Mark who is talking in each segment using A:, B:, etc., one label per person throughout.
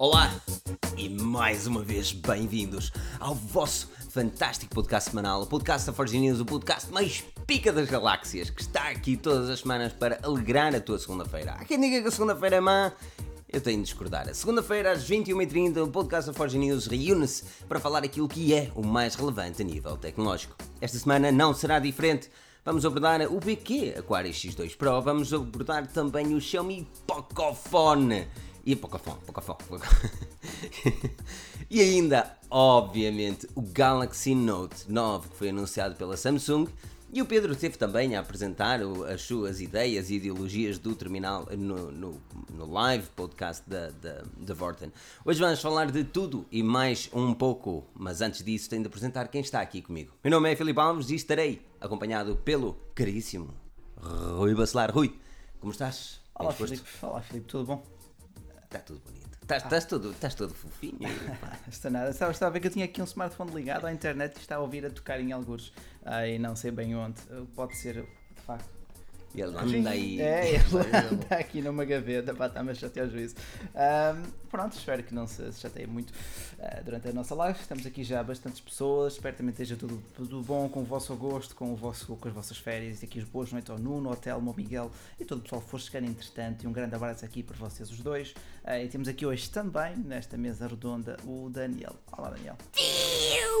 A: Olá e mais uma vez bem-vindos ao vosso fantástico podcast semanal, o podcast da Forge News, o podcast mais pica das galáxias, que está aqui todas as semanas para alegrar a tua segunda-feira. Há quem diga que a segunda-feira é má, eu tenho de discordar. A segunda-feira, às 21h30, o podcast da Forge News reúne-se para falar aquilo que é o mais relevante a nível tecnológico. Esta semana não será diferente. Vamos abordar o BQ Aquarius X2 Pro, vamos abordar também o Xiaomi Pocophone e Pocophone, Pocophone, e ainda, obviamente, o Galaxy Note 9 que foi anunciado pela Samsung e o Pedro teve também a apresentar as suas ideias e ideologias do terminal no, no, no live podcast da, da, da Vorten. Hoje vamos falar de tudo e mais um pouco, mas antes disso tenho de apresentar quem está aqui comigo. Meu nome é Filipe Alves e estarei acompanhado pelo caríssimo Rui Bacelar. Rui, como estás?
B: Olá Filipe, olá Filipe, tudo bom?
A: Está tudo bonito. Estás, estás, todo, estás todo fofinho.
B: Está nada. Estava, estava a ver que eu tinha aqui um smartphone ligado à internet e está a ouvir a tocar em alguns. Ah, e não sei bem onde. Pode ser, de facto,
A: ele anda aí.
B: É, ele anda aqui numa gaveta para estar-me a chatear o juízo. Um, pronto, espero que não se, chateie muito uh, durante a nossa live. Estamos aqui já bastantes pessoas. Espero também esteja tudo, tudo bom com o vosso gosto, com, o vosso, com as vossas férias. E aqui os boas noites ao Nuno, ao Telmo, ao Miguel e todo o pessoal que for chegando entretanto. E um grande abraço aqui para vocês os dois. Uh, e temos aqui hoje também, nesta mesa redonda, o Daniel. Olá, Daniel.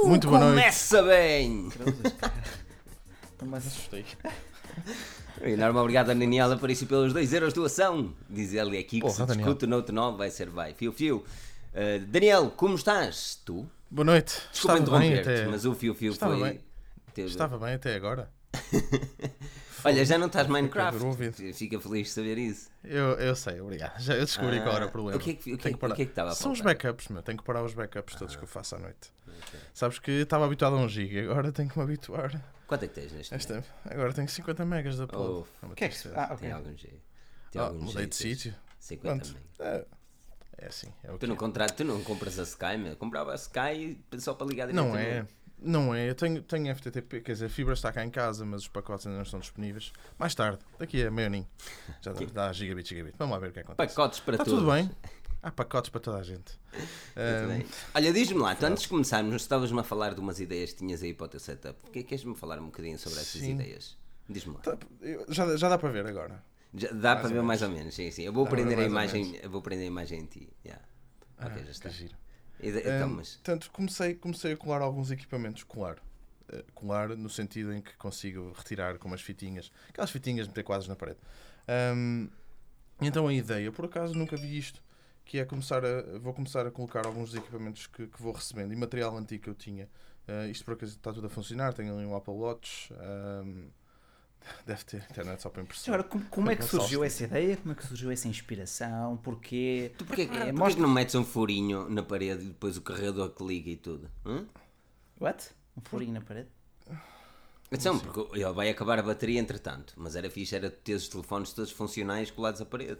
A: Muito boa noite. Começa bem!
B: Mas assustei.
A: Enorme obrigado, Daniela, por isso pelos 2 euros de doação. Diz ele aqui que se discute no outro 9 vai ser vai. Fio, fio. Uh, Daniel, como estás? Tu?
C: Boa noite.
A: Desculpa interromper-te, mas o fio, fio
C: Estava
A: foi.
C: Bem. Teve... Estava bem até agora.
A: Olha, já não estás Minecraft. Fica feliz de saber isso.
C: Eu, eu sei, obrigado. Já eu descobri ah, qual era o problema.
A: O que é que, o que, é que, que, que, é que estava a
C: São os backups, meu. Tenho que parar os backups todos ah. que eu faço à noite. Okay. Sabes que estava habituado a 1 GB, agora tenho que me habituar.
A: Quanto é que tens neste
C: Esta, Agora tenho 50 megas de upload.
A: Oh, que é que ah, okay. Tem algum jeito. Tem
C: ah, algum mudei jeito, de sítio.
A: 50 megas. É,
C: é assim. É
A: tu, não contrato, tu não compras a Sky, meu. Comprava a Sky só para ligar
C: Não é. Não é, eu tenho, tenho FTTP, quer dizer, a fibra está cá em casa, mas os pacotes ainda não estão disponíveis. Mais tarde, daqui a meio ninho, já dá, dá gigabit, gigabit. Vamos lá ver o que acontece.
A: Pacotes para
C: está
A: todos.
C: tudo bem. Há pacotes para toda a gente.
A: Um, Olha, diz-me lá, tu antes de começarmos, estavas-me a falar de umas ideias que tinhas aí para o teu setup. Queres-me falar um bocadinho sobre essas sim. ideias? Diz-me lá. Tá,
C: já, já dá para ver agora.
A: Já, dá mais para ver mais ou menos, sim, sim. Eu vou, prender a, imagem, vou prender a imagem em ti. Yeah. Ah, ok, já está.
C: Giro.
A: Então, mas...
C: Portanto, comecei, comecei a colar alguns equipamentos. Colar eh, colar no sentido em que consigo retirar com umas fitinhas, aquelas fitinhas meter quadros na parede. Um, então a ideia, por acaso nunca vi isto, que é começar a, vou começar a colocar alguns dos equipamentos que, que vou recebendo e material antigo que eu tinha. Uh, isto por acaso está tudo a funcionar, tenho ali um Apple Watch. Um, Deve ter internet só para impressão.
B: Agora, como, como é que surgiu essa ideia? Como é que surgiu essa inspiração? Porquê?
A: Tu porquê, é, porquê que não metes um furinho na parede e depois o carregador que liga e tudo? Hum?
B: What? Um furinho na parede?
A: Atenção, porque ele vai acabar a bateria entretanto, mas era fixe, era ter os telefones todos funcionais colados à parede.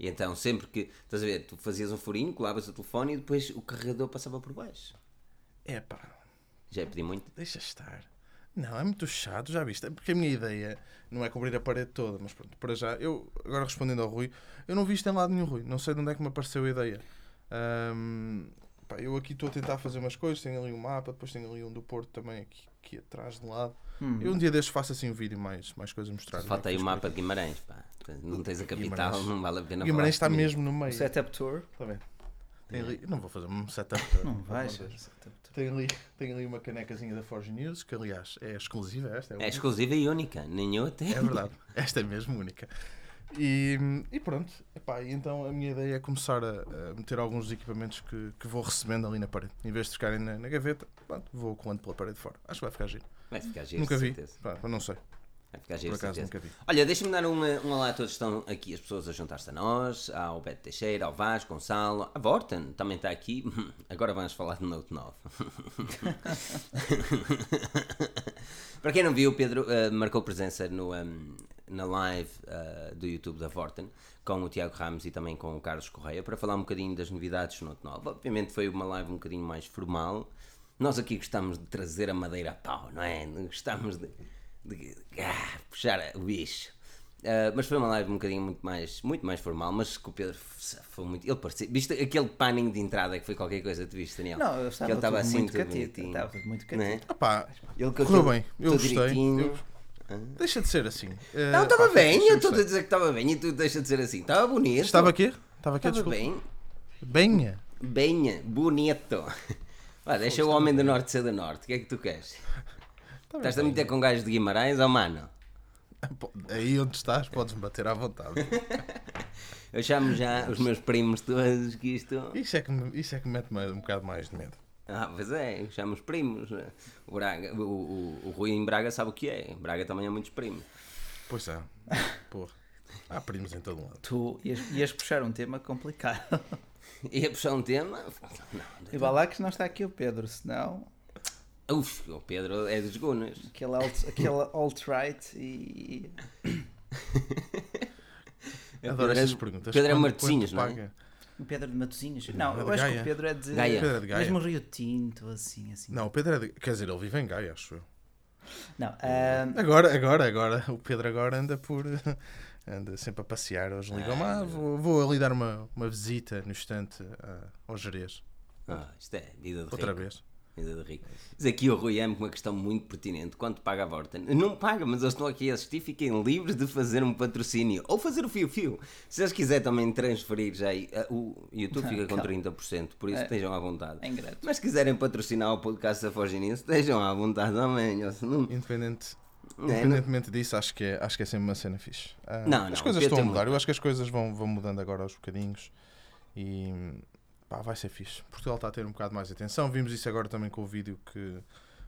A: E então, sempre que, estás a ver, tu fazias um furinho, colavas o telefone e depois o carregador passava por baixo.
C: É pá.
A: Já pedi muito?
C: Deixa estar. Não, é muito chato, já viste? Porque a minha ideia não é cobrir a parede toda, mas pronto, para já, eu, agora respondendo ao Rui, eu não vi isto em lado nenhum, Rui. Não sei de onde é que me apareceu a ideia. Pá, eu aqui estou a tentar fazer umas coisas, tenho ali um mapa, depois tenho ali um do Porto também aqui, aqui atrás de lado. Hum. Eu um dia destes faço assim um vídeo mais, mais coisas a mostrar.
A: Falta aí o mapa de Guimarães, pá. Não tens a capital, Guimarães. não vale a pena
C: Guimarães está mesmo no meio.
B: Setup tour.
C: Está bem. Tem ali, não vou fazer um setup tour.
B: Não vais.
C: Tem ali, tem ali uma canecazinha da Forge News, que aliás é exclusiva esta.
A: É, é exclusiva e única, eu tenho.
C: É verdade, esta é mesmo única. E, e pronto, Epá, e então a minha ideia é começar a, a, meter alguns dos equipamentos que, que vou recebendo ali na parede. Em vez de ficarem na, na gaveta, pronto, vou colando pela parede fora. Acho que vai ficar giro.
A: Vai ficar giro,
C: Nunca vi,
A: pá,
C: não sei.
A: Vai ficar giro, Por acaso nunca vi. Olha, deixa-me dar uma, uma lá, todos estão aqui as pessoas a juntar-se a nós, ao Beto Teixeira, ao Vasco, Gonçalo, a Vorten também está aqui. Agora vamos falar de Note 9. Para quem não viu, Pedro uh, marcou presença no, um, na live uh, do YouTube da Vorten com o Tiago Ramos e também com o Carlos Correia para falar um bocadinho das novidades do Note 9. Obviamente foi uma live um bocadinho mais formal. Nós aqui gostamos de trazer a madeira a pau, não é? Gostamos de de, ah, puxar o bicho. Ah, mas foi uma live um bocadinho muito mais, muito mais formal, mas que o Pedro foi muito. Ele parecia. Viste aquele panning de entrada que foi qualquer coisa, tu viste, Daniel?
B: Não, eu estava,
A: que ele estava assim,
B: muito catito. Estava muito
A: é?
B: catito.
C: Opá,
A: Ele
C: correu bem, eu gostei.
A: direitinho.
C: Eu- Deixa de ser assim. Eh,
A: Não, estava
C: pá,
A: bem, eu estou a dizer que estava bem e tu deixa de ser assim. Estava bonito.
C: Estava aqui? Estava aqui,
A: Estava
C: desculpa.
A: bem.
C: Bem.
A: Bem, bonito. Vá, deixa o homem do norte ser do norte. O que é que tu queres? Estás a meter com gajos de Guimarães ou mano?
C: Pô, Aí onde estás, podes-me bater à vontade.
A: Eu chamo já os meus primos todos que isto.
C: Isso é que me, isso é que me mete um bocado mais de medo.
A: Ah, pois é, eu chamo os primos. O, Braga, o, o, o Rui em Braga sabe o que é. Em Braga também há muitos primos.
C: Pois é. Porra. Há primos em todo lado.
B: Tu ias, ias puxar um tema complicado.
A: Ia puxar um tema.
B: E vá lá que não está aqui o Pedro, senão
A: Não. Uf, o Pedro é dos Gunas.
B: aquele alt- aquele alt-right e.
C: Adoro
A: Pedro é-
C: essas perguntas.
A: Pedro é Martezinhos, não é?
B: O Pedro de Matosinhos. Não,
C: é
B: eu
C: de
B: acho que
C: Gaia.
B: o Pedro é de.
A: Gaia.
C: Pedro é de Gaia.
B: Mesmo Rio Tinto, assim, assim.
C: Não, o Pedro é de... Quer dizer, ele vive em Gaia, acho eu.
B: Não, ah,
C: Agora, agora, agora. O Pedro agora anda por... Anda sempre a passear. Hoje ligam-me, ah, vou, vou ali dar uma, uma visita no instante ah, ao Jerez.
A: Ah, isto é vida de
C: Outra
A: rico.
C: vez.
A: Vida de rico. Mas aqui o Rui M com uma questão muito pertinente. Quanto paga a Vorten? Não paga, mas eles estão aqui a assistir. Fiquem livres de fazer um patrocínio. Ou fazer o fio-fio. Se eles quiserem também transferir já aí, ah, o YouTube fica com 30%. Por isso
B: É.
A: estejam à vontade.
B: é ingrato.
A: Mas se quiserem patrocinar o podcast da Forge News, estejam à vontade também. não-
C: Independente,
A: É, não-
C: independentemente disso, acho que, é, acho que é sempre uma cena fixe. Ah,
A: Não, não,
C: as
A: o
C: coisas estão a mudar.
A: muito-
C: Eu acho que as coisas vão, vão mudando agora aos bocadinhos. E pá, vai ser fixe. Portugal está a ter um bocado mais atenção. Vimos isso agora também com o vídeo que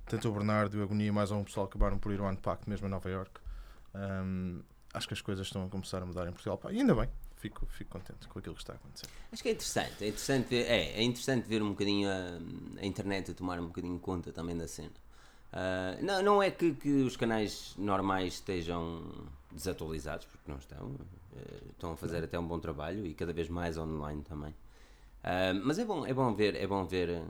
C: tanto o Bernardo e o Agonia mais algum pessoal acabaram por ir ao Unpacked, mesmo a Nova York. Ahm, acho que as coisas estão a começar a mudar em Portugal. Pá, e ainda bem, fico, fico contente com aquilo que está a acontecer.
A: Acho que é interessante. É interessante ver, é, é interessante ver um bocadinho a, a internet a tomar um bocadinho conta também da cena. Ah, não, não é que, que os canais normais estejam desatualizados, porque não estão. Eh, estão a fazer até um bom trabalho e cada vez mais online também. Ah, mas é bom, é bom ver, é bom ver.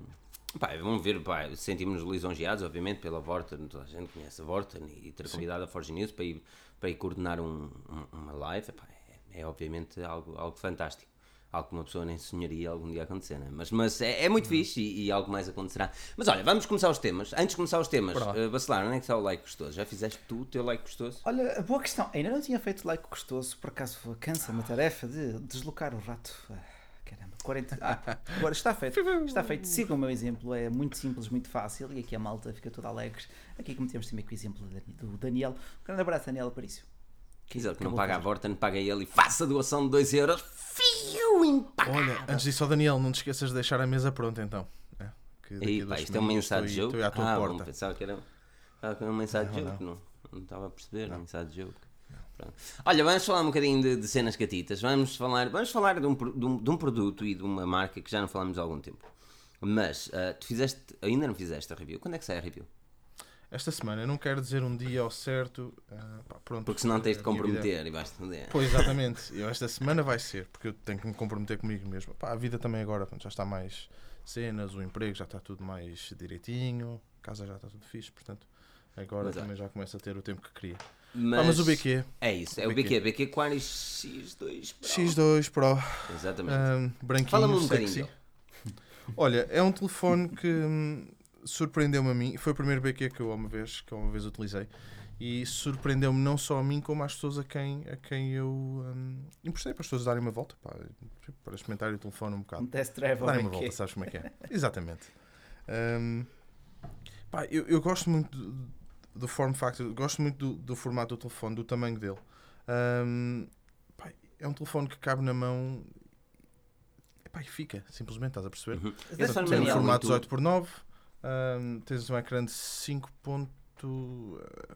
A: Pá, é bom ver, pá, sentimos-nos lisonjeados, obviamente, pela Vorten, toda a gente conhece a Vorten e ter convidado a Forge News para ir, para ir coordenar um- um- uma live, epá, é, é obviamente algo, algo fantástico. Algo que uma pessoa nem sonharia algum dia acontecer, né? mas, mas é, é muito fixe e, e algo mais acontecerá. Mas olha, vamos começar os temas. Antes de começar os temas, uh, Bacelar, onde é que está o like gostoso? Já fizeste tu o teu like gostoso?
B: Olha, boa questão. Ainda não tinha feito like gostoso, por acaso cansa-me a tarefa de deslocar o rato. Ah, caramba, 40. Ah, agora está feito. Está feito. Sigam o meu exemplo, é muito simples, muito fácil. E aqui a malta fica toda alegre. Aqui como temos também com o exemplo do Daniel. Um grande abraço, Daniel Aparício.
A: Quis ele que não paga a
B: de
A: Vorten, paga ele e faça a doação de 2 euros. Fio impacável!
C: Olha, antes disso, Daniel, não te esqueças de deixar a mesa pronta então. É, que a duas
A: pá, isto é um mensagem de jogo.
C: Estou à tua
A: ah, bom,
C: porta.
A: pensava que era, pensava que era um mensagem de
C: Não,
A: jogo, não. Não estava a perceber, um mensagem de jogo. Olha, vamos falar um bocadinho de, de cenas catitas. Vamos falar, vamos falar de, um, de, um, de um produto e de uma marca que já não falamos há algum tempo. Mas ah, tu fizeste, ainda não fizeste a review. Quando é que sai a review?
C: Esta semana, eu não quero dizer um dia ao certo. ah, pá, pronto,
A: Porque senão tens de comprometer e vais-te foder.
C: Pois, exatamente. Eu esta semana vai ser, porque eu tenho que me comprometer comigo mesmo. Pá, a vida também agora pronto, já está mais cenas, o emprego já está tudo mais direitinho, a casa já está tudo fixe, portanto, agora
A: Mas,
C: também já começo a ter o tempo que queria.
A: Mas,
C: Ah, mas o BQ,
A: É isso, é o BQ. BQ Quaris X2 Pro.
C: X2 Pro,
A: Exatamente.
C: ah, branquinho,
A: Fala-me um bocadinho
C: sexy.
A: dele.
C: Olha, é um telefone que hum, surpreendeu-me a mim. Foi o primeiro BQ que eu uma vez, que eu uma vez utilizei. E surpreendeu-me não só a mim, como às pessoas a quem, a quem eu hum, emprestei para as pessoas darem uma volta. pá, para experimentar o telefone um bocado.
B: Um test drive
C: Darem uma
B: BQ.
C: volta, sabes como é que é? Exatamente. Hum, pá, eu, eu gosto muito do, do form factor, gosto muito do, do formato do telefone, do tamanho dele. Hum, pá, é um telefone que cabe na mão epá, e fica, simplesmente, estás a perceber?
A: Uhum.
B: Tem
C: um
B: Daniel,
C: formato
A: muito-
C: 18x9, hum, tens um ecrã de 5. ponto-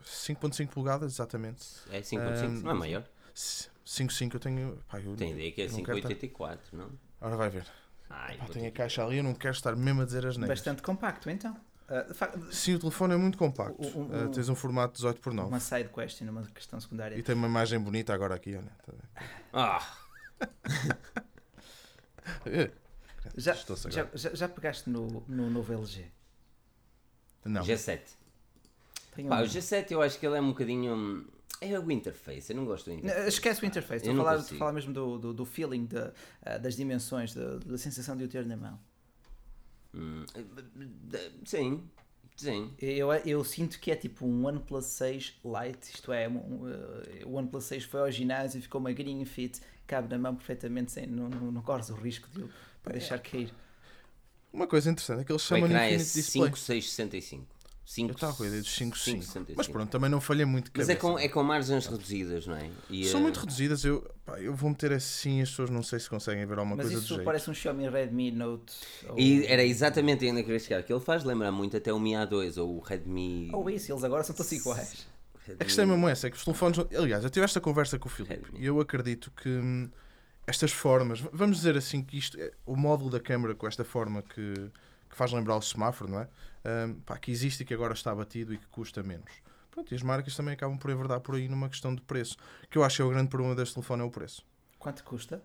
C: 5.5 polegadas, exatamente.
A: É 5.5,
C: Um,
A: não é maior?
C: 5.5 eu tenho. Pá, eu
A: Tem ideia que é
C: não quero estar-
A: 5.84, não?
C: Agora vai ver.
A: Ai,
C: tenho a caixa ali, eu não quero estar mesmo a dizer as neiras.
B: Bastante compacto, então. Facto,
C: Sim, o telefone é muito compacto.
B: O- o-
C: Uh, tens um formato 18x9.
B: uma side question, uma questão secundária.
C: E tem uma imagem bonita agora aqui, olha. Tá
A: Ah?
B: Já, já, já, já pegaste no, no novo LG?
C: Não.
A: G7.
B: Tem um-
A: Pá, o G7 eu acho que ele é um bocadinho. É o interface, eu não gosto do interface.
B: Esquece o interface,
A: Eu
B: estou a
A: não
B: falar,
A: consigo.
B: estou a falar mesmo do, do, do feeling, da- ah, das dimensões, da, da sensação de o ter na mão.
A: Hum, sim, sim.
B: Eu, eu sinto que é tipo um OnePlus 6 Lite, isto é, um, eh, o OnePlus 6 foi ao ginásio, ficou magrinho, fit, cabe na mão perfeitamente, sem, não, não, não corres o risco de o de deixar cair.
C: Uma coisa interessante é que eles
A: O
C: chamam de
A: é
C: Infinite Display.
A: 5665.
C: Eu estava com a ideia dos 5.5.
A: 5,65.
C: Mas pronto, também não falha muito de
A: Mas é
C: cabeça.
A: com, é com margens reduzidas, não é? E,
C: São
A: eh,
C: muito reduzidas. Eu, pá, eu vou meter assim, as pessoas não sei se conseguem ver alguma
B: Mas
C: coisa do
B: isso parece um Xiaomi Redmi Note. Ou,
A: E era exatamente ainda que eu ia chegar, que ele faz lembrar muito até o Mi A2 ou o Redmi.
B: ou isso, eles agora são todos iguais.
A: Redmi-
C: A questão é mesmo essa, é que os telefones. Aliás, eu tive esta conversa com o Filipe e eu acredito que hum, estas formas, vamos dizer assim, que isto, é- o módulo da câmera com esta forma que, que faz lembrar o semáforo, não é? Hum, pá, que existe e que agora está batido e que custa menos. Pronto, e as marcas também acabam por enverdar por aí numa questão de preço. Que eu acho que é o grande problema deste telefone é o preço.
B: Quanto custa?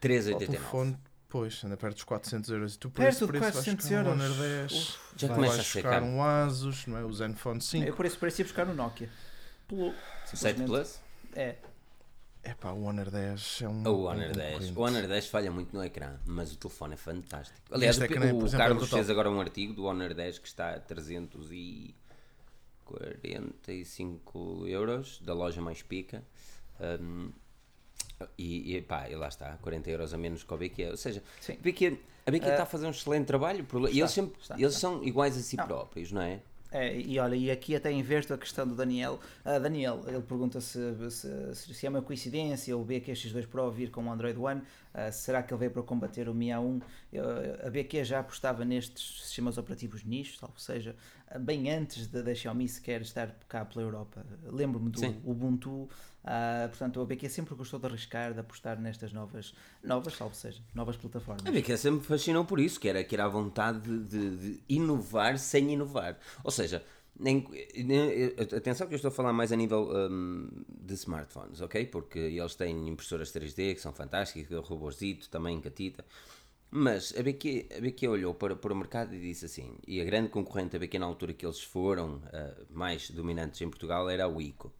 C: O
A: 3,89.
C: telefone, pois, anda perto dos 400 euros. E tu por
B: Perto
C: esse preço vais
B: 400
C: buscar um
B: euros.
C: Honor 10,
A: Já
C: vais
A: começa a ser
C: buscar
A: caro.
C: um Asus, não é? o Zenfone 5.
B: Eu por esse preço ia buscar no Nokia. Pelo,
A: 7
B: simplesmente.
A: Plus?
B: É.
C: É pá, o Honor 10 é um.
A: O
C: um
A: Honor 10.
C: concorrente.
A: O Honor 10 falha muito no ecrã, mas o telefone é fantástico. Aliás,
C: Este
A: o,
C: ecrã, por
A: o
C: exemplo, é
A: Carlos
C: brutal.
A: fez agora um artigo do Honor 10 que está a 345 euros, da loja mais pica. Um, e, e pá, e lá está, 40 euros a menos que o BQ. Ou seja,
B: Sim.
A: a BQ, a BQ está a fazer um excelente trabalho. por- e eles, sempre,
B: está,
A: eles
B: está.
A: são iguais a si
B: Não.
A: próprios, não é?
B: É, e olha, e aqui até inverto a questão do Daniel. Ah, Daniel, ele pergunta se, se, se é uma coincidência o BQ X2 Pro vir com o Android One. Ah, será que ele veio para combater o Mi A1? Eu- a BQ já apostava nestes sistemas operativos nichos, ou seja, bem antes da Xiaomi sequer estar cá pela Europa. Lembro-me do
A: Sim.
B: Ubuntu. Ah, portanto, a BQ sempre gostou de arriscar, de apostar nestas novas, novas, salvo seja, novas plataformas.
A: A BQ sempre me fascinou por isso, que era, que era a vontade de, de- inovar sem inovar. Ou seja, nem, nem- atenção que eu estou a falar mais a nível hum, de smartphones, ok? Porque eles têm impressoras 3D que são fantásticas, o robôzito também, catita. Mas a BQ, a BQ olhou para, para o mercado e disse assim, e a grande concorrente da BQ na altura que eles foram ah, mais dominantes em Portugal era a Wico.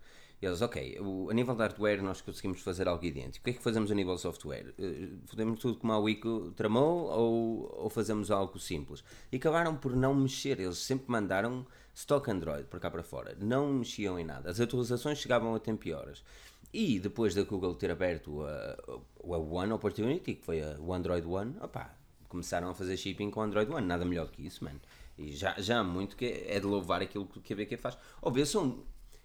A: Eles, ok, o- a nível de hardware nós conseguimos fazer algo idêntico. O que é que fazemos a nível de software? Eh, Fazemos tudo como a Wico tramou ou, ou fazemos algo simples? E acabaram por não mexer. Eles sempre mandaram stock Android para cá para fora. Não mexiam em nada. As atualizações chegavam a tempo e horas. E depois da Google ter aberto a, a One Opportunity, que foi a, o Android One, opá, começaram a fazer shipping com o Android One. Nada melhor do que isso, mano. E já, já há muito que é de louvar aquilo que a BQ faz. Óbvio, eu sou um,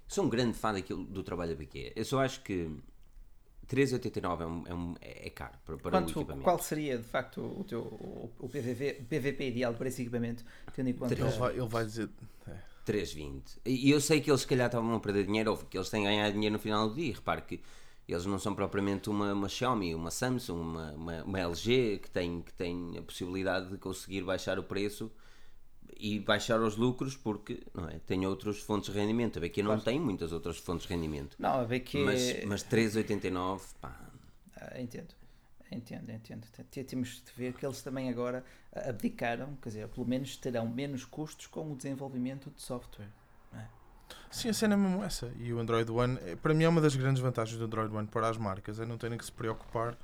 A: sou um grande fã daquilo, do trabalho da BQ. Eu só acho que 3,89 é, um, é, um, é caro para, para o
B: Quanto,
A: equipamento.
B: qual seria de facto o, teu, o, o PVV, o PVP ideal para esse equipamento, tendo em conta
C: Ele vai, ele vai dizer. é.
A: 3,20. E eu sei que eles se calhar estavam a perder dinheiro ou que eles têm a ganhar dinheiro no final do dia. Repare que eles não são propriamente uma, uma Xiaomi, uma Samsung, uma, uma, uma LG que tem, que tem a possibilidade de conseguir baixar o preço e baixar os lucros porque não é? tem outras fontes de rendimento. A BQ não tem muitas outras fontes de rendimento.
B: Não, a ver que.
A: Mas, mas 3,89, pá,
B: Ah, entendo. Entendo, entendo. Temos de ver que eles também agora ah, abdicaram, quer dizer, pelo menos terão menos custos com o desenvolvimento de software. não é?
C: Sim, a cena é mesmo essa. E o Android One, é- para mim, é uma das grandes vantagens do Android One para as marcas, é não terem que se preocupar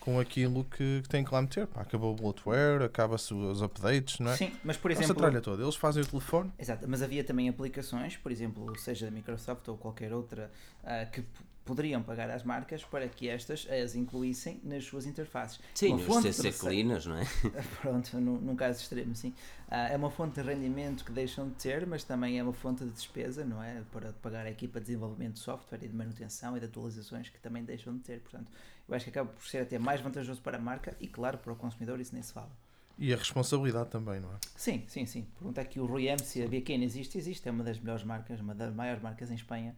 C: com aquilo que, que têm que lá meter. Pá, acabou o bloatware, acaba-se os updates, não é?
B: Sim, mas por
C: Essa
B: exemplo.
C: tralha toda. Eles fazem o telefone,
B: Exato, mas havia também aplicações, por exemplo, seja da Microsoft ou qualquer outra, ah, que poderiam pagar às marcas para que estas as incluíssem nas suas interfaces.
A: sim,
B: Uma fonte de
A: CC não é?
B: Pronto, num, num caso extremo, sim. Ah, é uma fonte de rendimento que deixam de ter, mas também é uma fonte de despesa, não é? Para pagar a equipa de desenvolvimento de software e de manutenção e de atualizações que também deixam de ter. Portanto, eu acho que acaba por ser até mais vantajoso para a marca e, claro, para o consumidor, isso nem se fala.
C: e a responsabilidade também, não é?
B: Sim, sim, sim. Pergunta aqui o Rui M se a BQ ainda existe. Existe, é uma das melhores marcas, uma das maiores marcas em Espanha.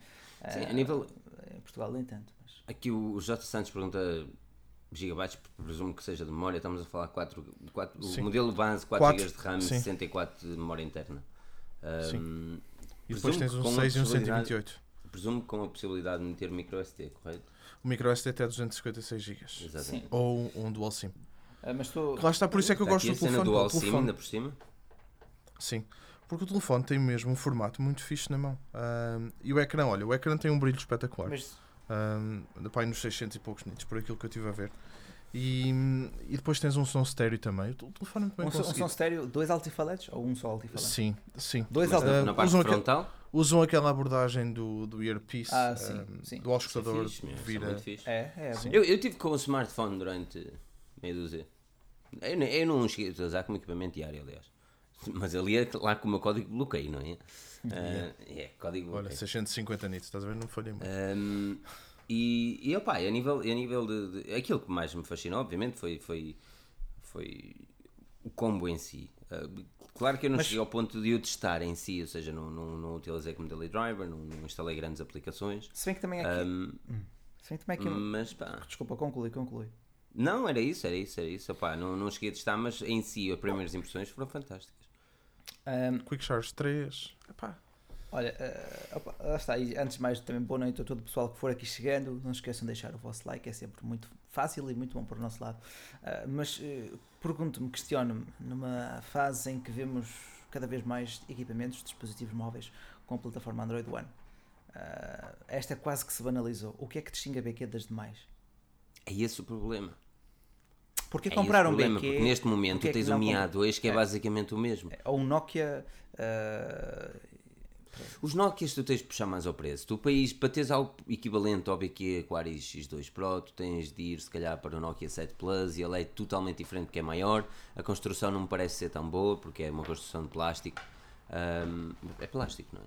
A: Sim,
B: Ah,
A: a nível-
B: Em Portugal, nem tanto. Mas...
A: Aqui o o J. Santos pergunta gigabytes, presumo que seja de memória, estamos a falar 4, 4
C: Sim.
A: o modelo base 4
C: Quatro,
A: GB de RAM e
C: sim.
A: 64 de memória interna. Ahm,
C: E depois
A: presumo
C: tens um
A: com a
C: 6 e um
A: possibilidade-
C: 128.
A: Presumo que com a possibilidade de meter micro SD, correto?
C: O micro SD até 256 GB.
A: Exatamente.
C: Ou um dual SIM.
B: Ah, mas.
C: Lá está, por isso é que eu
A: Está
C: gosto do telefone.
A: dual SIM ainda por cima.
C: Sim. Porque o telefone tem mesmo um formato muito fixe na mão. Ahm, e o ecrã, olha, o ecrã tem um brilho espetacular.
B: Mas
C: Um, pai, nos 600 e poucos nits, por aquilo que eu estive a ver. E, e depois tens um som estéreo também. O telefone é muito bem
B: um, som, um som estéreo, dois altifaletes ou um só altifalete?
C: Sim, sim.
B: Dois
A: na,
B: altifaletes.
A: na parte frontal,
C: Usam aquela abordagem do, do earpiece,
B: Ah, sim,
C: um,
B: sim.
C: do auscultador,
A: fixe, isso é
C: vira.
B: É, é. Bom.
A: Eu, eu tive com o smartphone durante meia dúzia. Eu, eu não cheguei a usar como equipamento diário, aliás. Mas ali é lá com o meu código bloqueio, não é? Ah, é, código de
C: Olha,
A: bloqueio.
C: 650 nits, estás a ver? Não falhei muito.
A: Um, e, e opá, a nível, a nível de, de- Aquilo que mais me fascinou, obviamente, foi, foi, foi o combo em si. Uh, claro que eu não
B: Mas-
A: cheguei ao ponto de o testar em si, ou seja, não, não, não utilizei como daily driver, não, não instalei grandes aplicações.
B: Se bem que também aqui.
A: Um,
B: Se bem que também aqui.
A: mas pá,
B: Desculpa, conclui, conclui.
A: não, era isso, era isso, era isso. Opá, não, não cheguei a testar, mas em si as primeiras impressões foram fantásticas.
B: Um,
C: Quick Charge 3. Epá,
B: Olha, eh, opa, lá está. E antes de mais, também boa noite a todo o pessoal que for aqui chegando. Não esqueçam de deixar o vosso like, é sempre muito fácil e muito bom para o nosso lado. Ah, mas eh, pergunto-me, questiono-me, numa fase em que vemos cada vez mais equipamentos, dispositivos móveis com a plataforma Android One, ah, esta quase que se banalizou. O que é que distingue a BQ das demais?
A: É esse o problema.
B: Porquê
A: É
B: comprar um
A: problema,
B: BQ?
A: porque neste momento
B: porque é
A: tens o Mi
B: compra-
A: A2 que é,
B: É.
A: basicamente o mesmo.
B: Ou um Nokia.
A: Os Nokias tu tens de puxar mais ao preço. Tu, país, para teres algo equivalente ao BQ Aquaris X2 Pro, tu tens de ir se calhar para o Nokia 7 Plus e ele é totalmente diferente porque é maior. A construção não me parece ser tão boa porque é uma construção de plástico. Ahm, é plástico, não é?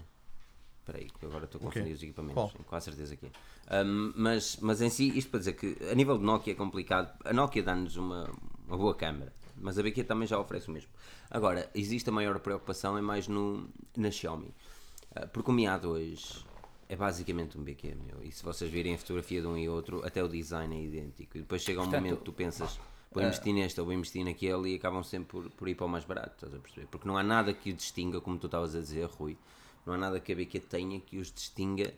A: Espera aí, que agora estou a confundir os equipamentos.
C: Qual?
A: Com a certeza que é. Ahm, mas, mas em si, isto para dizer que a nível de Nokia é complicado. A Nokia dá-nos uma, uma boa câmera, mas a BQ também já oferece o mesmo. Agora, existe a maior preocupação é mais no, na Xiaomi. Ah, Porque o Mi A2 é basicamente um BQ, meu. E se vocês virem a fotografia de um e outro, até o design é idêntico. E depois chega um
B: Portanto,
A: momento que tu pensas, vou investir neste ou vou investir naquele e acabam sempre por, por ir para o mais barato, estás a perceber? Porque não há nada que o distinga, como tu estavas a dizer, Rui, não há nada que a BQ tenha que os distinga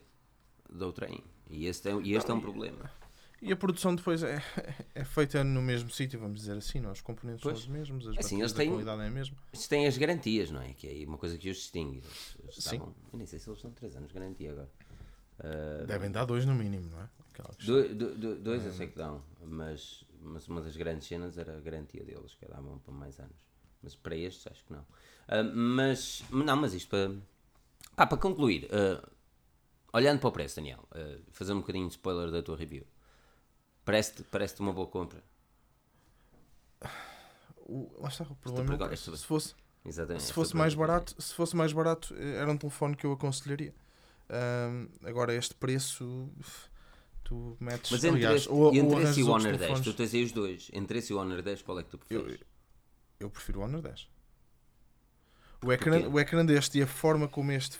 A: de outrem. E este é, e este é um problema.
C: E a produção depois é, é feita no mesmo sítio, vamos dizer assim, não? Os componentes
A: Pois.
C: são os mesmos, as
A: Assim, eles têm-
C: qualidade é a mesma.
A: Isto tem as garantias, não é? Que é uma coisa que os distingue. Eles- eles
C: Sim.
A: estavam- eu nem sei se eles estão 3 anos de garantia agora. Ah,
C: Devem dar dois no mínimo, não é?
A: Do- do- do- dois eu sei que dão, mas, mas uma das grandes cenas era a garantia deles, que davam para mais anos. Mas para estes acho que não. Ah, mas, não, mas isto para, pá, para concluir, ah, olhando para o preço, Daniel, fazer um bocadinho de spoiler da tua review. Parece-te parece uma boa compra.
C: O, lá está, o problema é
A: agora
C: se fosse,
A: Exatamente.
C: se fosse mais
A: eu
C: barato, se fosse mais barato, eh, era um telefone que eu aconselharia. Ahm, agora este preço tu metes
A: Mas entre,
C: aliás,
A: este,
C: ou- ou
A: entre esse
C: arranjas
A: e o Honor 10, tu
C: telefones.
A: tens aí os dois. Entre esse e o Honor 10, qual é que tu
C: eu,
A: preferes?
C: eu prefiro o Honor 10 o ecrã, o ecrã deste e a forma como este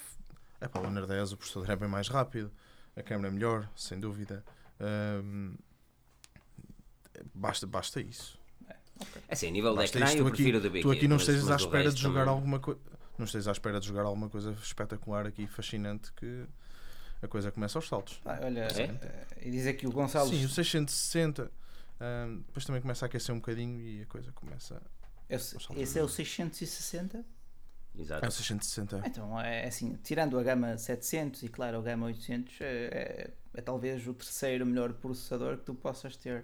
C: é para o Honor 10 o processador é bem mais rápido a câmera é melhor, sem dúvida Ahm, basta, basta isso
A: É assim, a nível de
C: Basta
A: ecrã
C: isso.
A: eu
C: tu aqui,
A: prefiro o da BQ.
C: tu aqui não estejas à espera de jogar
A: também-
C: alguma coisa não estejas à espera de jogar alguma coisa espetacular aqui fascinante que a coisa começa aos saltos
B: pá, olha,
A: É?
B: e diz aqui o Gonçalo.
C: Sim, o 660 ahm, depois também começa a aquecer um bocadinho e a coisa começa.
B: Esse, esse é o 660?
A: Exato.
C: É o 660.
B: Então, é assim, tirando a gama 700 e claro a gama 800, é, é- é talvez o terceiro melhor processador que tu possas ter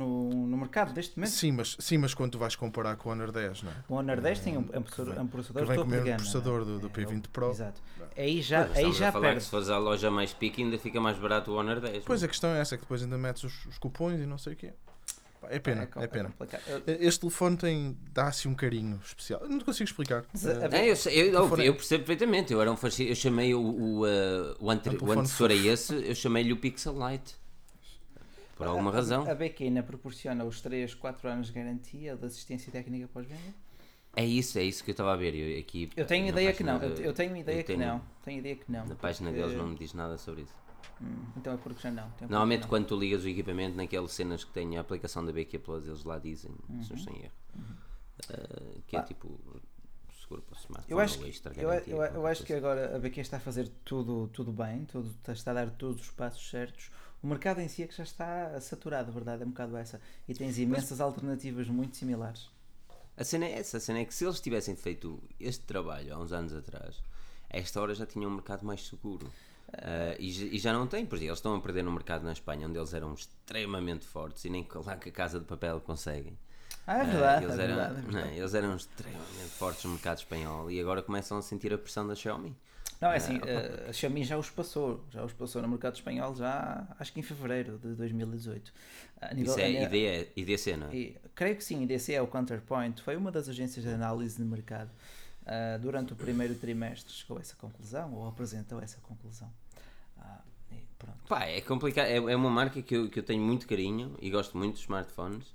B: no, no mercado deste momento.
C: Sim, mas, sim, mas quando tu vais comparar com o Honor 10, não é?
B: O Honor 10 tem um, é um processador, é um processador
C: que vem
B: topo
C: com o
B: de
C: mesmo
B: gama.
C: processador
B: é?
C: do- do
B: É,
C: P20
B: o-
C: Pro.
B: Exato. Aí já, aí
A: estamos a
B: já
A: falar que se fores à loja mais pique ainda fica mais barato o Honor 10.
C: Pois
A: não
C: a questão é essa, que depois ainda metes os, os cupons e não sei o quê. É pena, é pena.
B: complicado. Eu-
C: Este telefone tem, dá-se um carinho especial. Eu não te consigo explicar. Eh,
A: É, eu, sei- eu,
C: é-
A: eu percebo perfeitamente. Eu era um fasci... Eu chamei o, o, uh, o, ante...
C: É um
A: o antecessor a esse, eu chamei-lhe o Pixel Lite. Por alguma
B: a-
A: razão.
B: A BQ ainda proporciona os 3, 4 anos de garantia de assistência técnica pós-venda?
A: É isso, é isso que eu estava a ver. Eu, aqui,
B: Eu tenho ideia que não. Eu,
A: de-
B: eu tenho ideia
A: eu
B: que
A: tenho-
B: não. Tenho ideia que não.
A: Na página
B: porque-
A: deles não me diz nada sobre isso.
B: Hum, então é porque já não. Tem porque
A: Normalmente
B: não.
A: quando tu ligas o equipamento naquelas cenas que tem a aplicação da BQ Plus, eles lá dizem, se não estou em erro. Uh, que é tipo seguro para o smartphone
B: Eu acho, que,
A: extra
B: eu,
A: garantia,
B: eu,
A: qualquer
B: eu acho que agora a BQ está a fazer tudo, tudo bem, tudo, está a dar todos os passos certos. O mercado em si é que já está saturado, a verdade é um bocado essa. E tens imensas alternativas muito similares.
A: A cena é essa, a cena é que se eles tivessem feito este trabalho há uns anos atrás, a esta hora já tinham um mercado mais seguro. Uh, e, já- e já não têm, porque eles estão a perder no mercado na Espanha, onde eles eram extremamente fortes e nem lá que a Casa de Papel conseguem.
B: Ah, é
A: Uh,
B: verdade,
A: eles,
B: é
A: eram,
B: verdade. é
A: não,
B: verdade.
A: eles eram extremamente fortes no mercado espanhol e agora começam a sentir a pressão da Xiaomi.
B: Não, é assim, eh, a Xiaomi já os passou, já os passou no mercado espanhol já, acho que em fevereiro de 2018. A nível-
A: Isso é
B: a-
A: IDE, IDC, não é?
B: E, creio que sim, IDC é o Counterpoint, foi uma das agências de análise de mercado. Ah, durante o primeiro trimestre chegou a essa conclusão, ou apresentou essa conclusão. Ah, pronto.
A: Pá, é complicado. É, é uma marca que eu, que eu tenho muito carinho e gosto muito dos smartphones.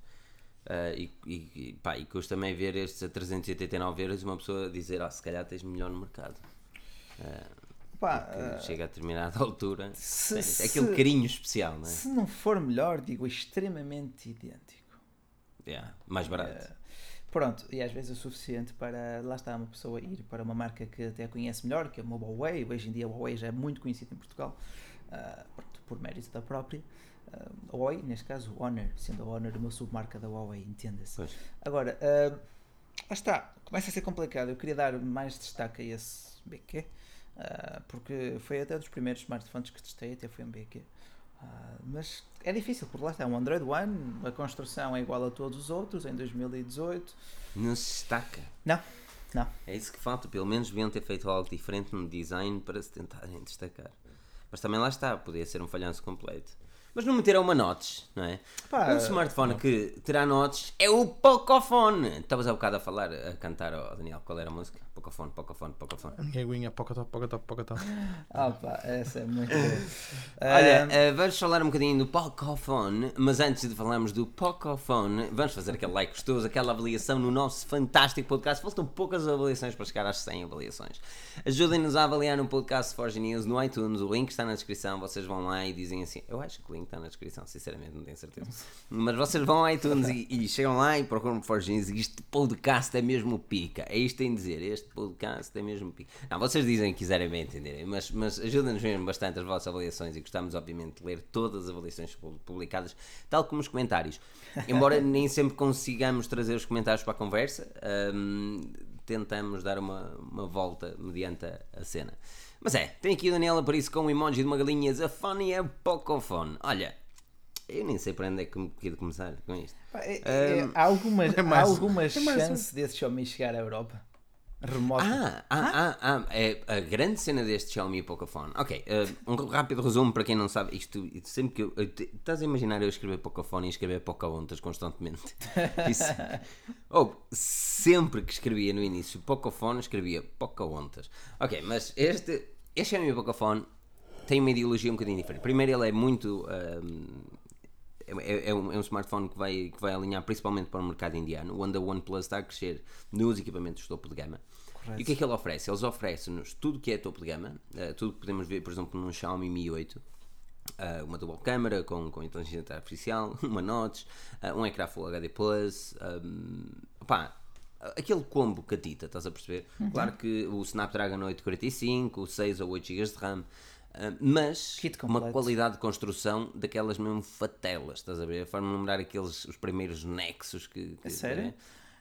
A: Ah, e, e, pá, e custa-me é ver estes a 389 euros e uma pessoa dizer, ah, se calhar tens melhor no mercado.
B: Pá,
A: Que
B: ah,
A: chega a determinada altura.
B: se-
A: é aquele carinho especial, não é?
B: se não for melhor, digo extremamente idêntico.
A: Yeah, mais barato.
B: Ah, pronto, e às vezes é o suficiente para, lá está, uma pessoa ir para uma marca que até conhece melhor, que é uma Huawei. Hoje em dia a Huawei já é muito conhecida em Portugal, ah, pronto, por mérito da própria. A Huawei, neste caso, Honor, sendo a Honor uma submarca da Huawei, entenda-se. Agora, ah, lá está, começa a ser complicado. Eu queria dar mais destaque a esse BQ, ah, porque foi até dos primeiros smartphones que testei, até foi um BQ. Ah, mas é difícil, porque lá está, um Android One, a construção é igual a todos os outros em 2018.
A: Não se destaca.
B: Não, não.
A: É isso que falta. Pelo menos deviam ter feito algo diferente no design para se tentarem destacar. Mas também lá está, podia ser um falhanço completo. Mas não meteram uma notch, não é?
B: Pá,
A: um smartphone que terá notch é o Pocophone. Estavas há bocado a falar, a cantar ao Daniel, qual era a música? Pocophone, Pocophone, Pocophone.
C: A minha aguinha, pocotop, pocotop, pocotop.
B: Ah, pá, essa é muito boa.
A: Olha,
B: Ah,
A: eh, vamos falar um bocadinho do Pocophone, mas antes de falarmos do Pocophone, vamos fazer aquele like gostoso, aquela avaliação no nosso fantástico podcast. Faltam poucas avaliações para chegar às 100 avaliações. Ajudem-nos a avaliar no podcast Forge News no iTunes, o link está na descrição. Vocês vão lá e dizem assim: Eu acho que o link está na descrição, sinceramente, não tenho certeza. Mas vocês vão ao iTunes e, e chegam lá e procuram Forge News e este podcast é mesmo pica. É isto que tem de dizer: Este podcast é mesmo pica. Não, vocês dizem que quiserem bem entenderem, mas, mas ajudem-nos mesmo bastante as vossas avaliações e gostamos, obviamente, de ler todas as avaliações pu- publicadas, tal como os comentários. Embora nem sempre consigamos trazer os comentários para a conversa, hum, tentamos dar uma, uma volta mediante a, a cena. Mas é, tem aqui o Daniela por isso com o emoji de uma galinha, a fone é pocofone. Olha, eu nem sei para onde é que me quero começar com isto.
B: é- é- há alguma,
C: é mais-
B: há alguma
C: é mais um.
B: chance desse Xiaomi chegar à Europa? Remota.
A: Ah, ah, ah, ah, é a grande cena deste Xiaomi Pocophone. Ok, eh, um rápido resumo para quem não sabe. Isto, sempre que eu. eu te- Estás a imaginar eu escrever Pocophone e escrever Pocahontas constantemente? Isso. Ou sempre que escrevia no início Pocophone, escrevia Pocahontas. Ok, mas este, este Xiaomi Pocophone tem uma ideologia um bocadinho diferente. Primeiro, ele é muito. ahm, é, é um, é um smartphone que vai, que vai alinhar principalmente para o mercado indiano, onde a OnePlus está a crescer nos equipamentos de topo de gama. E o que é que ele oferece? Eles oferecem-nos tudo que é topo de gama, eh, tudo que podemos ver, por exemplo, num Xiaomi Mi 8. eh, uma dual câmera com, com inteligência artificial, uma notch, eh, um ecrã Full HD Plus, um, pá, aquele combo catita, estás a perceber? Claro que o Snapdragon 845, o 6 ou 8 GB de RAM, mas
B: Kit
A: uma qualidade de construção daquelas mesmo fatelas, estás a ver? A forma de lembrar aqueles os primeiros Nexus que. que
B: A sério?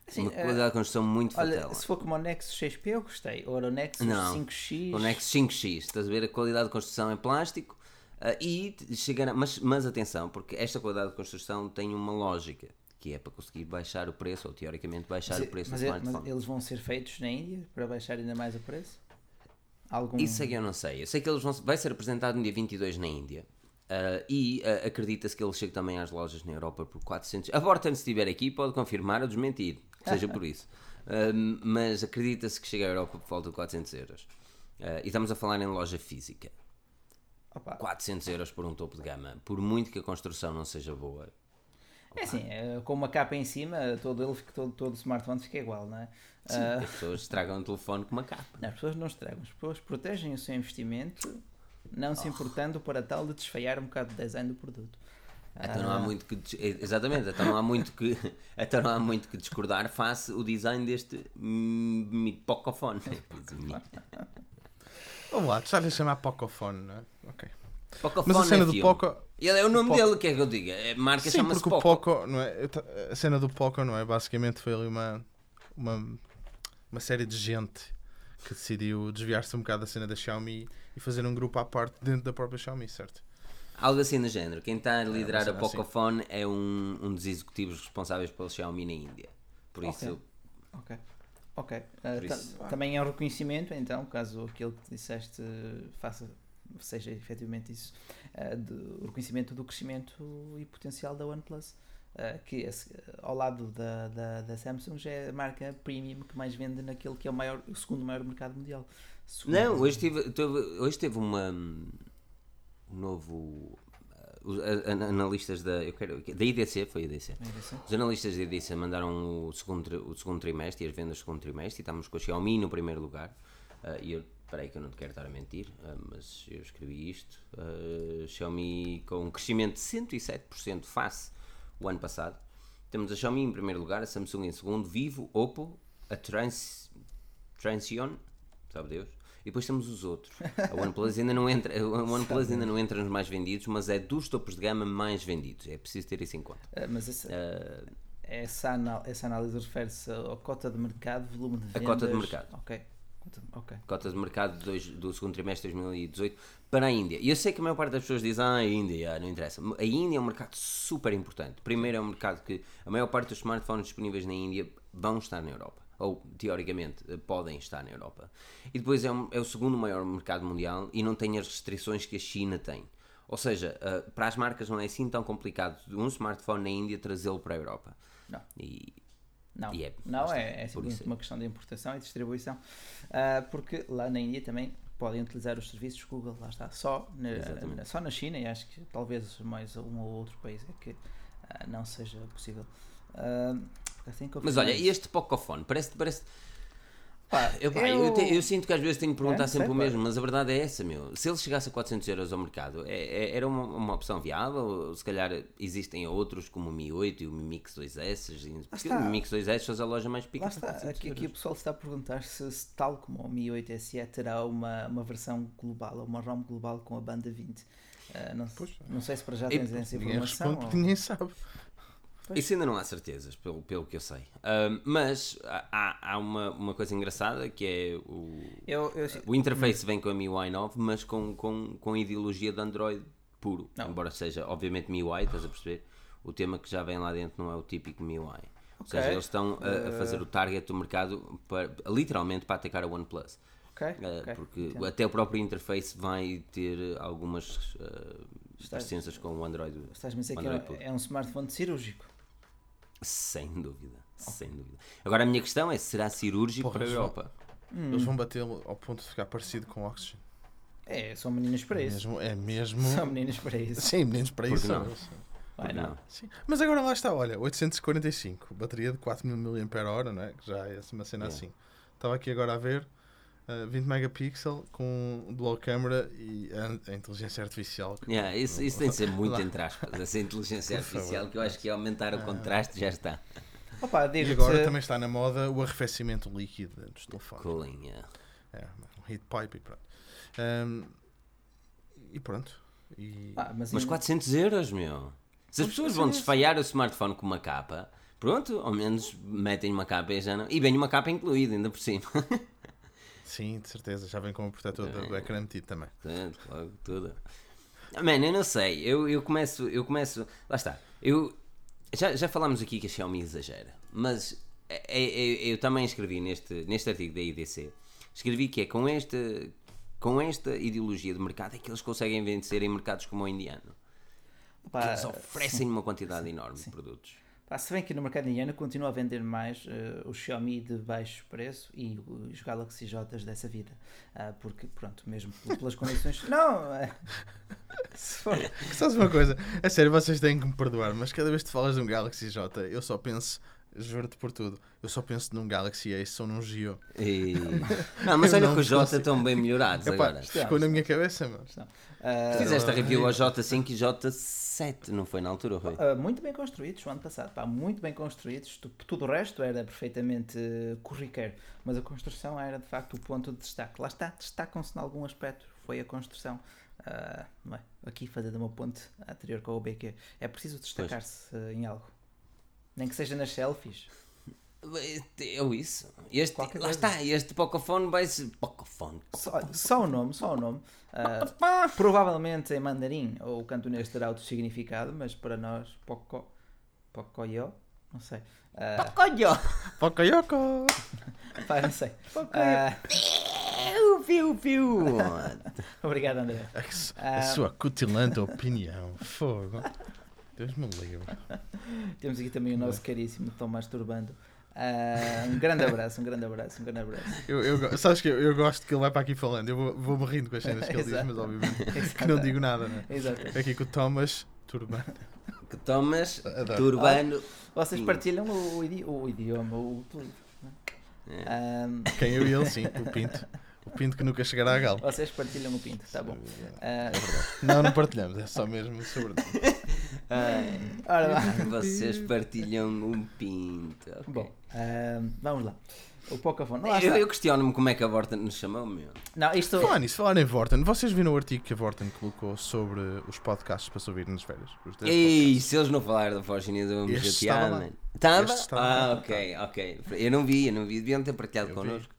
B: Assim,
A: uma
B: eh,
A: qualidade de construção muito
B: Olha,
A: fatela.
B: se for como o Nexus 6P, eu gostei. Ou o Nexus
A: Não.
B: 5X.
A: O Nexus 5X, estás a ver? A qualidade de construção é plástico ah, e t- chegará, mas, mas atenção, porque esta qualidade de construção tem uma lógica, que é para conseguir baixar o preço, ou teoricamente baixar o preço
B: mas,
A: do
B: é- mas
A: smartphone.
B: eles vão ser feitos na Índia para baixar ainda mais o preço? Algum...
A: Isso é que eu não sei. Eu sei que eles vão, vai ser apresentado no dia 22 na Índia. ah, e ah, acredita-se que ele chegue também às lojas na Europa por 400. A Vorten, se estiver aqui, pode confirmar ou desmentir, que seja por isso. Ah, mas acredita-se que chega à Europa por volta de 400 euros. E estamos a falar em loja física.
B: Opa,
A: 400 euros por um topo de gama. Por muito que a construção não seja boa.
B: É assim, é, com uma capa em cima, todo, ele, todo, todo o smartphone fica igual, não é?
A: Sim,
B: Ah,
A: as pessoas estragam o telefone com uma capa.
B: não, as pessoas não estragam, as pessoas protegem o seu investimento, não
A: Oh.
B: se importando para tal de desfeiar um bocado o design do produto.
A: Então não há muito que dis- exatamente, então não há muito que então não há muito que discordar face o design deste pocofone.
C: Vamos lá, tu estás a chamar Pocofone, não é? Ok.
A: Pocofone
C: Mas a cena
A: é
C: do. Poco.
A: Ele é o nome
C: Poco-
A: dele, que é que eu diga. A marca chama-se
C: porque o
A: Poco.
C: Poco, não é? A cena do Poco, não é? Basicamente foi ali uma. uma, uma série de gente que decidiu desviar-se um bocado da cena da Xiaomi e fazer um grupo à parte dentro da própria Xiaomi, certo?
A: Algo assim do género. Quem está a liderar
C: mas
A: a
C: assim.
A: Pocophone é um, um dos executivos responsáveis pela Xiaomi na Índia. Por
B: Ok.
A: isso,
B: Ok. Ok. Uh,
A: isso-
B: também é um reconhecimento, então, caso aquilo que disseste faça, seja efetivamente isso, uh, do- o reconhecimento do crescimento e potencial da OnePlus. Uh, que uh, ao lado da, da, da Samsung já é a marca premium que mais vende naquele que é o, maior, o segundo maior mercado mundial. Segundo-
A: Não, hoje teve, teve- hoje teve uma um novo uh, a- analistas da eu quero da IDC foi a IDC.
B: Isso?
A: Os analistas da IDC mandaram o segundo, o segundo trimestre e as vendas do segundo trimestre e estamos com a Xiaomi no primeiro lugar. Uh, e eu, peraí que eu não te quero estar a mentir, mas eu escrevi isto. Xiaomi com um crescimento de 107% face o ano passado. Temos a Xiaomi em primeiro lugar, a Samsung em segundo, Vivo, Oppo, a Trans, Transion, sabe Deus, e depois temos os outros. A OnePlus ainda não entra, a OnePlus ainda não entra nos mais vendidos, mas é dos topos de gama mais vendidos. É preciso ter isso em conta.
B: Uh, mas essa,
A: Uh,
B: essa, anal- essa análise refere-se à cota de mercado, volume de
A: A
B: vendas.
A: cota de mercado.
B: Ok. Cota de- ok.
A: cotas de mercado de dois- do segundo trimestre de 2018 para a Índia. E eu sei que a maior parte das pessoas diz, ah, a Índia, não interessa. A Índia é um mercado super importante. Primeiro é um mercado que a maior parte dos smartphones disponíveis na Índia vão estar na Europa. Ou, teoricamente, eh, podem estar na Europa. E depois é, um- é o segundo maior mercado mundial e não tem as restrições que a China tem. Ou seja, eh, para as marcas não é assim tão complicado de um smartphone na Índia trazê-lo para a Europa.
B: Não.
A: E
B: Não,
A: E é-
B: não é, é simplesmente
A: é.
B: uma questão de importação e distribuição. Ah, porque lá na Índia também podem utilizar os serviços Google, lá está. Só na, na- só na China e acho que talvez mais um ou outro país é que ah, não seja possível. Eu
A: Mas olha, e este Pocophone? Parece, parece,
B: Pá,
A: Eu, pá, eu, te- eu sinto que às vezes tenho que perguntar
B: É,
A: sempre
B: sei,
A: o
B: pá.
A: mesmo, mas a verdade é essa, meu. Se ele chegasse a 400 euros ao mercado, é- é- era uma, uma opção viável? Ou se calhar existem outros como o Mi 8 e o Mi Mix 2S? e- Porque o Mi Mix 2S faz a loja mais pica
B: Lá
A: por
B: está,
A: 400
B: aqui, aqui o pessoal está a perguntar se, se tal como o Mi 8 SE terá uma, uma versão global, uma ROM global com a banda 20. Ah, não,
C: Pois.
B: não sei se para já
A: E-
B: tens essa
C: Ninguém
B: informação.
C: responde porque
B: ou-
C: ninguém sabe.
A: Isso ainda não há certezas, pelo, pelo que eu sei. Ahm, mas há, há uma, uma coisa engraçada que é o,
B: Eu, eu,
A: o interface vem com a MIUI 9, mas com, com, com a ideologia de Android puro.
B: Não.
A: Embora seja, obviamente, MIUI, estás a perceber? O tema que já vem lá dentro não é o típico MIUI. Ou
B: Ok.
A: seja, eles estão a, a fazer o target do mercado para, literalmente para atacar a OnePlus.
B: ok,
A: Uh,
B: ok,
A: porque
B: entendo.
A: até o próprio interface vai ter algumas uh,
B: Estás-
A: com o Android.
B: Estás-me a dizer que é, é um smartphone cirúrgico.
A: Sem dúvida, sem dúvida. Agora a minha questão é: será cirúrgico
C: Porra,
A: para a. Europa?
B: Hum.
C: Eles vão batê-lo ao ponto de ficar parecido com o Oxygen.
B: É, são meninos para
C: É
B: isso.
C: mesmo. É mesmo...
B: São meninos para isso.
C: Sim, meninos para
A: Por que
C: isso.
A: não?
C: eles.
B: Vai,
A: Porque
B: não.
C: Sim. Mas agora lá está, olha, 845, bateria de 4000 mAh, não é? Que já é uma cena
A: É.
C: assim. Estava aqui agora a ver, uh, 20 megapixel com dual camera e a, a inteligência artificial. que-
A: Yeah, isso, isso tem de ser muito entre aspas, essa inteligência artificial que eu acho que é aumentar o contraste já está.
B: Opa,
C: E agora também está na moda o arrefecimento líquido dos telefones.
A: Cooling, yeah.
C: É, um heat pipe e pronto. Um, e pronto. E,
B: Ah, mas,
A: Mas
B: ainda-
A: 400 euros, meu. Se as pessoas vão desfaiar o smartphone com uma capa, pronto, ao menos metem uma capa e já não. E vem uma capa incluída, ainda por cima.
C: sim, de certeza, já vem com o protetor do, do ecrã metido também.
A: Portanto, logo tudo. Ah, Mano, eu não sei. Eu, eu começo. Eu começo. Lá está. Eu, já, já falámos aqui que a Xiaomi exagera. Mas é- é- eu também escrevi neste, neste artigo da IDC. Escrevi que é com esta, com esta ideologia de mercado é que eles conseguem vencer em mercados como o indiano.
B: opa,
A: Que eles oferecem uma quantidade enorme de produtos.
B: Se bem que no mercado indiano continua a vender mais o Xiaomi de baixo preço e os Galaxy J dessa vida. Ah, porque, pronto, mesmo pelas condições. Não! é- se for-
C: Sabes uma coisa? É sério, vocês têm que me perdoar, mas cada vez que falas de um Galaxy J, eu só penso, juro-te por tudo, eu só penso num Galaxy Ace ou num Geo.
A: E... Não, mas
C: Eu
A: olha
C: não
A: que os J
C: consigo.
A: estão bem melhorados
C: Epá,
A: agora.
C: ficou na minha cabeça, meu.
B: não. Ah,
A: Fizeste a review ao J5 e J7, não foi na altura, Rui?
B: Uh, muito bem construídos o ano passado, pá, muito bem construídos. Tu- Tudo o resto era perfeitamente uh, corriqueiro, mas a construção era de facto o ponto de destaque. Lá está, destacam-se em algum aspecto, foi a construção. Uh? Aqui fazendo uma ponte anterior com o BQ, é preciso destacar-se uh, em algo, nem que seja nas selfies.
A: É isso. Este,
B: Qualquer
A: lá
B: coisa.
A: está, este Pocophone vai ser. Pocophone.
B: Só, só o nome, só o nome. Ah, provavelmente em mandarim ou cantonês terá outro significado, mas para nós, Poco, Pocoyo, não sei. Ah,
A: Pocoyo!
C: Pocoyoco!
B: pá, não sei. Ah,
A: Piu, piu, piu.
B: obrigado, André.
C: A sua cutilante opinião. Fogo. Deus me livre.
B: Temos aqui também o nosso caríssimo Tom Masturbando. Ah, um grande abraço, um grande abraço, um grande abraço.
C: Eu, eu, sabes que eu, eu gosto que ele vai para aqui falando. Eu vou- vou-me rindo com as cenas que ele diz, mas obviamente que não digo nada, né?
B: Exato.
C: Aqui com o Thomas Turban.
A: Que Thomas,
C: Adoro.
A: turbano.
B: Vocês
A: Hum.
B: partilham o, o idi- o idioma, o apelido. não é? Ah,
C: Quem eu e ele, sim, o Pinto. O Pinto que nunca chegará a galo.
B: vocês partilham o pinto, tá bom.
C: É
B: Ah,
C: verdade. Não, não partilhamos, é só mesmo sobre.
A: Ai,
B: ora lá.
A: vocês partilham um pinto. ok.
B: Bom, ah, vamos lá. O Pocophone. Lá
A: eu, eu questiono-me como é que a Vorta nos chamou, meu.
B: Não, isto.
C: Falar nisso, falar em Vorten, vocês viram o artigo que a Vorten colocou sobre os podcasts para se ouvir nas férias? Os 10
A: Ei, se eles não falaram da me
C: Este
A: chatear,
C: estava
A: mano. Estava? Ah, ok, ok. Eu não vi, eu não vi. Deviam ter partilhado
C: Eu vi.
A: connosco.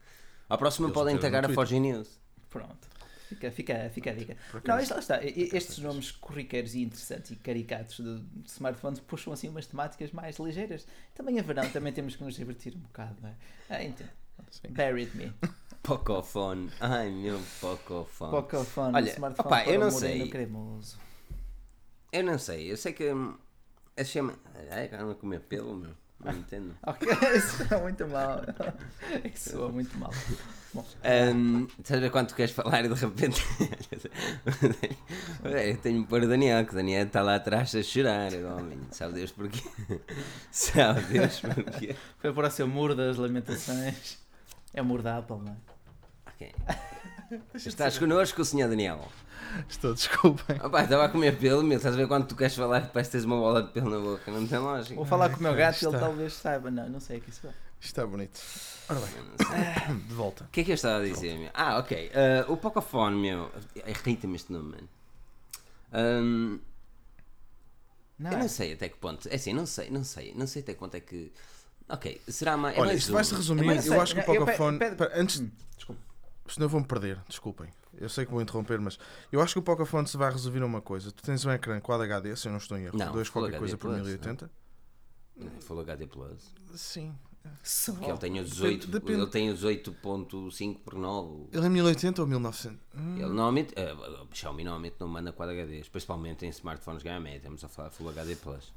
A: À próxima
C: Eles
A: podem tagar a. Forge News.
B: Pronto. Fica, fica, fica a dica. Não, isto lá está. Estes nomes corriqueiros e interessantes e caricatos de, de smartphones puxam assim umas temáticas mais ligeiras. Também a verão, também temos que nos divertir um bocado, não é? Ah.
C: Sim.
B: Bear with me.
A: Pocofone. Ai, meu Pocofone.
B: Pocophone,
A: Olha,
B: smartphone para
A: eu não sei.
B: cremoso.
A: Eu não sei, eu sei que. hum, A chama. Ai, cara, a comer pelo, meu. Não entendo.
B: Ok, isso é muito mal. Isso soa muito mal.
A: Um, estás a tu queres falar e de repente. eu tenho que pôr o Daniel, que o Daniel está lá atrás a chorar. Homem. Sabe Deus porquê? Sabe Deus porquê?
B: Foi para o seu muro das lamentações. É o muro da Apple, não é?
A: Ok. Estás connosco, senhor Daniel?
C: Estou, desculpem.
A: Opa, estava a comer pelo, meu. Estás a ver quando tu queres falar e parece que tens uma bola de pelo na boca? Não tem lógica.
B: Vou falar com o meu gato e ele talvez saiba. Não, não sei o que isso é.
C: Isto está bonito. Ora bem, de volta.
A: O que é que eu estava a dizer, meu? Ah, ok. Uh, o Pocophone, meu. Irrita-me este nome, mano. Um,
B: Não,
A: eu
B: é.
A: não sei até que ponto. É assim, não sei, não sei. Não sei até quanto é que. Ok, será mais. é
C: Olha,
A: mais
C: isto vai-se
A: É
C: resumir.
A: mais-
C: eu acho que o Pocophone. Antes. Senão vou-me perder, desculpem. Eu sei que vou interromper, mas eu acho que o Pocophone se vai resolver a uma coisa. Tu tens um ecrã Quad HD, se eu não estou em erro,
A: Não,
C: 2
A: Full
C: qualquer
A: HD
C: coisa por
A: Plus,
C: 1080.
A: Full HD Plus.
C: Sim.
B: Só.
A: Que ele tem o 18.
C: Depende-
A: Ele tem o 18.5 por 9.
C: Ele é 1080 ou 1900? Hum,
A: Ele normalmente. Uh, Xiaomi normalmente não manda Quad HDs, principalmente em smartphones gama média. Estamos a falar Full HD Plus.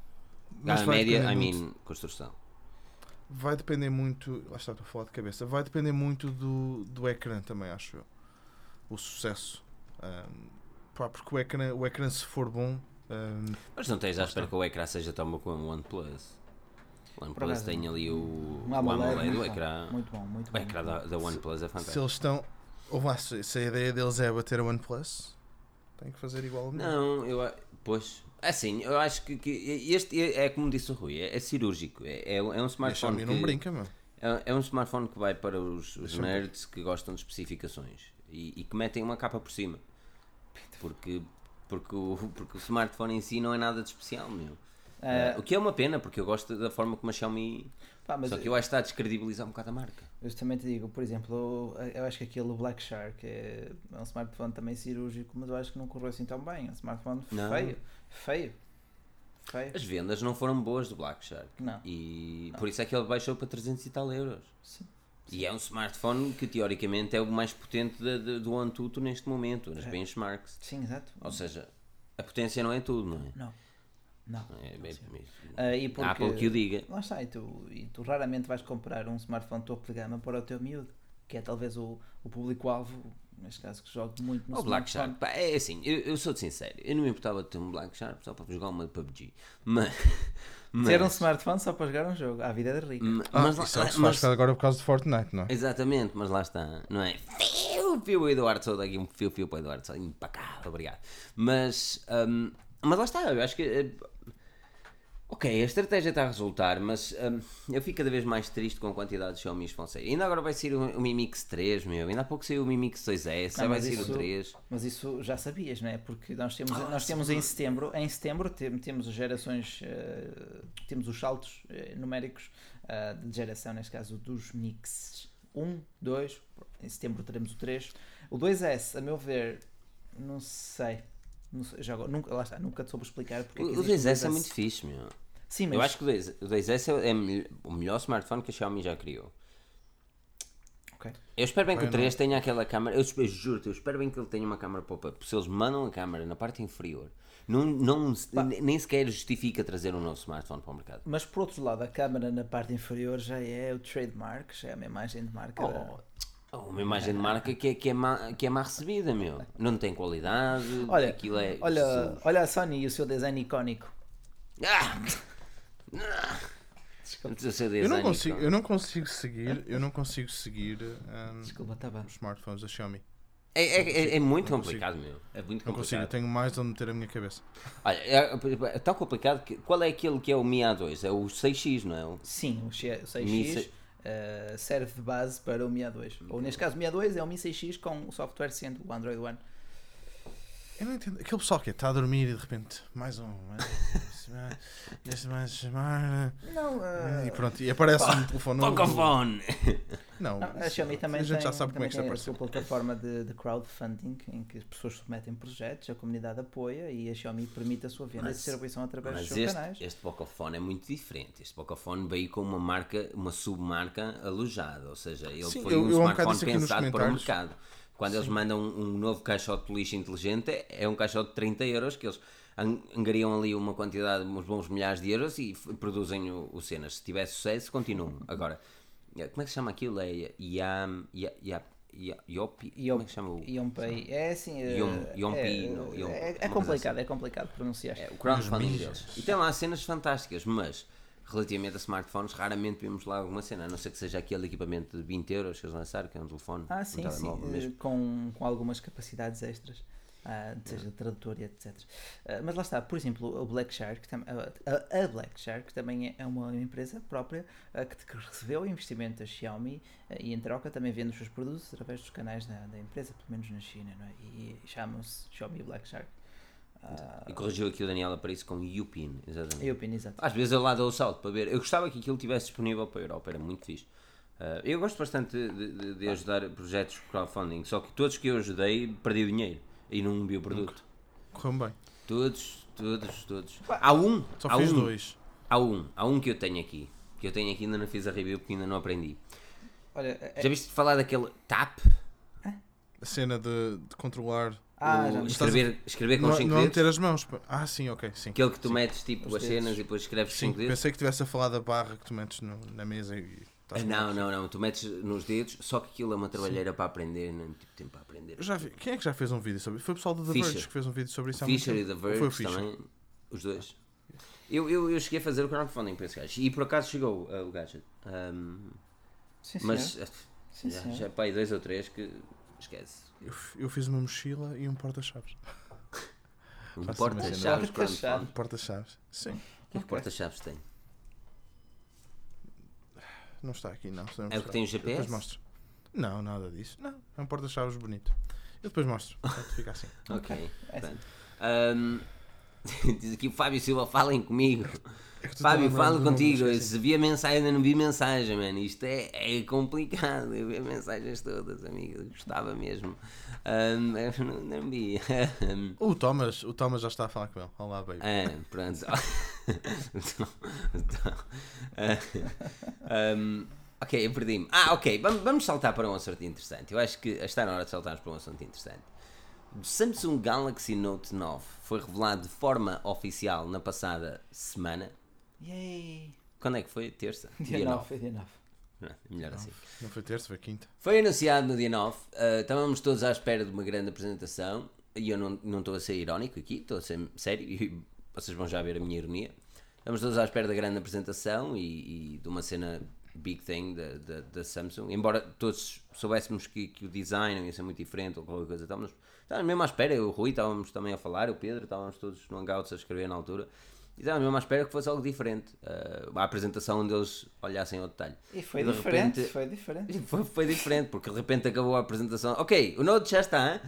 C: Vai
A: média, I mean, construção.
C: Vai depender muito. Lá está, estou a falar de cabeça. Vai depender muito do, do ecrã também, acho eu. O sucesso. Pá, porque o ecrã, o ecrã, se for bom. ahm,
A: Mas não tens à espera que o ecrã seja tão bom como o OnePlus. O OnePlus tem ali o,
B: Um
A: o
B: AMOLED,
A: o
B: bom,
A: ecrã.
B: Muito bom, muito
A: O
B: bom.
A: ecrã da, da OnePlus é
C: se
A: fantástico.
C: eles estão. Ou lá, se, se a ideia deles é bater a OnePlus, tem que fazer igual ao meu.
A: Não, eu pois. Assim, eu acho que, que este é, é como disse o Rui, é, é cirúrgico. É, é, é um smartphone. Que,
C: não brinca, meu.
A: é, é um smartphone que vai para os, os nerds que gostam de especificações e, e que metem uma capa por cima. Porque, porque, o, porque o smartphone em si não é nada de especial, meu.
B: Ah,
A: o que é uma pena, porque eu gosto da forma como a Xiaomi.
B: pá, mas
A: Só que eu acho que está a descredibilizar um bocado a marca.
B: eu também te digo, por exemplo, eu, eu acho que aquele Black Shark é, é um smartphone também cirúrgico, mas eu acho que não correu assim tão bem. É um smartphone
A: Não.
B: feio. Feio. Feio.
A: As vendas não foram boas do Black Shark.
B: Não.
A: E por isso é que ele baixou para 300 e tal euros.
B: Sim.
A: E é um smartphone que teoricamente é o mais potente da- da- do Antutu neste momento, nas
B: É.
A: benchmarks.
B: Sim, exato.
A: Ou seja, a potência não é tudo, não é?
B: Não. Não.
A: É, é,
B: e
A: a
B: porque,
A: Apple que o diga.
B: Lá está, e tu, e tu raramente vais comprar um smartphone topo de gama para o teu miúdo, que é talvez o, o público-alvo, neste caso, que joga muito no
A: O Black. Shark, pá, é assim, eu, eu sou de sincero, eu não me importava de ter um Black Shark só para jogar uma PUBG. Mas. mas
B: Ter um smartphone só para jogar um jogo, a vida é rica.
A: ma-
C: Ah,
A: mas lá-
C: isso é que se
A: mas-
C: faz agora por causa de Fortnite, não é?
A: Exatamente, mas lá está, não é? Fio, fio, Eduardo Souza aqui, um fio, fio para o Eduardo Souza, impecável, obrigado. Mas, hum, mas lá está, eu acho que. Ok, a estratégia está a resultar, mas hum, eu fico cada vez mais triste com a quantidade de Xiaomi que vão sair. Ainda agora vai sair o, o Mi Mix 3, meu. Ainda há pouco saiu o Mi Mix 2S,
B: Não,
A: vai sair
B: isso-
A: o 3.
B: Mas isso já sabias, não é? Porque nós temos,
A: Ah,
B: nós temos em setembro, em setembro tem- temos as gerações, eh, temos os saltos eh, numéricos ah, de geração, neste caso dos Mix 1, 2, em setembro teremos o 3. O 2S, a meu ver, não sei. Não sei, já nunca, lá está, nunca te soube explicar porque é que
A: O, o
B: existe
A: 2S é muito fixe, meu.
B: Sim, mas
A: Eu acho que o 2 o 2S é, é o melhor smartphone que a Xiaomi já criou.
B: Ok.
A: Eu espero bem que o
C: Eu
A: 3 tenha aquela câmera. Eu, eu juro-te, eu espero bem que ele tenha uma câmera pop-up. Se eles mandam a câmera na parte inferior, não, não, nem sequer justifica trazer um novo smartphone para o mercado.
B: Mas por outro lado, a câmara na parte inferior já é o trademark, já é uma imagem de marca. da-
A: Oh, uma imagem de marca que é, que, é má, que é má recebida, meu. Não tem qualidade.
B: Olha,
A: aquilo é.
B: olha, olha a Sony e o seu design icónico.
A: Ah! Ser
C: Eu
A: design,
C: não consigo, eu não consigo seguir, eu não consigo seguir hum,
B: Desculpa, tá
C: os smartphones da Xiaomi.
A: É, é, é, é muito
C: Não consigo.
A: complicado, meu. É muito
C: Não consigo, eu
A: complicado.
C: tenho mais onde meter a minha cabeça.
A: Olha, é, é tão complicado que. Qual é aquele que é o Mi A2? É o 6X, não é? O-
B: Sim, o Xi- o 6X
A: Mi
B: serve de base para o Mi A2. Ou neste caso, o Mi A2 é o Mi 6X com o software sendo o Android One.
C: Eu não entendo. Aquele pessoal que é, está a dormir e de repente, mais um, mais um, mais- este mais chamar.
B: Não, eh,
C: E pronto, e aparece um telefone novo.
A: Pocophone!
C: Não,
B: Não, a Xiaomi também
C: a gente
B: tem,
C: já sabe como é que
B: tem a sua plataforma de, de crowdfunding em que as pessoas submetem projetos, a comunidade apoia e a Xiaomi permite a sua venda e
A: Mas-
B: distribuição através dos
A: Mas
B: seus
A: este,
B: canais.
A: este Pocophone é muito diferente. Este Pocophone veio com uma marca, uma submarca alojada. Ou seja, ele
C: Sim,
A: foi
C: eu-
A: um
C: eu um
A: smartphone
C: nos
A: pensado para o mercado. Quando eles mandam um, um novo caixote de lixo inteligente, é, é um caixote de 30 euros que eles ang- angariam ali uma quantidade, uns bons milhares de euros e produzem o, o cenas. Se tiver sucesso, continuam. Agora, eh, como é que se chama aquilo? É Yam. Ya- Ya- Ya- Yopi? Como é que se chama o.
B: Yompay. É assim. eh,
A: Yom- Yompi,
B: é, é, é complicado, é complicado pronunciar.
A: É, o crowdfunding deles. E tem lá cenas fantásticas, mas relativamente a smartphones, raramente vemos lá alguma cena, a não ser que seja aquele equipamento de 20 euros que eles lançaram, que é um telefone,
B: Ah,
A: um
B: sim, sim,
A: telemóvel
B: eh,
A: mesmo.
B: com, com algumas capacidades extras, ah, seja tradutor e etc. Ah, mas lá está, por exemplo, o Black Shark, a, a- a Black Shark também é- é uma empresa própria ah, que, que recebeu investimento da Xiaomi e em troca também vende os seus produtos através dos canais da, da empresa, pelo menos na China, é? e chamam-se Xiaomi Black Shark. Ah,
A: E corrigiu aqui o Daniel para isso com Upin, exatamente.
B: exato.
A: Às vezes eu lá dou o salto para ver. Eu gostava que aquilo estivesse disponível para a Europa, era muito fixe. Ah, eu gosto bastante de, de- de ajudar projetos de crowdfunding, só que todos que eu ajudei perdi dinheiro e não vi o produto.
C: Correu bem.
A: Todos, todos, todos. Há um,
C: Só
A: há
C: fiz
A: um,
C: dois.
A: há um, há um que eu tenho aqui, que eu tenho aqui ainda não fiz a review porque ainda não aprendi.
B: Olha, é-
A: Já viste falar daquele tap?
C: A cena de, de controlar.
B: Ah, já me-
A: escrever, escrever com
C: Não,
A: os 5
C: não
A: dedos?
C: meter as mãos. Ah, sim, ok. Sim.
A: Aquele que tu metes tipo
B: Os
A: as
B: dedos.
A: cenas e depois escreves
C: Sim,
A: 5 dedos?
C: pensei que estivesse a falar da barra que tu metes no- na mesa e.
A: Ah,
C: estás
A: Não, não, não. Tu metes nos dedos, só que aquilo é uma trabalheira para aprender, não tive tempo para aprender.
C: Já vi. Quem é que já fez um vídeo sobre isso? Foi o pessoal do The
A: Fisher.
C: Verge que fez um vídeo sobre isso há muito
A: Fisher e
C: tempo.
A: The
C: Ou Foi o
A: Verge também, os dois. Eu, eu, eu cheguei a fazer o crowdfunding para esse gajo e por acaso chegou uh, o gadget. Um,
B: sim,
A: mas uh,
B: Sim,
A: já, já pá, aí dois ou três que esquece.
C: Eu, eu fiz uma mochila e um porta-chaves.
A: Um porta-chaves.
B: Porta-chaves.
C: Um porta-chaves. Sim.
A: O que é que porta-chaves tem?
C: Não está aqui, não.
A: É o que tem o
C: Eu Depois
A: GPS?
C: mostro. Não, nada disso. Não, é um porta-chaves bonito. Eu depois mostro. Portanto, fica assim.
A: Ok.
B: É
A: pronto. Um, diz aqui o Fábio Silva, falem comigo.
C: É
A: Fábio, falo
C: nome,
A: contigo. Se via mensagem, ainda não vi mensagem, mano. Isto é, é complicado. Eu ver mensagens todas, amigo. Gostava mesmo. Um, não, não vi. Um,
C: O Thomas, o Thomas já está a falar com ele. Olá, baby.
A: ah, pronto. Então, então, um, ok, eu perdi-me. Ah, ok. Vamos, vamos saltar para um assunto interessante. Eu acho que está na hora de saltarmos para um assunto interessante. O Samsung Galaxy Note 9 foi revelado de forma oficial na passada semana.
B: Yay!
A: Quando é que foi? Terça?
B: Dia 9, dia 9.
A: Não, melhor assim.
C: Não foi terça, foi quinta.
A: Foi anunciado no dia 9. uh, estávamos todos à espera de uma grande apresentação. E eu não não estou a ser irónico aqui, estou a ser sério. E vocês vão já ver a minha ironia. Estamos todos à espera da grande apresentação e, e de uma cena big thing da, da, da Samsung. Embora todos soubéssemos que, que o design ia ser muito diferente ou qualquer coisa, estávamos, estávamos mesmo à espera. Eu, o Rui, estávamos também a falar, o Pedro, estávamos todos no Hangouts a escrever na altura. E estávamos mesmo à espera que fosse algo diferente. Uh, a apresentação onde eles olhassem ao detalhe.
B: E foi
A: de
B: diferente,
A: repente-
B: foi diferente.
A: Foi, foi diferente, porque de repente acabou a apresentação. Ok, o Note já está. hein?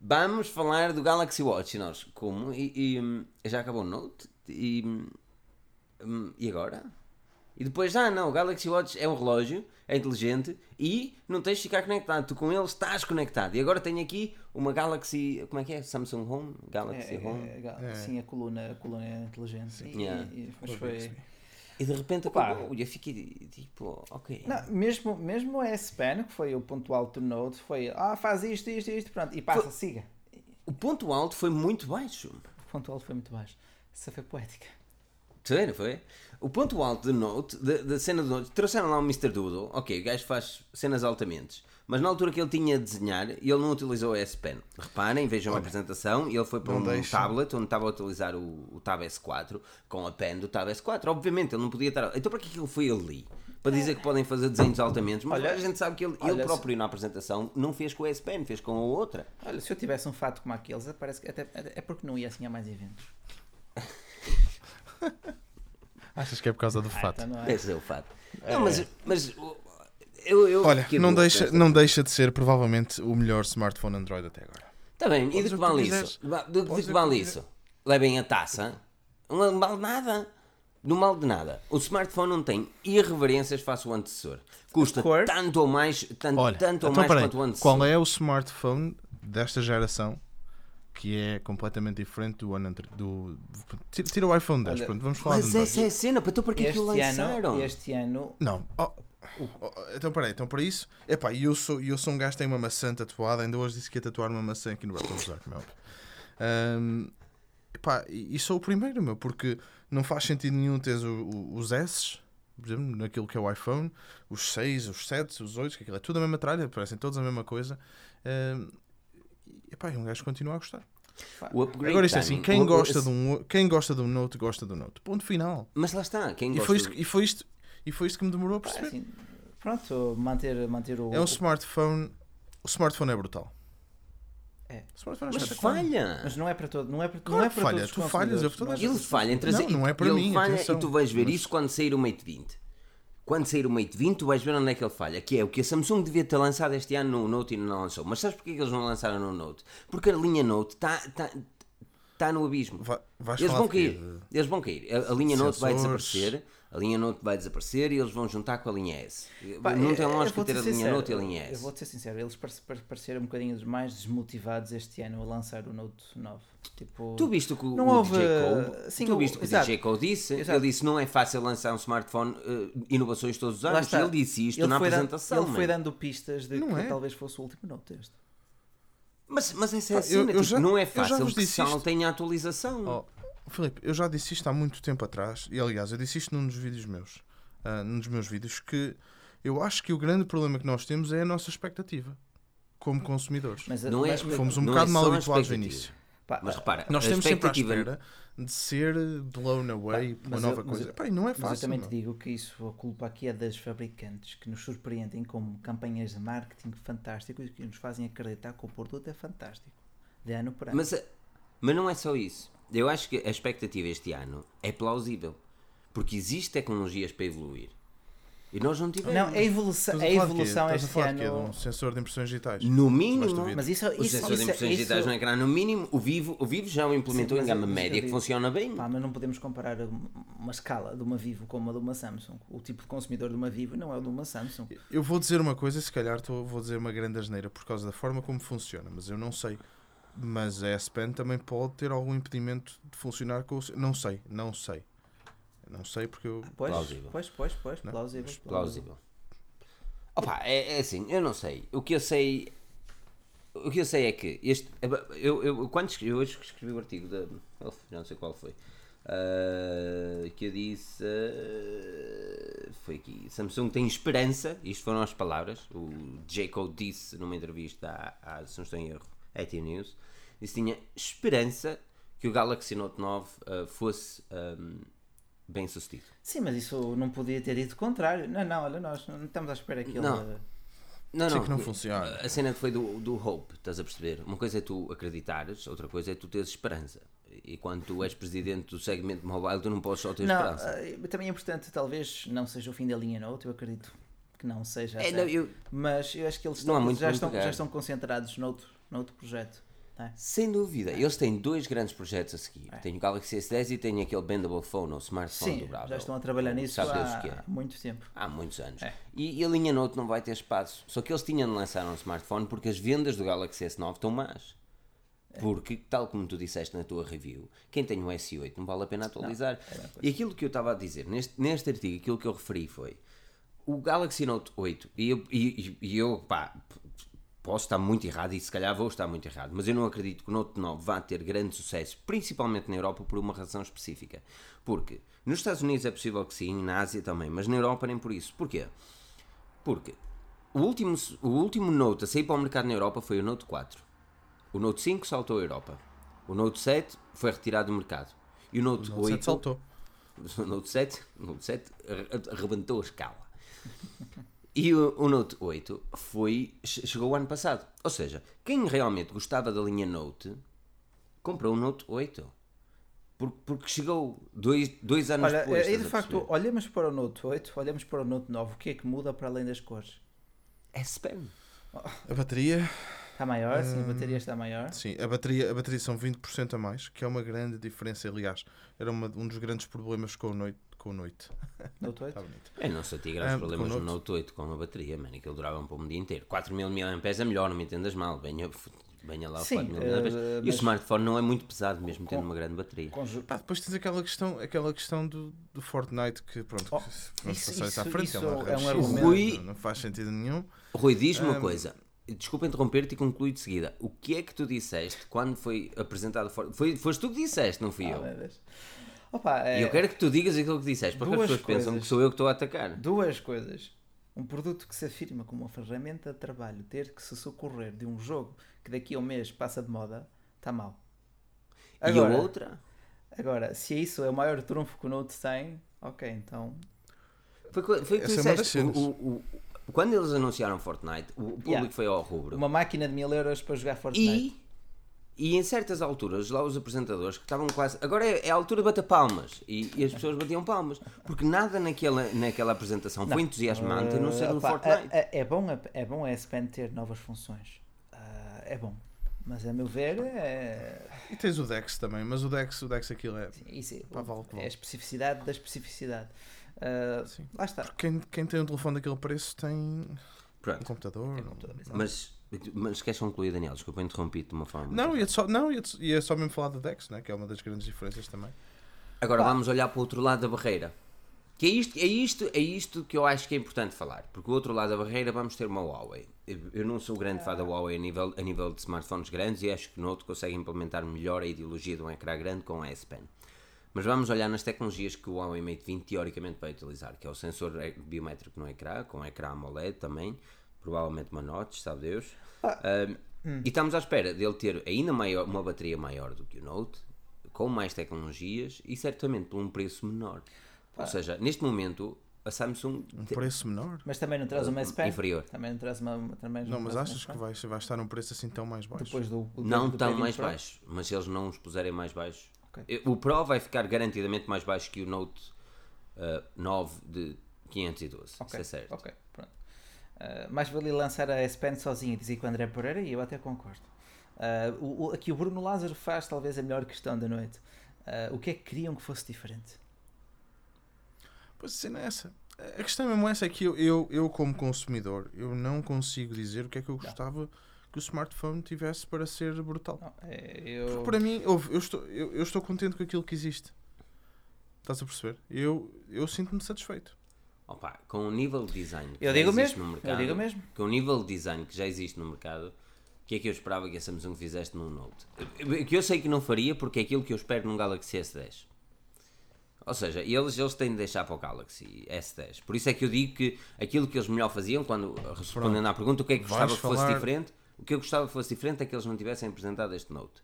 A: Vamos falar do Galaxy Watch. E nós, como? E, e, hum, já acabou o Note? E, hum, e agora? E depois, ah não, o Galaxy Watch é um relógio, é inteligente e não tens de ficar conectado. Tu com ele estás conectado. E agora tenho aqui uma Galaxy, como é que é? Samsung Home? Galaxy
B: É,
A: Home.
B: é, é, Sim, a coluna, a coluna é inteligente. E,
A: Yeah.
B: e- mas foi.
C: isso.
A: E de repente
B: Opa.
A: acabou. Eu fiquei tipo, ok.
B: Não, mesmo, mesmo a S-Pen, que foi o ponto alto do Note, foi ah, faz isto, isto, isto, pronto, e passa, siga.
A: O ponto alto foi muito baixo.
B: O ponto alto foi muito baixo. Essa foi poética.
A: Não foi? O ponto alto do Note, da, cena do Note, trouxeram lá o Mr. Doodle, ok, o gajo faz cenas altamente, mas na altura que ele tinha de desenhar, ele não utilizou o S Pen. Reparem, vejam a apresentação, ele foi para um
C: deixa.
A: tablet onde estava a utilizar o, o Tab S4 com a pen do Tab S4. Obviamente, ele não podia estar. Então, para que é que ele foi ali? Para dizer que podem fazer desenhos altamente, mas
B: Olha,
A: a gente sabe que ele,
B: olha,
A: ele
B: se-
A: próprio na apresentação não fez com o S Pen, fez com a outra.
B: Olha, se eu tivesse um fato como aqueles, parece que até- é porque não ia assim a mais eventos.
C: Achas que é por causa do fato?
B: então não é.
A: Deve ser o fato. Não, mas, mas eu, eu
C: Olha, não deixa, não deixa de ser provavelmente o melhor smartphone Android até agora.
A: Está bem, e de que vale isso? De, de que vale isso? Levem a taça. Não vale nada. Não vale de nada. O smartphone não tem irreverências face ao antecessor. Custa tanto ou mais, tanto,
C: Olha,
A: tanto ou
C: então
A: mais quanto o antecessor.
C: qual é o smartphone desta geração que é completamente diferente do ano anterior? Do, tira, tira o iPhone 10,
B: Olha,
C: pronto, vamos falar de
A: Mas essa é a cena, para tu para que é que o
B: Este
A: lançaram?
B: ano, este ano,
C: Não. Oh, oh, então peraí, então para isso, epá, eu sou, eu sou um gajo que tem uma maçã tatuada, ainda hoje disse que ia tatuar uma maçã aqui no como é óbvio. Ahm, epá, e, sou o primeiro, meu, porque não faz sentido nenhum ter o- o- os S, por exemplo, naquilo que é o iPhone, os 6, os 7, os 8, que aquilo é tudo a mesma tralha, parecem todos a mesma coisa. Ahm, e, epá, e um gajo continua a gostar. Agora isto é assim, quem
A: o-
C: gosta, de um, quem gosta de um Note, gosta do Note. Ponto final.
A: Mas lá está, quem
C: E
A: gosta
C: foi, isto,
A: do-
C: e, foi isto, e foi isto que me demorou a
B: pá,
C: perceber.
B: assim, pronto, manter, manter o.
C: É um smartphone. O smartphone é brutal.
B: É.
C: O smartphone é
A: Mas falha.
B: Mas não é para todo, não é para,
C: Claro
B: não é para
C: falha,
B: todos os
C: tu falhas, eu toda
B: é
A: Ele falha em trazer.
C: Não, não é para
A: ele
C: mim,
A: falha
C: atenção.
A: e tu vais ver
C: Mas-
A: isso quando sair o Mate 20. Quando sair o Mate 20, tu vais ver onde é que ele falha. Que é o que a Samsung devia ter lançado este ano no Note e não lançou. Mas sabes porquê que eles não lançaram no Note? Porque a linha Note está tá, tá no abismo.
C: Va-
A: Eles vão cair. Eles vão cair. A, a linha Note vai desaparecer. A linha Note vai desaparecer e eles vão juntar com a linha S.
B: Pá,
A: não
B: eu-
A: tem
B: eu
A: lógica ter a
B: ser
A: linha
B: sincero,
A: Note e a linha
B: Eu
A: S.
B: vou-te ser sincero, eles parece- pare- pareceram um bocadinho mais desmotivados este ano a lançar o Note 9. Tipo,
A: Tu viste o que o,
B: Não
A: o
B: houve,
A: DJ Cole,
B: sim,
A: tu
B: o-
A: viste o que o. DJ Cole disse?
B: Exato.
A: Ele disse não é fácil lançar um smartphone, eh, inovações todos os anos. Ele disse isto
B: Ele
A: na
B: foi dando-
A: apresentação.
B: ele foi dando pistas de
C: Não
B: que
C: é.
B: talvez fosse o último Note este.
A: Mas, mas essa é a
C: Pá, eu-
A: cena,
C: eu
A: tipo,
C: já-
A: não é
C: eu já
A: fácil que saltem a atualização.
C: Oh, Filipe, eu já disse isto há muito tempo atrás, e aliás, eu disse isto num dos vídeos meus, ah, num dos meus vídeos, que eu acho que o grande problema que nós temos é a nossa expectativa como consumidores.
B: Mas,
A: Não é-
C: Fomos um
A: não
C: bocado
A: é
C: mal
A: a
C: habituados no início.
B: pá,
A: Mas repara,
C: Nós
A: a
C: estamos sempre
A: expectativa-
C: espera de ser blown away por uma nova
B: eu-
C: coisa.
B: eu-
C: Pá, não é
B: Mas eu
C: fácil.
B: também te digo que isso, a culpa aqui é das fabricantes que nos surpreendem com campanhas de marketing fantásticas e que nos fazem acreditar que o produto é fantástico. De ano para ano.
A: Mas, a- mas não é só isso. Eu acho que a expectativa este ano é plausível. Porque existe tecnologias para evoluir. E nós não tivemos.
B: não, a evolução, a
C: de
B: evolução
C: Estás a
B: este
C: de? De
B: ano.
C: um sensor de impressões digitais.
A: No mínimo.
B: Mas isso,
A: O
B: isso,
A: sensor de
B: isso,
A: impressões
B: isso,
A: digitais no ecrã, no mínimo, o Vivo, o Vivo já o implementou
B: Sim,
A: em gama média, que funciona bem.
B: Pá, mas não podemos comparar uma escala de uma Vivo com uma de uma Samsung. O tipo de consumidor de uma Vivo não é o de uma Samsung.
C: Eu vou dizer uma coisa, se calhar vou dizer uma grande asneira por causa da forma como funciona, mas eu não sei. Mas a S Pen também pode ter algum impedimento de funcionar com o. Não sei, não sei. Não sei porque eu.
B: Pois,
A: Plausível.
B: pois, pois, pois,
C: Não,
B: plausível.
C: mas
A: Plausível. Opa, é, é assim, eu não sei. O que eu sei. O que eu sei é que este. Eu, eu, quando escrevi, eu hoje escrevi o artigo da. já Não sei qual foi. ah, que eu disse. ah, foi aqui. Samsung tem esperança. Isto foram as palavras. O Jacob disse numa entrevista à, à se não estou em erro, AT News. Disse que tinha esperança que o Galaxy Note 9 ah, fosse ahm, bem sucedido.
B: Sim, mas isso não podia ter dito o contrário. Não, não, olha, nós não estamos à espera que ele.
A: Não. Não,
C: Sei
A: não,
C: que não funciona.
A: A cena foi do, do hope, estás a perceber? Uma coisa é tu acreditares, outra coisa é tu teres esperança. E quando tu és presidente do segmento mobile, tu não podes só ter
B: Não,
A: esperança.
B: eh, também é importante, talvez não seja o fim da linha Note, eu acredito que não seja.
A: É, não, eu-
B: Mas eu acho que eles
A: Não
B: estão,
A: muito
B: já, estão, já estão concentrados noutro, noutro projeto. não é?
A: Sem dúvida. Eles têm dois grandes projetos a seguir. Tem o Galaxy S10 e tem aquele bendable phone, ou smartphone
B: Sim,
A: dobrável.
B: já estão a trabalhar nisso há
A: que é.
B: muito tempo.
A: Há muitos anos.
B: É.
A: E, e a linha Note não vai ter espaço. Só que eles tinham de lançar um smartphone porque as vendas do Galaxy S9 estão más.
B: É.
A: Porque, tal como tu disseste na tua review, quem tem um S8 não vale a pena atualizar.
B: é mesma
A: e aquilo que eu estava a dizer neste, neste artigo, aquilo que eu referi foi o Galaxy Note 8. E eu, e, e eu pá, posso estar muito errado e se calhar vou estar muito errado, mas eu não acredito que o Note 9 vá ter grande sucesso, principalmente na Europa, por uma razão específica. Porque nos Estados Unidos é possível que sim, na Ásia também, mas na Europa nem por isso. Porquê? Porque o último, o último Note a sair para o mercado na Europa foi o Note 4. O Note 5 saltou a Europa. O Note 7 foi retirado do mercado. E o Note,
C: O
A: 8
C: Note saltou.
A: o Note 7, o Note 7 arre- arrebentou a escala. E o, o Note 8 foi, che- chegou o ano passado. Ou seja, quem realmente gostava da linha Note comprou o Note 8. Por- Porque chegou dois, dois anos
B: Olha,
A: depois.
B: e de facto, olhamos para o Note 8, olhamos para o Note 9, o que é que muda para além das cores?
A: é spam.
C: A bateria,
B: Está maior, sim,
A: Hum.
B: a bateria está maior.
C: sim, a bateria, a bateria são 20% a mais, que é uma grande diferença. Aliás, era uma- um dos grandes problemas com o Noite. Com o Noite.
B: Note 8.
C: Está bonito.
A: Eu não senti grandes
C: Ah,
A: problemas
C: com
A: no
C: Note.
A: Note 8 com a bateria, mano. Aquilo durava um pouco o dia inteiro. 4000 mAh é melhor, não me entendas mal. Venha, venha lá os
B: Sim,
A: 4000
B: eh,
A: mAh. E o smartphone não é muito pesado, mesmo tendo uma grande bateria.
C: Pá, depois tens aquela questão, aquela questão do, do Fortnite que pronto,
B: Oh,
C: que
B: isso-
C: isso,
B: isso-
C: à frente,
B: isso
C: é, uma
B: é um argumento.
A: Rui-
C: não, faz sentido nenhum.
A: Rui, diz-me
C: Hum.
A: uma coisa. Desculpa interromper-te e concluir de seguida. O que é que tu disseste quando foi apresentado o Fortnite? Foi, foste tu que disseste, não fui
B: Ah,
A: eu.
B: Deus. Opa, é,
A: E eu quero que tu digas aquilo que disseste, porque as
B: Duas
A: pessoas pensam
B: coisas.
A: que sou eu que estou a atacar.
B: Duas coisas. Um produto que se afirma como uma ferramenta de trabalho ter que se socorrer de um jogo que daqui a um mês passa de moda, está mal.
A: e a
B: Agora,
A: outra?
B: agora, se isso é o maior trunfo que o Note tem, ok, então.
A: Foi, foi o que tu
C: é
A: disseste. O- o- o- quando eles anunciaram Fortnite, o público
B: Yeah.
A: foi ao rubro.
B: Uma máquina de mil euros para jogar Fortnite.
A: E, e em certas alturas, lá os apresentadores que estavam quase. Agora é, é a altura de bater palmas. E, e as pessoas batiam palmas. Porque nada naquela, naquela apresentação foi entusiasmante a não ser
B: Uh,
A: no
B: opa,
A: Fortnite.
B: É, é- é bom, a- é bom a S-Pen ter novas funções. Ah, é bom. Mas a meu ver, é,
C: E tens o Dex também, mas o Dex, o Dex aquilo é.
B: isso é,
C: Pá, vale o que
B: é a
C: vale.
B: especificidade da especificidade.
C: Sim.
B: lá está.
C: Quem, quem tem um telefone daquele preço tem um
A: Pronto.
C: computador. não-
A: Mas, mas queres concluir, Daniel? Desculpa, interrompi-te de uma forma.
C: Não, ia só, não ia, ia só mesmo falar do Dex, né, que é uma das grandes diferenças também.
A: Agora vamos olhar para o outro lado da barreira. Que é isto, é, isto, é isto que eu acho que é importante falar. Porque o outro lado da barreira vamos ter uma Huawei. Eu não sou grande fã da Huawei a nível, a nível de smartphones grandes e acho que o Note consegue implementar melhor a ideologia de um ecrã grande com a S Pen. Mas vamos olhar nas tecnologias que o Huawei Mate 20 teoricamente vai utilizar, que é o sensor biométrico no ecrã, com ecrã AMOLED também, provavelmente uma notch, sabe Deus. Um, E estamos à espera dele ter ainda maior, uma bateria maior do que o Note, com mais tecnologias e certamente por um preço menor. Ou seja, neste momento a Samsung
C: Um preço menor.
B: Mas também não traz uma S-Pen?
A: inferior.
B: Também não traz uma. Também
C: Não, mas achas que vai, vai estar num preço assim tão mais baixo?
B: Depois do, do
A: não
B: do
A: tão
B: P20
A: mais
B: Pro?
A: baixo, mas se eles não os puserem mais baixo,
B: Ok.
A: eh, o Pro vai ficar garantidamente mais baixo que o Note eh, 9 de 512.
B: Ok,
A: Isso é certo.
B: ok, Ah, mais vale lançar a S-Pen sozinho e dizer que o André Pereira e eu até concordo. Ah, o, o- aqui o Bruno Lázaro faz talvez a melhor questão da noite. Ah, o que é que queriam que fosse diferente?
C: Pois a cena é essa. A questão mesmo essa é que eu, eu, eu, como consumidor, eu não consigo dizer o que é que eu gostava que o smartphone tivesse para ser brutal.
B: Não, é,
C: Porque
B: eu,
C: para mim, ouve, eu estou, eu, eu estou contente com aquilo que existe. Estás a perceber? Eu, eu sinto-me satisfeito.
A: Opa, com o nível de design que
B: eu
A: já
B: digo
A: existe
B: mesmo.
A: no
B: Eu
A: mercado,
B: digo mesmo.
A: com o nível de design que já existe no mercado, o que é que eu esperava que a Samsung fizesse num Note? Que eu sei que não faria porque é aquilo que eu espero num Galaxy S10. Ou seja, eles, eles têm de deixar para o Galaxy S10. Por isso é que eu digo que aquilo que eles melhor faziam, quando respondendo à pergunta o que é que
C: Vais
A: gostava que fosse
C: falar-
A: diferente, o que eu gostava que fosse diferente é que eles não tivessem apresentado este Note.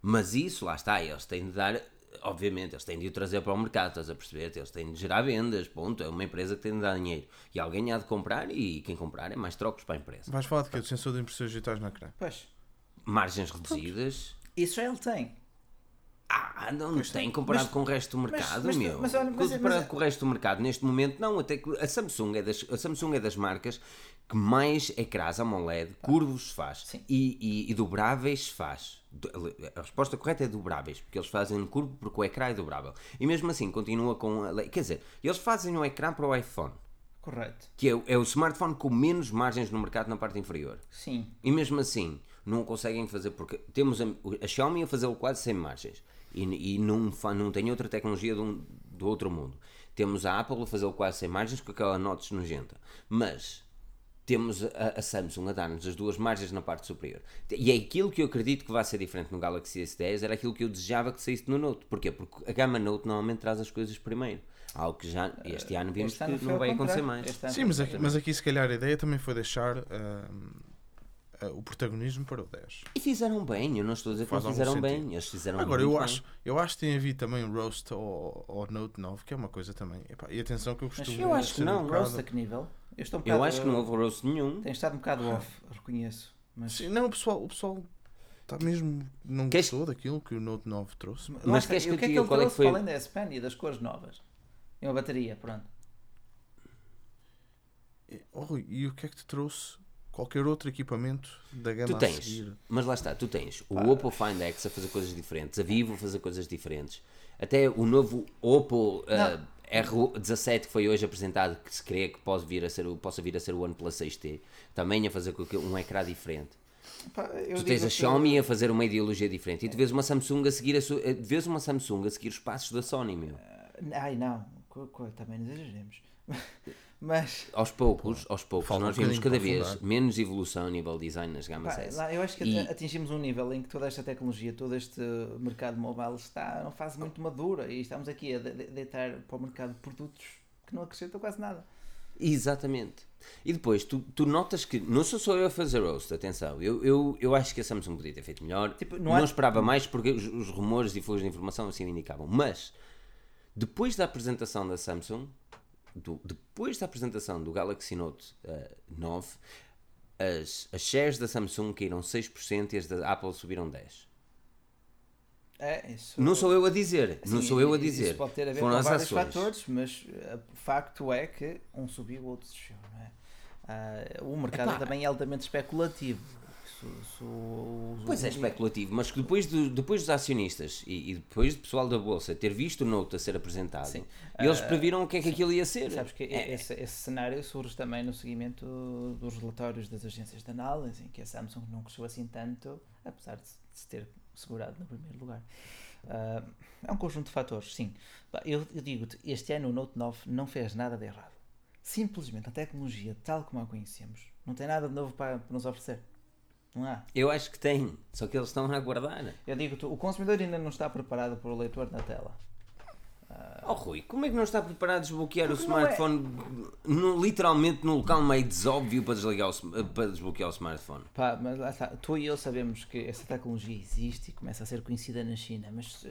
A: Mas isso, lá está, eles têm de dar, obviamente, eles têm de o trazer para o mercado, estás a perceber? Eles têm de gerar vendas, ponto. É uma empresa que tem de dar dinheiro. E alguém há de comprar e quem comprar é mais trocos para a empresa.
C: Vais falar de quê? Do sensor de impressões digitais no ecrã.
B: Pois,
A: Margens reduzidas.
B: isso já ele tem.
A: Ah, não, não tem comparado
B: mas-
A: com o resto do mercado,
B: mas-
A: meu.
B: mas olha, mas-
A: comparado
B: mas-
A: com o resto do mercado, neste momento, não. Até que a Samsung é das, a Samsung é das marcas que mais ecrãs AMOLED curvos faz e, e- e dobráveis faz. A resposta correta é dobráveis, porque eles fazem curvo porque o ecrã é dobrável. E mesmo assim, continua com. Quer dizer, eles fazem um ecrã para o iPhone,
B: Correto.
A: que é, o- é o smartphone com menos margens no mercado na parte inferior.
B: Sim.
A: E mesmo assim, não conseguem fazer, porque temos a, a Xiaomi a fazê-lo quase sem margens e, e não, não tem outra tecnologia do, do outro mundo. Temos a Apple a fazê-lo quase sem margens com aquela notch nojenta. Mas temos a, a Samsung a dar-nos as duas margens na parte superior. E é aquilo que eu acredito que vai ser diferente no Galaxy S10, era aquilo que eu desejava que saísse no Note. Porquê? Porque a gama Note normalmente traz as coisas primeiro. Algo que já este ano vimos
B: Este ano
A: que não vai acontecer mais.
C: Sim, mas aqui, mas aqui se calhar a ideia também foi deixar ah, o protagonismo para o 10.
A: E fizeram bem, eu não estou a dizer que
C: Faz
A: não fizeram bem, eles fizeram
C: Agora,
A: muito
C: eu
A: bem.
C: acho, eu acho que tem havido também um roast ao, ao Note 9, que é uma coisa também. Epá, e atenção que eu costumo.
A: eu acho que
C: um
A: não,
C: bocado-
B: Roast a que nível? Eu, estou um
A: Eu
B: bocado-
A: acho que não houve roast nenhum.
B: Tem estado um bocado off, reconheço. Mas
C: Sim, não, o pessoal, o pessoal está mesmo. Não
A: Queres-
C: gostou daquilo que o Note 9 trouxe.
A: Mas
B: está,
A: queres que
B: o que
A: eu
B: é que ele
A: qual é que
B: trouxe
A: foi-
B: além da S Pen e das cores novas? E uma bateria, pronto.
C: Oh, Rui, e o que é que te trouxe qualquer outro equipamento da gama
A: Tu
C: a
A: tens,
C: seguir?
A: mas lá está, tu tens o Oppo Find X a fazer coisas diferentes, a Vivo a fazer coisas diferentes, até o novo Oppo uh, R17 que foi hoje apresentado, que se crê que pode vir a ser, o- possa vir a ser o OnePlus 6T, também a fazer com que- um ecrã diferente.
B: Pá,
A: Tu tens a
B: que-
A: Xiaomi a fazer uma ideologia diferente e tu vês uma Samsung a seguir a sua, eh, vês uma Samsung a seguir os passos da Sony, meu.
B: Ai não, também não exageremos. Mas
A: Aos poucos, aos poucos,
C: Falta um
A: nós vimos
C: bocadinho
A: cada vez
C: afundar.
A: menos evolução a nível design nas gamas
B: pá,
A: S.
B: lá, eu acho que
A: E-
B: atingimos um nível em que toda esta tecnologia, todo este mercado mobile está numa fase muito madura e estamos aqui a de- de- deitar para o mercado produtos que não acrescentam quase nada.
A: Exatamente. E depois, tu, tu notas que, não sou só eu a fazer roast, atenção, eu, eu, eu acho que a Samsung podia ter feito melhor,
B: Tipo,
A: não,
B: não há-
A: esperava mais porque os, os rumores e flujos de informação assim indicavam, mas depois da apresentação da Samsung, do- depois da apresentação do Galaxy Note eh, 9, as, as shares da Samsung caíram 6% e as da Apple subiram 10%.
B: É, isso.
A: Não sou eu a dizer, não
B: Sim,
A: sou eu a
B: isso
A: dizer.
B: pode ter a ver
A: Foram
B: com vários
A: ações.
B: fatores, mas eh, o facto é que um subiu, o outro desceu. Não é? Ah, o mercado
A: Epá.
B: também é altamente especulativo.
A: Pois é especulativo, mas que depois, do- depois dos acionistas e, e depois do pessoal da Bolsa ter visto o Note a ser apresentado,
B: Sim.
A: eles
B: Ah,
A: previram o que é que aquilo ia ser.
B: Sabes que
A: É,
B: esse, esse cenário surge também no seguimento dos relatórios das agências de análise, em que a Samsung não cresceu assim tanto, apesar de se ter segurado no primeiro lugar. Ah, é um conjunto de fatores, sim. Eu, eu digo-te, este ano o Note 9 não fez nada de errado. Simplesmente a tecnologia, tal como a conhecemos, não tem nada de novo para, para nos oferecer. Não há.
A: Eu acho que tem, só que eles estão a aguardar.
B: Eu digo-te, o consumidor ainda não está preparado para o leitor na tela.
A: Oh Rui, como é que não está preparado a desbloquear o
B: Porque não é-
A: smartphone no- literalmente no local meio desóbvio para, desligar o, sm- para desbloquear o smartphone?
B: Pá, mas lá está, tu e eu sabemos que essa tecnologia existe e começa a ser conhecida na China, mas eh,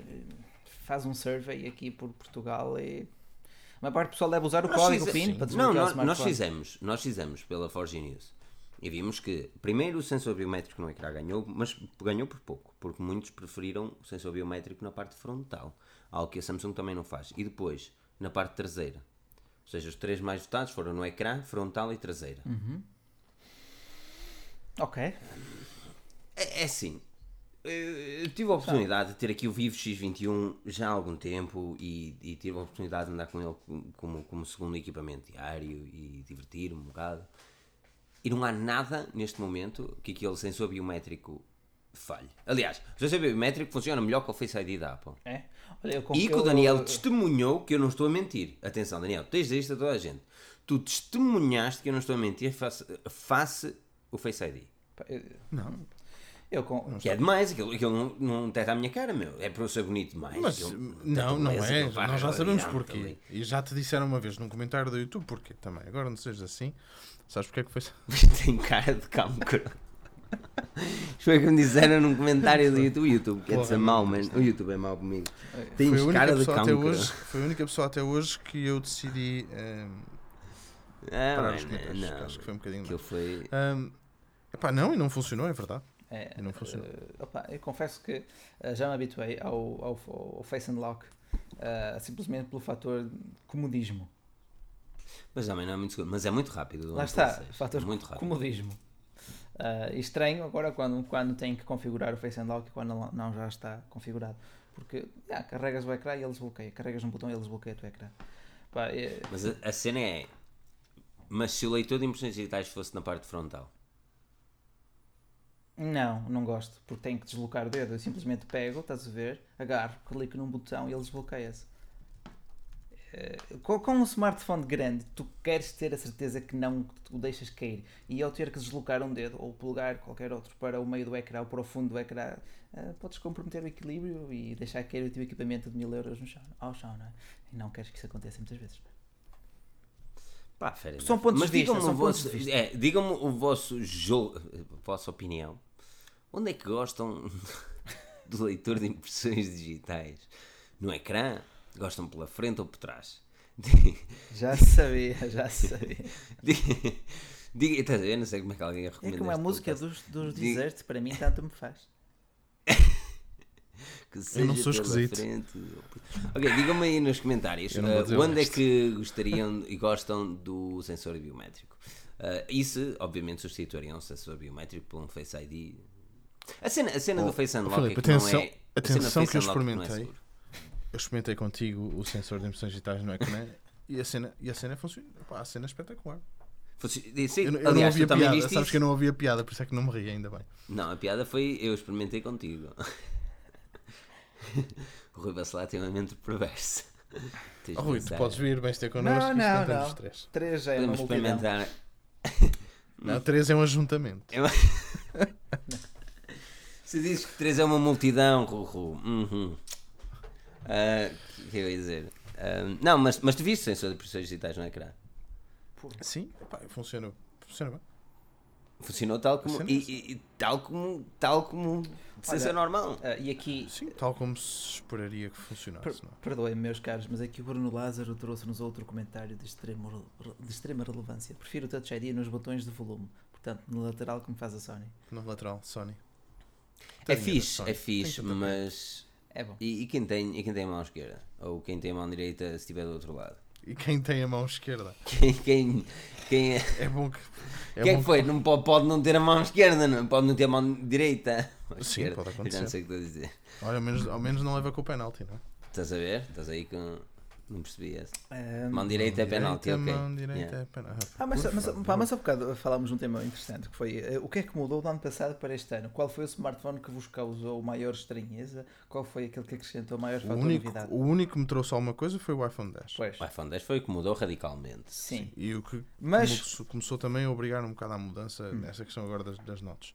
B: faz um survey aqui por Portugal e a maior parte do pessoal deve usar o
A: Nós
B: código PIN
A: Sim.
B: para
A: Não,
B: desbloquear o
A: nós, nós
B: smartphone.
A: fizemos, nós fizemos pela Forge News e vimos que primeiro o sensor biométrico no ecrã ganhou, mas ganhou por pouco, porque muitos preferiram o sensor biométrico na parte frontal, algo que a Samsung também não faz. E depois, na parte traseira. Ou seja, os três mais votados foram no ecrã, frontal e traseira.
B: Ok.
A: É, é assim. eh, Eu tive a oportunidade de ter aqui o Vivo X21 já há algum tempo e, e tive a oportunidade de andar com ele como, como segundo equipamento diário e divertir-me um bocado. E não há nada neste momento que aquele sensor biométrico falhe. Aliás, o sensor biométrico funciona melhor que o Face ID da Apple.
B: É. Olha, eu,
A: E que o Daniel
B: eu-
A: testemunhou que eu não estou a mentir. Atenção, Daniel, tens isto a toda a gente. Tu testemunhaste que eu não estou a mentir face, face o Face ID.
C: Não.
B: eu com-
A: Que é demais, aquilo, aquilo não, não detecta a minha cara, meu. É para eu ser bonito demais.
C: Mas
A: aquilo
C: não, não é. Nós já sabemos porquê.
A: ali.
C: E já te disseram uma vez num comentário do YouTube porquê também. Agora não sejas assim. Sabes porque é que foi?
A: Tem cara de cancro. Isto foi o que me disseram num comentário do YouTube. O YouTube quer dizer mau, mas o YouTube é mau comigo. Tens cara de cancro.
C: hoje, foi a única pessoa até hoje que eu decidi ehm,
A: Ah,
C: parar
A: mas
C: os comentários.
A: não,
C: Acho que foi um bocadinho mais.
A: foi.
C: Ehm, epá, não, e não funcionou, é verdade.
B: É,
C: E não funciona.
B: eh, opa, eu confesso que eh, já me habituei ao, ao, ao Face Unlock eh, simplesmente pelo fator comodismo.
A: Mas também não é muito seguro. Mas é muito rápido.
B: Lá está,
A: 6.
B: fator
A: muito rápido.
B: comodismo. E estranho agora quando, quando tem que configurar o Face Unlock e quando não- não já está configurado. Porque ah, carregas o ecrã e ele desbloqueia. Carregas um botão e ele desbloqueia o teu ecrã. Pá, é-
A: Mas a, a cena é. Mas se o leitor de impressões digitais fosse na parte frontal.
B: Não, não gosto, porque tenho que deslocar o dedo. Eu simplesmente pego, estás a ver, agarro, clico num botão e ele desbloqueia-se. Eh, Com, com um smartphone grande, tu queres ter a certeza que não o deixas cair. E ao ter que deslocar um dedo ou polegar, qualquer outro, para o meio do ecrã ou para o fundo do ecrã, eh, podes comprometer o equilíbrio e deixar cair o teu equipamento de mil euros no chão, ao chão, não é? E não queres que isso aconteça muitas vezes.
A: Pá, fair
B: São pontos
A: Mas
B: de vista,
A: digam-me
B: são
A: o vosso, é, digam-me o vosso jogo, a vossa opinião. Onde é que gostam do leitor de impressões digitais? No ecrã? Gostam pela frente ou por trás?
B: Já sabia, já sabia.
A: Diga, a ver? Não sei como é que alguém
B: É
A: recomenda.
B: como a música
A: podcast.
B: dos, dos
A: Diga-
B: desertos, para mim tanto me faz.
A: Que
C: Eu não sou esquisito.
A: frente. Ok, digam-me aí nos comentários
C: Eu não
A: uh, onde é que gostariam e gostam do sensor biométrico. Uh, isso, obviamente, substituiriam o sensor biométrico por um Face ID. A cena, a cena
C: Oh,
A: do Face Unlock
C: Filipe,
A: é que
C: atenção-
A: não é. a cena do
C: atenção
A: Face
C: que eu
A: não é
C: experimentei. Eu experimentei contigo o sensor de impressões digitais no ecrã e a cena, e a cena funciona. Pá, a cena é espetacular.
A: Sim,
C: Eu, não- eu não
A: aliás,
C: ouvi
A: tu
C: a
A: também
C: piada, sabes
A: isso?
C: que eu não ouvi a piada, por isso é que não me ri, ainda bem.
A: Não, a piada foi eu experimentei contigo. o Rui Bacelar tem uma mente perversa. Tens
C: Oh, Rui, tu podes vir, vens ter connosco
B: Não,
C: e
B: não,
C: não
B: não. Três já é uma
A: Podemos
B: multidão.
A: experimentar.
C: Não, três é um ajuntamento.
A: Se dizes que 3 é uma multidão, Ruru. Uhum. Ah, O que eu ia dizer? Ah, não, mas, mas tu viste sensor de impressões digitais no ecrã?
C: Sim, pá, funciona, funciona bem.
A: Funcionou tal como, e, e- e tal como, tal como de sensor normal.
B: Ah, e aqui,
C: Sim, tal como se esperaria que funcionasse.
B: per-
C: é?
B: perdoem-me, meus caros, mas aqui o Bruno Lázaro trouxe-nos outro comentário de, extremo, re- de extrema relevância. Prefiro o Touch ID nos botões de volume, portanto, no lateral, como faz a Sony.
C: No lateral, Sony.
A: É
C: Tadinha da
A: fixe,
C: Sony.
A: é fixe, mas.
B: É bom.
A: E, e quem tem, e quem tem a mão esquerda? Ou quem tem a mão direita se estiver do outro lado?
C: E quem tem a mão esquerda?
A: Quem, quem, quem é.
C: É bom que. É
A: quem é
C: bom
A: que foi? Não pode, pode não ter a mão esquerda, não? pode não ter a mão direita.
C: Sim,
A: esquerda.
C: pode
A: Eu já
C: acontecer.
A: não sei o que estou a dizer.
C: Olha, ao menos, ao menos não leva com o penalti, não é?
A: Estás a ver? Estás aí com. Não percebi essa. Mão direita é penalti, ok.
C: Mão direita
A: Yeah.
C: é penalti.
B: Ah, mas,
C: Por
B: mas,
C: favor.
B: pá, mas há bocado falámos de um tema interessante que foi eh, o que é que mudou do ano passado para este ano? Qual foi o smartphone que vos causou maior estranheza? Qual foi aquele que acrescentou maior
C: o,
B: fator de
C: único,
B: novidade?
C: o único que me trouxe alguma coisa foi o iPhone 10.
B: Pois,
A: O iPhone 10 foi o que mudou radicalmente.
B: sim.
C: E o que
B: Mas-
C: começou, começou também a obrigar um bocado à mudança nessa questão agora das, das notas.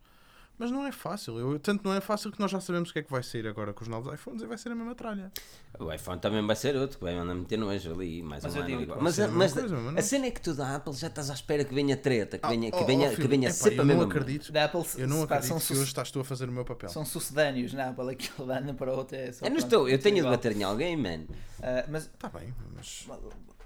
C: Mas não é fácil. Eu, tanto não é fácil que nós já sabemos o que é que vai sair agora com os novos iPhones e vai ser a mesma tralha.
A: O iPhone também vai ser outro que vai mandar meter nojo ali, mais
B: Mas
A: menos
B: digo,
A: igual. Mas,
C: a
A: mas
C: coisa, mas
A: a
C: não-
A: cena é que tu da Apple já estás à espera que venha treta, que venha, que
C: Oh,
A: venha,
C: oh,
A: que
C: oh,
A: que venha sempre
C: eu
A: a
C: não
A: mesma
C: acredito.
B: Da Apple,
C: Eu não acredito
B: são,
C: que hoje estás tu a fazer o meu papel.
B: são sucedâneos na Apple, aquilo de ano para outro é só
A: Eu não estou, eu
B: tudo
A: tenho de bater em alguém, man.
B: Ah, mas,
C: Está bem, mas.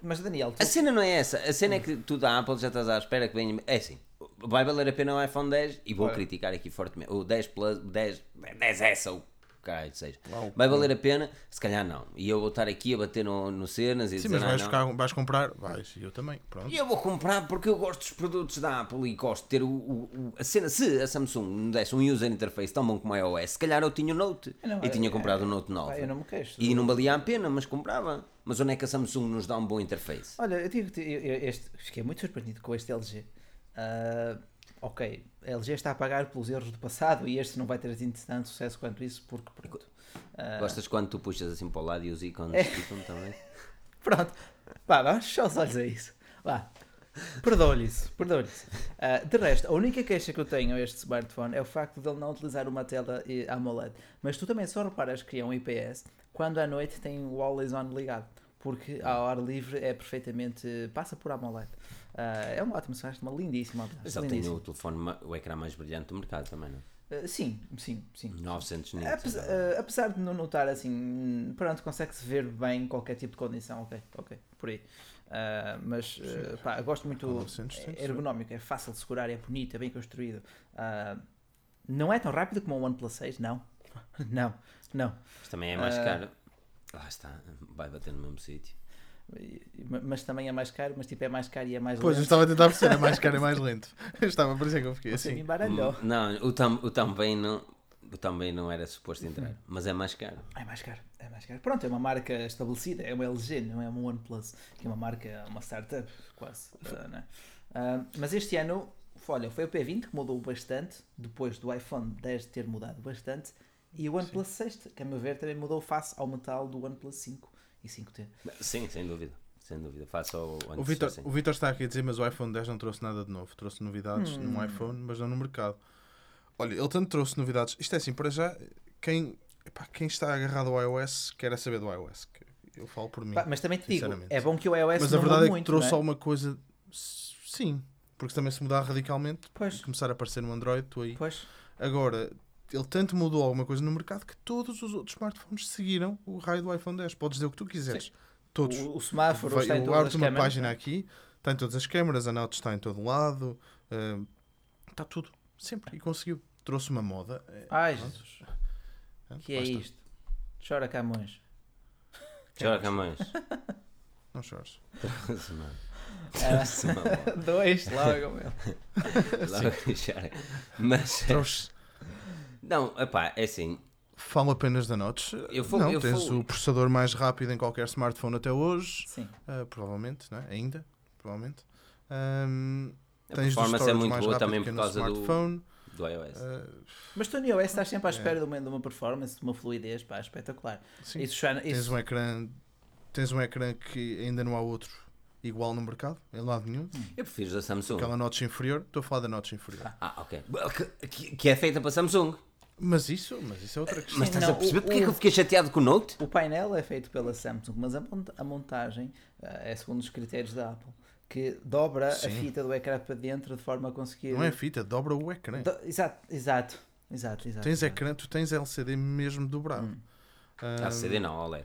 B: mas Daniel, tu,
A: A cena não é essa, a cena é que tu da Apple já estás à espera que venha. É assim, vai valer a pena o iPhone 10 e vou criticar aqui fortemente. O 10 Plus, 10, 10S ou caralho seja.
C: Uau.
A: Vai valer a pena? Se calhar não. E eu vou estar aqui a bater no, no cenas e
C: Sim,
A: dizer
C: mas
A: "Ah,
C: vais,
A: não.
C: ficar- vais comprar? Vais, eu também. Pronto.
A: E eu vou comprar porque eu gosto dos produtos da Apple e gosto de ter o, o- a cena. Se a Samsung me desse um user interface tão bom como a iOS, se calhar eu tinha o Note
B: não-
A: e tinha
B: é-
A: comprado o Note 9.
B: pá, eu não me queixo.
A: E não valia a pena, mas comprava. Mas onde é que a Samsung nos dá um bom interface?
B: Olha, eu digo este, fiquei muito surpreendido com este LG. Ah, ok, a LG está a pagar pelos erros do passado e este não vai ter assim tanto sucesso quanto isso, porque pronto. Ah,
A: Gostas quando tu puxas assim para o lado e os ícones
B: É.
A: ficam também?
B: Pronto, vá, vamos fechar os olhos a isso. Vá, perdoa-lhe isso, perdoa-lhe isso. Ah, de resto, a única queixa que eu tenho a este smartphone é o facto de ele não utilizar uma tela AMOLED. Mas tu também só reparas que é um IPS quando à noite tem o Always On ligado. Porque ao ar livre é perfeitamente. passa por AMOLED. Ah, é uma ótima smartphone, uma lindíssima. aliás,
A: Mas ele tem o telefone, o ecrã mais brilhante do mercado também, não? é?
B: Ah, sim, sim, sim.
A: 900 nits.
B: Apesar,
A: então.
B: eh, apesar de não notar assim, pronto, consegue-se ver bem qualquer tipo de condição, ok, ok, por aí. Ah, mas eh, pá, eu gosto muito,
C: Com 900
B: é ergonómico, é fácil de segurar, é bonito, é bem construído. Não é tão rápido como o OnePlus 6, não. Não, não.
A: Mas também é mais caro. Lá está, vai bater no mesmo sítio.
B: Ma- Mas também é mais caro, mas tipo é mais caro e é mais
C: Pois, eu
B: lento.
C: estava a tentar perceber, é mais caro e mais lento. Eu estava, por isso é que eu fiquei
B: Você me
C: assim.
B: embaralhou.
A: Não, o, tam, o também não. O também não era suposto
B: Uhum.
A: entrar, mas é mais caro.
B: É mais caro, é mais caro. Pronto, é uma marca estabelecida, é uma LG, não é uma OnePlus, que é uma marca, uma startup, quase. ah, não é? Ah, mas este ano, olha, foi o P20 que mudou bastante, depois do iPhone 10 ter mudado bastante, e o OnePlus 6, que a meu ver também mudou face ao metal do OnePlus 5 e 5T.
A: Sim, sem dúvida. Sem dúvida. Faça o
C: O
A: antes
C: Vitor,
A: assim.
C: o Vitor está aqui a dizer, mas o iPhone 10 não trouxe nada de novo. Trouxe novidades
B: Hum.
C: no iPhone, mas não no mercado. Olha, ele tanto trouxe novidades. Isto é assim, para já, quem, epá, quem está agarrado ao iOS quer é saber do iOS. Eu falo por mim.
B: Pá, mas também te digo,
C: sinceramente.
B: é bom que o iOS
C: Mas a
B: não
C: verdade é que
B: muito,
C: trouxe
B: é?
C: alguma coisa. Sim, porque também se mudar radicalmente,
B: Pois,
C: começar a aparecer no Android, tu aí.
B: pois.
C: Agora, ele tanto mudou alguma coisa no mercado que todos os outros smartphones seguiram o raio do iPhone 10. Podes dizer o que tu quiseres. Todos.
B: O, o semáforo
C: Vai-
B: está em todas
C: abro
B: as
C: uma página aqui, está em todas as câmaras, a Note está em todo lado, eh, está tudo, sempre, e conseguiu. Trouxe uma moda. eh,
B: Ai,
C: pronto.
B: Jesus.
C: Pronto,
B: que é isto? Chora Camões.
A: Chora Camões.
C: Não chores.
A: Trouxe uma- trouxe uma bola.
B: Dois, logo, meu.
A: Logo chora. Mas.
C: Trouxe.
A: Não, epá, é assim.
C: Falo apenas da Notes.
A: Eu vou-
C: não,
A: eu
C: tens
A: vou-
C: o processador mais rápido em qualquer smartphone até hoje,
B: Sim.
C: eh, provavelmente, não é? ainda, provavelmente. Ahm,
A: A
C: tens o
A: performance é muito boa também
C: que
A: por causa do,
C: smartphone.
A: do iOS.
C: Eh,
B: Mas tu no iOS estás sempre à
C: É.
B: espera de uma, de uma performance, de uma fluidez, pá, espetacular.
C: sim.
B: Isso já,
C: Tens
B: isso,
C: um ecrã tens um ecrã que ainda não há outro igual no mercado, em lado nenhum.
A: Eu prefiro da Samsung.
C: Aquela notch inferior, estou a falar da notch inferior.
A: Ah, ok. Que, que- que é feita para Samsung.
C: Mas isso, mas isso é outra questão.
A: Mas estás
B: não,
A: a perceber
B: o-
A: porque é que
B: o-
A: eu fiquei chateado com o Note?
B: o painel é feito pela Samsung, mas a, mont- a montagem ah, é segundo os critérios da Apple, que dobra a
C: Sim.
B: fita do ecrã para dentro de forma a conseguir.
C: Não é fita, dobra o ecrã.
B: Do- Exato, exato, exato, exato.
C: Tens
B: exato.
C: ecrã, tu tens LCD mesmo dobrado.
B: Hum.
C: Ah,
A: LCD não, OLED.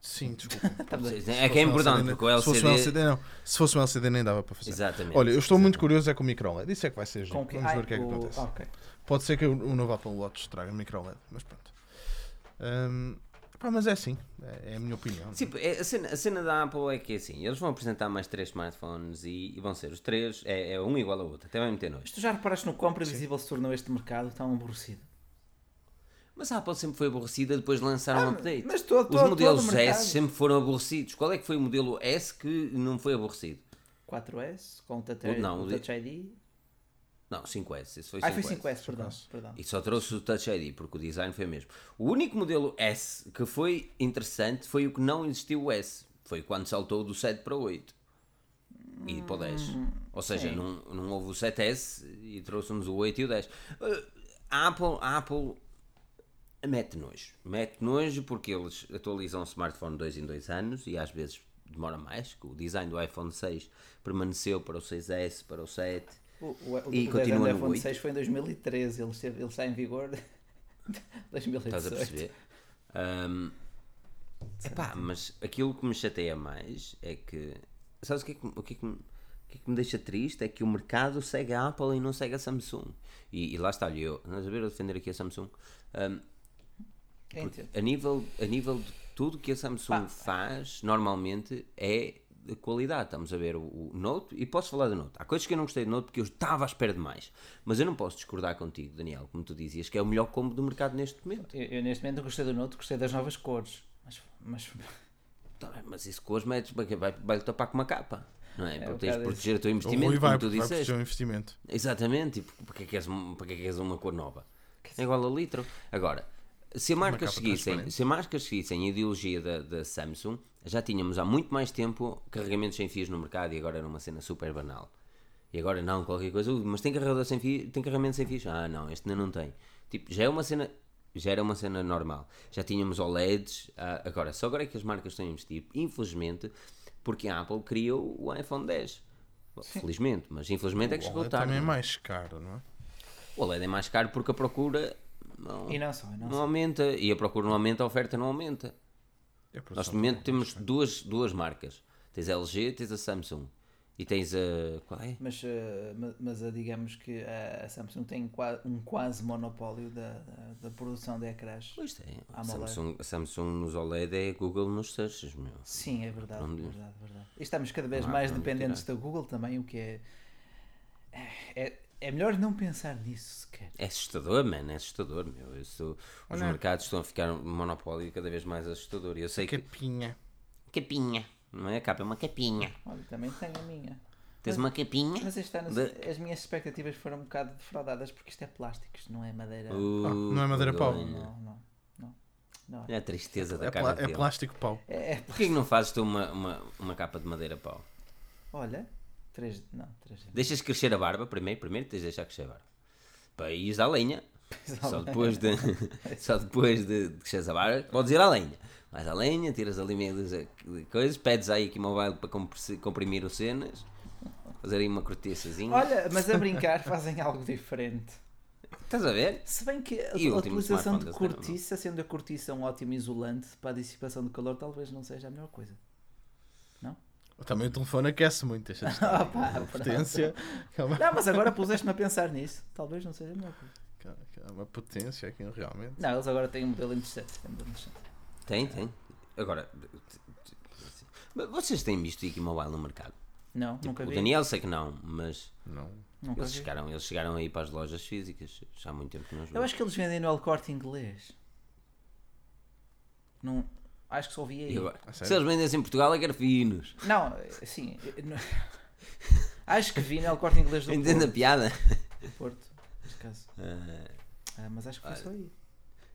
C: Sim, desculpa.
B: A-
A: É que é
C: um
A: importante,
C: LCD,
A: porque o
C: Se fosse um
A: LCD.
C: LCD, não. Se fosse um LCD nem dava para fazer.
A: Exatamente.
C: Olha, eu estou muito
A: Exatamente.
C: curioso é com o micro-LED. Isso é que vai ser giro. Vamos ver o que é que
B: o-
C: acontece.
B: ok.
C: Pode ser que o, novo Apple Watch traga micro-LED, mas pronto. Ahm, pá, mas é assim, é, é a minha opinião.
A: Sim, é- a, cena, a cena da Apple é que é assim, eles vão apresentar mais três smartphones e, e vão ser os três, é, é um igual ao outro, até vai meter nojo.
B: Mas tu já reparaste no quão previsível se tornou este mercado tão aborrecido?
A: Mas a Apple sempre foi aborrecida depois de lançar um
B: Ah,
A: update.
B: mas todo-
A: Os modelos
B: todo.
A: S sempre foram aborrecidos. Qual é que foi o modelo S que não foi aborrecido?
B: 4S com o Touch,
A: não,
B: o touch ID.
A: Não, 5S. Esse foi
B: Ah,
A: 5S.
B: foi 5S, perdão. perdão.
A: E só trouxe o Touch ID, porque o design foi o mesmo. O único modelo S que foi interessante foi o que não existiu o S. Foi quando saltou do 7 para o 8. E para o 10. Ou seja,
B: sim.
A: não, não houve o 7S e trouxe-nos o 8 e o 10. Uh, A Apple, a Apple mete nojo. Mete nojo porque eles atualizam o smartphone 2 em 2 anos e às vezes demora mais. que O design do iPhone 6 permaneceu para o 6S, para o 7.
B: O, o, o,
A: E continua no
B: iPhone
A: 8.
B: 6 foi em 2013, ele, esteve, ele está em vigor em 2018.
A: Estás a perceber? Ahm, epá, mas aquilo que me chateia mais é que. Sabes o que é que, o que, é que, me, o que é que me deixa triste? É que o mercado segue a Apple e não segue a Samsung. E, e lá está, olha, eu, estás a ver, eu defender aqui a Samsung.
B: Entendo.
A: a, nível, a nível de tudo que a Samsung
B: Pá.
A: faz, normalmente é de qualidade. Estamos a ver o, o Note, e posso falar do Note. Há coisas que eu não gostei do Note porque eu estava à espera de mais. Mas eu não posso discordar contigo, Daniel, como tu dizias, que é o melhor combo do mercado neste momento.
B: Eu, eu neste momento não gostei do Note, gostei das novas cores. Mas, mas
A: Tá bem, mas isso com as metes vai, vai, vai tapar com uma capa. Não é?
B: É,
A: Porque tens de proteger o teu
C: O
A: investimento,
C: Rui vai,
A: como tu
C: vai
A: disseste.
C: proteger o investimento.
A: Exatamente, tipo, para que é que queres, um- para que é que queres uma cor nova? É igual a litro. Agora, se a marcas
C: capa
A: seguissem, se a marcas seguissem a ideologia da, da Samsung, já tínhamos há muito mais tempo carregamentos sem fios no mercado e agora era uma cena super banal. E agora não, qualquer coisa, "Ui, mas tem carregador sem fio, tem carregamento sem fios? Ah, não, este ainda não tem. Tipo, já é uma cena, já era uma cena normal. Já tínhamos OLEDs, ah, agora, só agora é que as marcas estão a investir, infelizmente, porque a Apple criou o iPhone 10. Bom, Felizmente, mas infelizmente é que
C: O
A: chegou tarde.
C: também é
A: é?
C: mais caro, não é?
A: O OLED é mais caro porque a procura não,
B: e não só, e não
A: não
B: só.
A: aumenta. E a procura não aumenta, a oferta não aumenta.
C: É a
A: Nós, no momento,
C: também,
A: temos
C: é?
A: duas, duas marcas. Tens a LG, tens a Samsung. E tens a. Qual é?
B: Mas, eh, ma- mas digamos que a a Samsung tem um quase monopólio da, da, da produção de ecrãs.
A: Pois tem. A. Samsung, a Samsung nos OLED é Google nos searches, meu.
B: Sim, é verdade, verdade, verdade. E estamos cada vez
A: Não
B: mais dependentes da Google também, o que é, é. É melhor não pensar nisso sequer.
A: É assustador, mano, é assustador, meu. Isso, os
C: Olha.
A: mercados estão a ficar um monopólio cada vez mais assustador. E eu sei que.
C: Capinha.
A: Capinha. Não é a capa, é uma capinha.
B: Olha, também tenho a minha.
A: Tens uma capinha?
B: Mas este ano
A: De-
B: as minhas expectativas foram um bocado defraudadas porque isto é plástico, isto não é madeira.
A: Uh,
C: não é madeira pau.
B: Não, não, não. não é.
A: Olha a tristeza da
C: É,
A: cara
C: é plástico pau.
B: É, é-
A: Porquê que não fazes tu uma, uma, uma capa de madeira pau?
B: olha, 3 não, 3
A: Deixas crescer a barba primeiro, primeiro tens de deixar crescer a barba. Para ires à lenha. Só depois de, só depois de, de cresceres a barba, podes ir à lenha. Vais à lenha, tiras ali meio de coisas, pedes aí aqui mobile para comprimir os cenas, fazer aí uma cortiçazinha.
B: Olha, mas a brincar fazem algo diferente.
A: Estás a ver?
B: Se bem que a, a utilização de cortiça, sendo a cortiça um ótimo isolante para a dissipação de calor, talvez não seja a melhor coisa.
C: Também o telefone aquece muito. Deixa de estar.
B: Ah,
C: potência. Calma.
B: Não, mas agora puseste-me a pensar nisso. Talvez não seja a melhor coisa.
C: Calma, Uma potência aqui realmente.
B: Não, eles agora têm um modelo interessante. Têm um modelo interessante.
A: Tem, tem. Agora, mas vocês têm visto aqui mobile no mercado?
B: Não, nunca
A: o
B: vi.
A: Daniel sei que não, mas
C: Não.
B: Nunca
A: eles
B: vi.
A: chegaram, eles chegaram aí para as lojas físicas já há muito tempo que não
B: Eu acho que eles vendem no El Corte Inglês. Não, acho que só vi aí.
A: Eu- se eles vendessem em Portugal é que era finos.
B: Não, sim. não- Acho que vi no El Corte Inglês do
A: Entende a
B: Porto.
A: piada?
B: do Porto, neste caso.
A: Ah,
B: Ah, mas acho que foi só aí.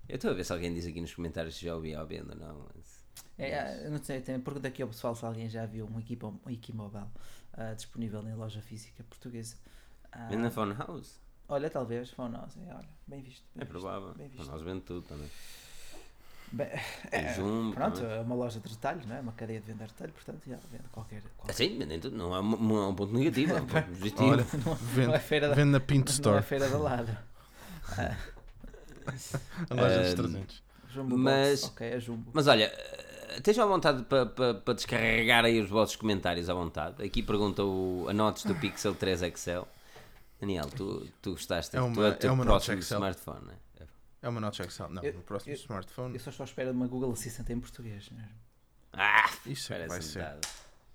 A: eu estou a ver se alguém diz aqui nos comentários se já ouvi à venda ou não. mas-
B: É, ah, eu não sei, tem, pergunta aqui ao pessoal se alguém já viu um equipa, um Equimobile ah, disponível em loja física portuguesa. Ah,
A: Vende na Phone House?
B: olha, talvez, foi nós. É, olha, bem visto. Bem
A: É
B: visto,
A: provável.
B: Bem visto.
A: Nós vende tudo também.
B: Bem,
A: O Jumbo.
B: pronto,
A: também.
B: é uma loja de retalho, não é? Uma cadeia de venda de retalho, portanto, já, vende qualquer. qualquer...
A: Sim, vendem tudo. Não é um, não é um ponto negativo, é um ponto positivo.
C: Olha,
B: Não é
C: vende,
B: feira da,
C: vende na Pinto
B: não é
C: Store.
B: feira da ladra.
C: A loja dos
A: Ahm,
C: 300.
B: Jumbo
A: Mas-
B: Box, ok, é Jumbo.
A: Mas olha, estejam à vontade para pa, pa descarregar aí os vossos comentários à vontade. Aqui pergunta o Anotes do Pixel 3 XL. Daniel, tu, tu gostaste?
C: É uma-
A: tu é o teu
C: é uma
A: próximo smartphone, né?
C: É uma Notch XL. Não,
B: Eu-
C: no próximo
B: eu-
C: smartphone.
B: Eu só estou à espera de uma Google Assistant em português mesmo.
A: Ah,
C: Isso é vai ser.
A: metade.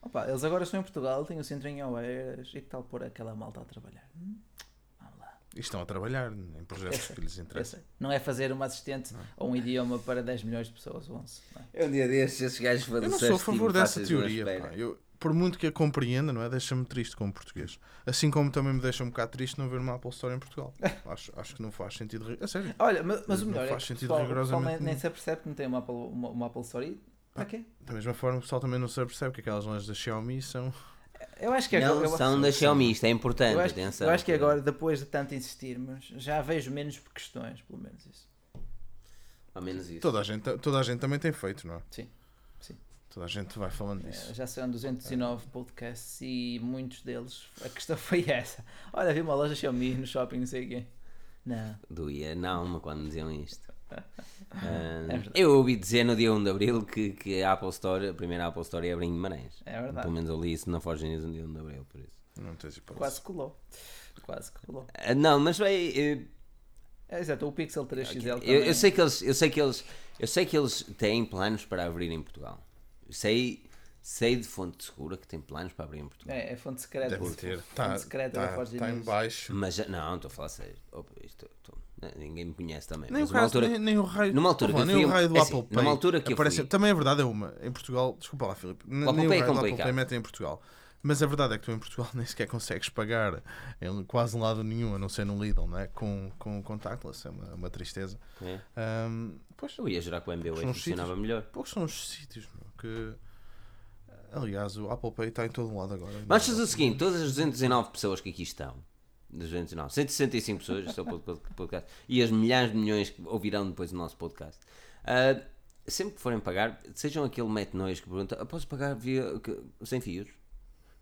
B: Opa, eles agora estão em Portugal, têm o centro em Oeiras e que tal pôr aquela malta a trabalhar? Hum? Vamos lá.
C: E estão a trabalhar em projetos
B: Eu
C: que lhes
B: Eu
C: interessam.
B: Não é fazer uma assistente ou um idioma para 10 milhões de pessoas, 11. não é?
A: É um dia desses, esses gajos
C: Eu não sou a favor dessa teoria. pá. Eu, por muito que a compreenda, não é? Deixa-me triste como português. Assim como também me deixa um bocado triste não ver uma Apple Store em Portugal. Acho, acho que não faz sentido. sério.
B: Olha, mas, mas o
C: Não
B: melhor é
C: faz
B: que
C: sentido
B: o pessoal,
C: rigorosamente
B: nem, nem se apercebe que não tem uma Apple, uma, uma Apple Store. E para quê?
C: Da mesma forma, o pessoal também não se apercebe que aquelas lojas da Xiaomi são.
B: Eu acho que
A: Não
B: agora, eu,
A: são da Xiaomi, isto é importante,
B: eu acho,
A: atenção.
B: eu acho que agora, depois de tanto insistirmos, já vejo menos questões, pelo menos isso.
A: Ao menos isso.
C: Toda a, gente, toda a gente também tem feito, não é?
B: Sim.
C: Toda a gente vai falando
B: Eh,
C: disso.
B: Já são 209 podcasts e muitos deles, a questão foi essa. Olha, vi uma loja Xiaomi no shopping, não sei o quê. Não.
A: Doía na alma quando diziam isto. Ah,
B: verdade.
A: eu ouvi dizer no dia 1 de Abril que, que a Apple Store, a primeira Apple Store ia abrir em Guimarães.
B: É verdade.
A: Pelo menos eu li isso na Forge News no dia 1 de Abril, por isso.
C: Não tens hipótese.
B: Quase colou. Quase colou.
A: Ah, não, mas vai. eh,
B: É, exato, o Pixel 3XL
A: eu,
B: também.
A: eu sei que eles, eu sei que eles, eu sei que eles têm planos para abrir em Portugal. Sei, sei de fonte segura que tem planos para abrir em Portugal.
B: É, é fonte secreta.
C: Deve ter. Está
B: secreta da
C: tá,
B: Forge
C: tá em baixo.
A: Mas já- não, estou a falar sério. Opa, isto- estou- ninguém me conhece também.
C: Nem o,
A: mas uma
C: caso,
A: altura,
C: nem, nem o raio,
A: numa altura
C: Pô,
A: que
C: nem
A: fui-
C: o raio do
A: é assim,
C: Apple Pay.
A: numa altura que eu
C: aparece-
A: fui-
C: Também é verdade, é uma. Em Portugal, desculpa lá, Filipe.
A: O Apple Pay é
C: o raio do Apple
A: complicado.
C: Pay metem em Portugal. Mas a verdade é que tu em Portugal nem sequer consegues pagar em quase lado nenhum, a não ser no Lidl, não é? Com, com contactless, é uma, uma tristeza.
A: É.
C: Ahm, pois,
A: Eu ia jurar que o MBA funcionava melhor.
C: poucos são os sítios meu, que. Aliás, o Apple Pay está em todo lado agora.
A: Vamos fazer o seguinte: todas as 219 pessoas que aqui estão, 219, 165 pessoas, este é o pod- pod- podcast, e as milhares de milhões que ouvirão depois o nosso podcast, ah, sempre que forem pagar, sejam aquele mete nois que pergunta: "Ah, posso pagar via que- sem fios?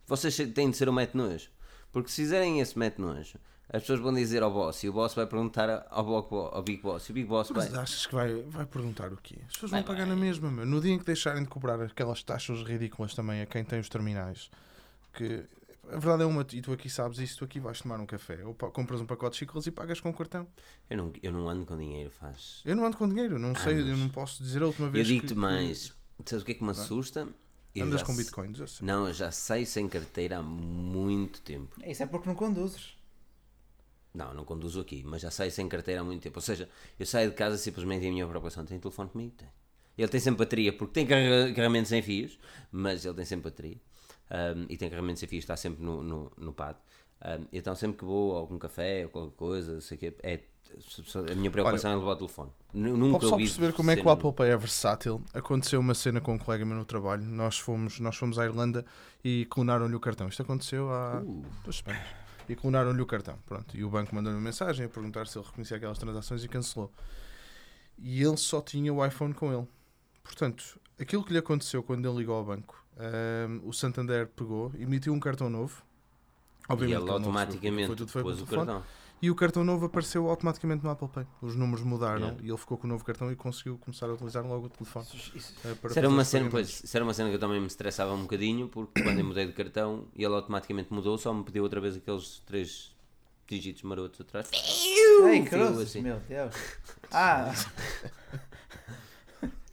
A: Vocês têm de ser o mete nois. Porque se fizerem esse mete nois, as pessoas vão dizer ao boss e o boss vai perguntar ao, Bo- ao Big Boss e o Big Boss vai.
C: Mas achas que vai, vai perguntar o quê? As pessoas
A: Vai,
C: vão pagar
A: vai.
C: na mesma, meu. No dia em que deixarem de cobrar aquelas taxas ridículas também a quem tem os terminais, que a verdade é uma, e tu aqui sabes isso, tu aqui vais tomar um café, ou compras um pacote de chicles e pagas com cartão.
A: Eu não, eu não ando com dinheiro, faz.
C: Eu não ando com dinheiro, não sei, eu não posso dizer a última
A: Eu
C: vez que-
A: digo-te
C: que
A: mais. Sabes o que é que me assusta? Eu
C: Andas com bitcoins, eu sei.
A: Não, eu já sei sem carteira há muito tempo.
B: Isso é porque não conduzes.
A: Não, não conduzo aqui, mas já saio sem carteira há muito tempo. Ou seja, eu saio de casa simplesmente e a minha preocupação tem telefone comigo? Tem. Ele tem sempre bateria, porque tem carrega- carregamento sem fios, mas ele tem sempre bateria. Um, e tem carregamento sem fios, está sempre no, no, no pad. Um, então sempre que vou a algum café ou qualquer coisa, sei que é, a minha preocupação é levar o telefone. Nu- Nunca
C: Pode só perceber como é que o Apple Pay é versátil. Aconteceu uma cena com um colega meu no trabalho. Nós fomos, nós fomos à Irlanda e clonaram-lhe o cartão. Isto aconteceu há
A: Uh,
C: duas semanas. E clonaram-lhe o cartão. Pronto. E o banco mandou-lhe uma mensagem a perguntar se ele reconhecia aquelas transações e cancelou. E ele só tinha o iPhone com ele. Portanto, aquilo que lhe aconteceu quando ele ligou ao banco, ahm, o Santander pegou, emitiu um cartão novo.
A: e
C: Obviamente que ele
A: automaticamente
C: foi tudo feito
A: pôs o
C: telefone.
A: cartão.
C: E o cartão novo apareceu automaticamente no Apple Pay. Os números mudaram
A: Yeah.
C: e ele ficou com o novo cartão e conseguiu começar a utilizar logo o telefone.
B: Isso- isso-
C: eh,
A: era, uma cena, pois, isso era uma cena que eu também me estressava um bocadinho, porque quando eu mudei de cartão e ele automaticamente mudou, só me pediu outra vez aqueles três dígitos marotos atrás.
B: Ei,
A: assim.
B: meu Deus. Ah!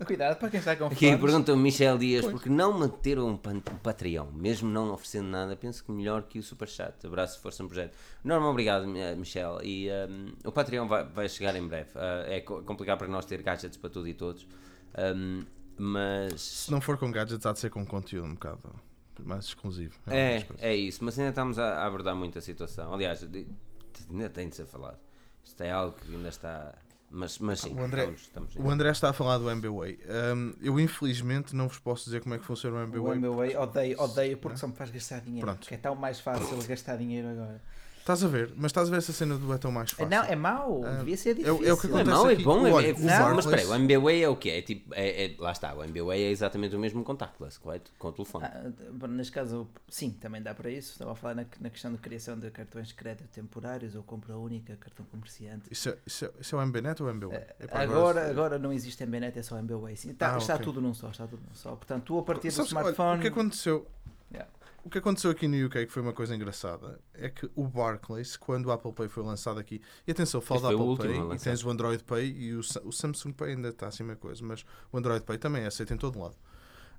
B: Cuidado para quem está com
A: Aqui pergunta o Michel Dias, porque não manter um um Patreon, mesmo não oferecendo nada, penso que melhor que o Superchat. Abraço, força no projeto. Norma, obrigado, Mi- Michel. E um, o Patreon vai, vai chegar em breve. Uh, é co- complicado para nós ter gadgets para tudo e todos. Um, mas
C: Se não for com gadgets, há de ser com conteúdo um bocado mais exclusivo.
A: é,
C: coisas.
A: é isso. Mas ainda estamos a, a abordar muito a situação. Aliás, ainda tem de ser falado. Isto é algo que ainda está. Mas, mas sim,
C: O André-
A: estamos, estamos
C: O André está a falar do MBWay. Um, eu infelizmente não vos posso dizer como é que funciona o
B: O
C: MBWay.
B: MBWay odeio, odeio porque só me faz gastar dinheiro.
C: Pronto.
B: Porque é tão mais fácil gastar dinheiro agora.
C: Estás a ver? Mas estás a ver essa cena do é tão mais fácil.
B: Não, é mau.
C: Ah,
B: Devia ser
C: é
B: difícil.
C: é o que
A: Não é mau, é bom, é,
C: Olha,
A: é- não, mas espera aí, o MBWay é o quê? É tipo, é, é- lá está, o MBWay é exatamente o mesmo contactless, correto? Com o telefone.
B: Ah, neste caso, sim, também dá para isso. Estava a falar na, na questão de criação de cartões de crédito temporários ou compra única, cartão comerciante.
C: Isso, é, isso, é, isso é o MBNet ou o MBWay?
B: Eh,
C: Epá,
B: Agora, agora não existe MBNet, é só MBWay. Sim, está,
C: Ah,
B: está
C: ok.
B: tudo num só, está tudo num só. Portanto, tu a partir do
C: Sabes, olha,
B: smartphone.
C: o que aconteceu? O que aconteceu aqui no UK, que foi uma coisa engraçada, é que o Barclays, quando o Apple Pay foi lançado aqui, e atenção, falo
A: Este
C: da Apple
A: último
C: Pay, e tens o Android Pay e o, o Samsung Pay ainda está assim uma coisa, mas o Android Pay também é aceito em todo lado.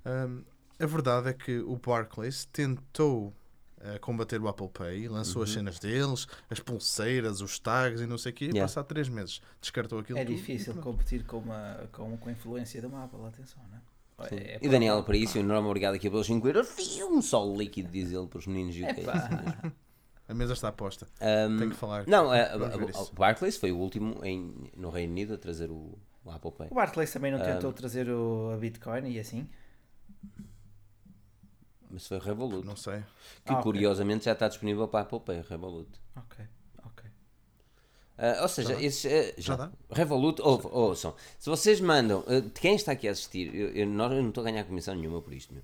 C: Hum, a verdade é que o Barclays tentou eh, combater o Apple Pay, lançou as
A: Uhum.
C: cenas deles, as pulseiras, os tags e não sei o quê, e
A: Yeah.
C: passado três meses descartou aquilo
B: É
C: tudo e
B: difícil competir com, uma, com, com a influência de uma Apple, atenção, não é? É- é
A: e Daniela, para isso, enorme obrigado aqui pelos 5 euros. Fio, Um sol líquido, diz ele, para os meninos.
B: Epá.
C: A mesa está posta.
A: Um,
C: Tenho que falar.
A: Não, o Barclays foi o último em, no Reino Unido a trazer o, o Apple Pay.
B: O Barclays também não tentou
A: Ah.
B: trazer o, a Bitcoin e assim?
A: Mas foi o Revolut,
C: Não sei.
A: que
B: Ah,
A: curiosamente já está disponível para a Apple Pay, o Revolut.
B: Ok,
A: Ah, ou seja,
C: Já
A: esses, ah,
C: Já dá?
A: Revolut, ou, ouçam, se vocês mandam, de quem está aqui a assistir, eu, eu não, estou a ganhar comissão nenhuma por isto, meu.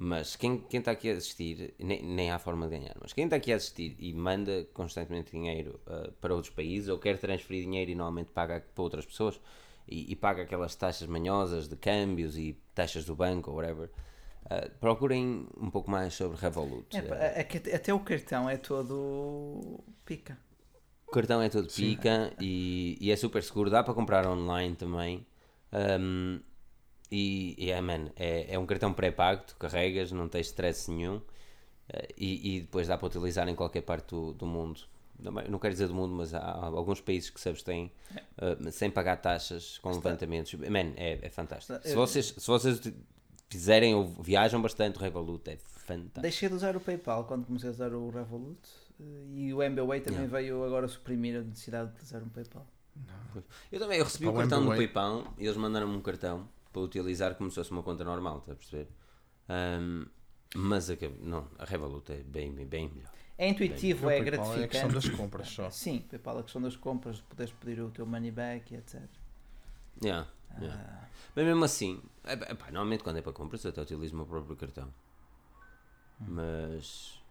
A: Mas quem, quem está aqui a assistir, nem, nem há forma de ganhar, mas quem está aqui a assistir e manda constantemente dinheiro ah, para outros países ou quer transferir dinheiro e normalmente paga para outras pessoas e, e paga aquelas taxas manhosas de câmbios e taxas do banco ou whatever, ah, procurem um pouco mais sobre Revolut.
B: É, é que até o cartão é todo pica.
A: O cartão é todo pica e, e é super seguro, dá para comprar online também. Um, e, e é, man, é, é um cartão pré-pago, tu carregas, não tens stress nenhum eh, e, e depois dá para utilizar em qualquer parte do, do mundo. Não quero dizer do mundo, mas há, há alguns países que se abstêm eh, sem pagar taxas com levantamentos. Man, é, é fantástico. Se vocês, se vocês fizerem ou viajam bastante, o Revolut é fantástico.
B: Deixei de usar o PayPal quando comecei a usar o Revolut e o MBWay também veio agora suprimir a necessidade de utilizar um PayPal.
A: Eu também eu recebi o
C: o
A: cartão do. PayPal e eles mandaram-me um cartão para utilizar como se fosse uma conta normal, está a perceber? Ahm, mas a, não, a Revolut é bem, bem, bem melhor.
B: É intuitivo,
C: O
B: é
C: PayPal É a questão
B: gratificante.
C: das compras só.
B: Sim, PayPal é a questão das compras, de poderes pedir o teu money back e etc.
A: Yeah, yeah.
B: Ah,
A: Mas mesmo assim, é, é, pá, normalmente quando é para compras eu até utilizo o meu próprio cartão. Mas,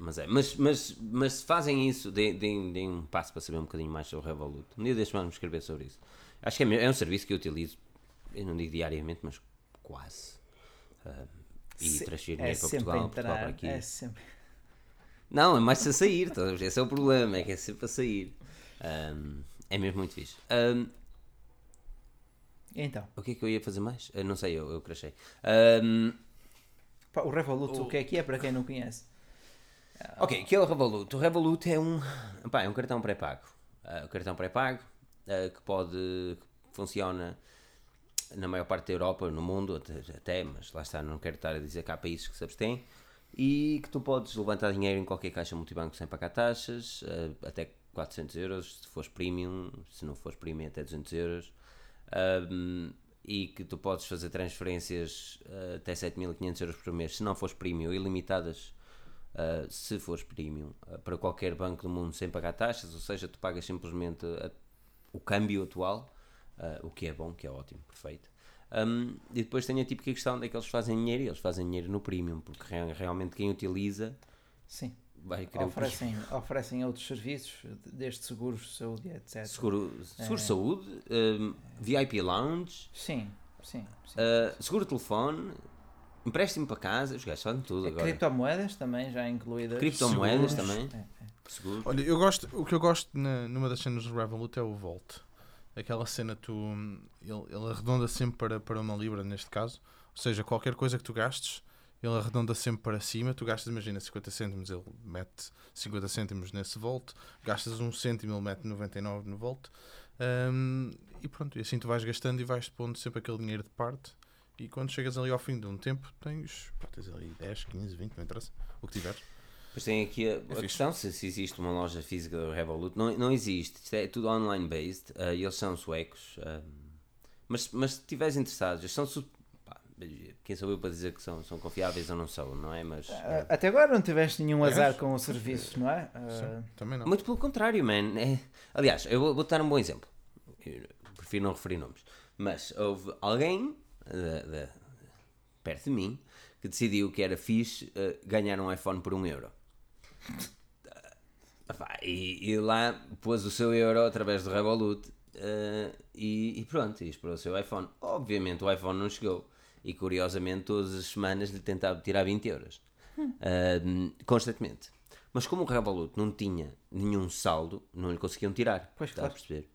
A: mas é, mas, mas, mas se fazem isso, deem, deem, deem um passo para saber um bocadinho mais sobre o Revolut. Um dia deixe vamos escrever sobre isso. Acho que é, é um serviço que eu utilizo, eu não digo diariamente, mas quase. Ah, e
B: se-
A: transferir
B: é
A: dinheiro para
B: sempre
A: Portugal, Portugal para
B: entrar,
A: aqui.
B: é sempre.
A: Não, é mais a sair, ver? esse é o problema, é que é sempre a sair. Ahm, é mesmo muito fixe. Ahm,
B: Então,
A: o que é que eu ia fazer mais? Eu não sei, eu, eu crachei.
B: Pá, o Revolut, o que é que é para quem não conhece?
A: Ok, que é o Revolut? O Revolut é um, pá, é um cartão pré-pago. Ah, um cartão pré-pago ah, que pode, que funciona na maior parte da Europa, no mundo, até, até, mas lá está, não quero estar a dizer que há países que se abstêm, e que tu podes levantar dinheiro em qualquer caixa multibanco sem pagar taxas, ah, até 400 euros, se fores premium, se não fores premium até 200 euros, Um, e que tu podes fazer transferências ah, até 7.500 euros por mês, se não fores premium, ilimitadas, ah, se fores premium, ah, para qualquer banco do mundo sem pagar taxas, ou seja, tu pagas simplesmente a- o câmbio atual, ah, o que é bom, que é ótimo, perfeito. Um, e depois tem a típica questão de que eles fazem dinheiro e eles fazem dinheiro no premium, porque rea- realmente quem utiliza
B: Sim. Oferecem, oferecem outros serviços, desde seguros de saúde, etc.
A: Seguro, seguro
B: É.
A: saúde, um, VIP lounge,
B: Sim, sim. sim.
A: uh, seguro telefone, empréstimo para casa, os gajos fazem tudo agora.
B: Criptomoedas também já incluídas.
A: Criptomoedas
B: Seguros.
A: também.
B: É, é.
A: Seguro.
C: Olha, eu gosto, o que eu gosto na, numa das cenas do Revolut é o Volt. Aquela cena tu ele, ele arredonda sempre para, para uma libra neste caso. Ou seja, qualquer coisa que tu gastes, ele arredonda sempre para cima. Tu gastas, imagina, 50 cêntimos, ele mete 50 cêntimos nesse Volt. Gastas um cêntimo, ele mete 99 no Volt. Hum, e pronto, e assim tu vais gastando e vais pondo sempre aquele dinheiro de parte. E quando chegas ali ao fim de um tempo, tens, pá, tens ali 10, 15, 20, não interessa, o que tiveres.
A: Depois tem aqui a, a
C: fixe.
A: questão se, se existe uma loja física do Revolut. Não, não existe, isto é tudo online based uh, e eles são suecos. um, mas, mas se estiveres interessado, eles são. su- pá, quem sou eu para dizer que são, são confiáveis ou não são, não é? Mas.
B: Ah, Até agora não tiveste nenhum azar
C: És?
B: com o serviço, não é?
C: Sim, também não.
A: Muito pelo contrário, man. É- Aliás, eu vou, vou dar um bom exemplo. Eu prefiro não referir nomes. Mas houve alguém da- da- perto de mim que decidiu que era fixe eh, ganhar um iPhone por um euro. Ah, E, e lá pôs o seu euro através do Revolut eh, e, e pronto, e esperou o seu iPhone. Obviamente o iPhone não chegou. E curiosamente todas as semanas lhe tentava tirar 20 euros. Ah, constantemente. Mas como o Revolut não tinha nenhum saldo, não lhe conseguiam tirar.
B: Pois,
A: está
B: claro.
A: a perceber?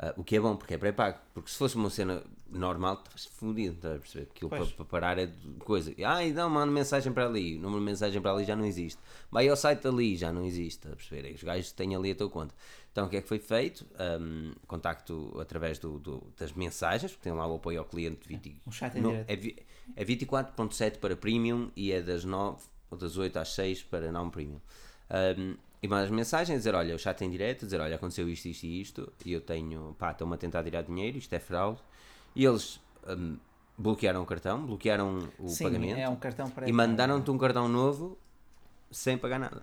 A: Ah, o que é bom, porque é pré-pago. Porque se fosse uma cena normal, estavas fundido, estás a perceber? Aquilo para, para parar é de coisa. Ai, não, manda mensagem para ali. O número de mensagem para ali já não existe. Vai ao site ali, já não existe, estás a perceber? E Os gajos têm ali a tua conta. Então o que é que foi feito? Ahm, contacto através do, do- das mensagens, porque tem lá o apoio ao cliente 20,
B: Um chat em direto.
A: é, vi- é 24.7 para premium e é das 9 ou das 8 às 6 para não premium. Um, e mais mensagens a dizer, olha, o chat em direto, dizer, olha, aconteceu isto, isto e isto, e eu tenho, pá, estão-me a tentar tirar dinheiro, isto é fraude. E eles um, bloquearam o cartão, bloquearam o
B: Sim,
A: pagamento
B: é um cartão
A: e mandaram-te um cartão novo sem pagar nada.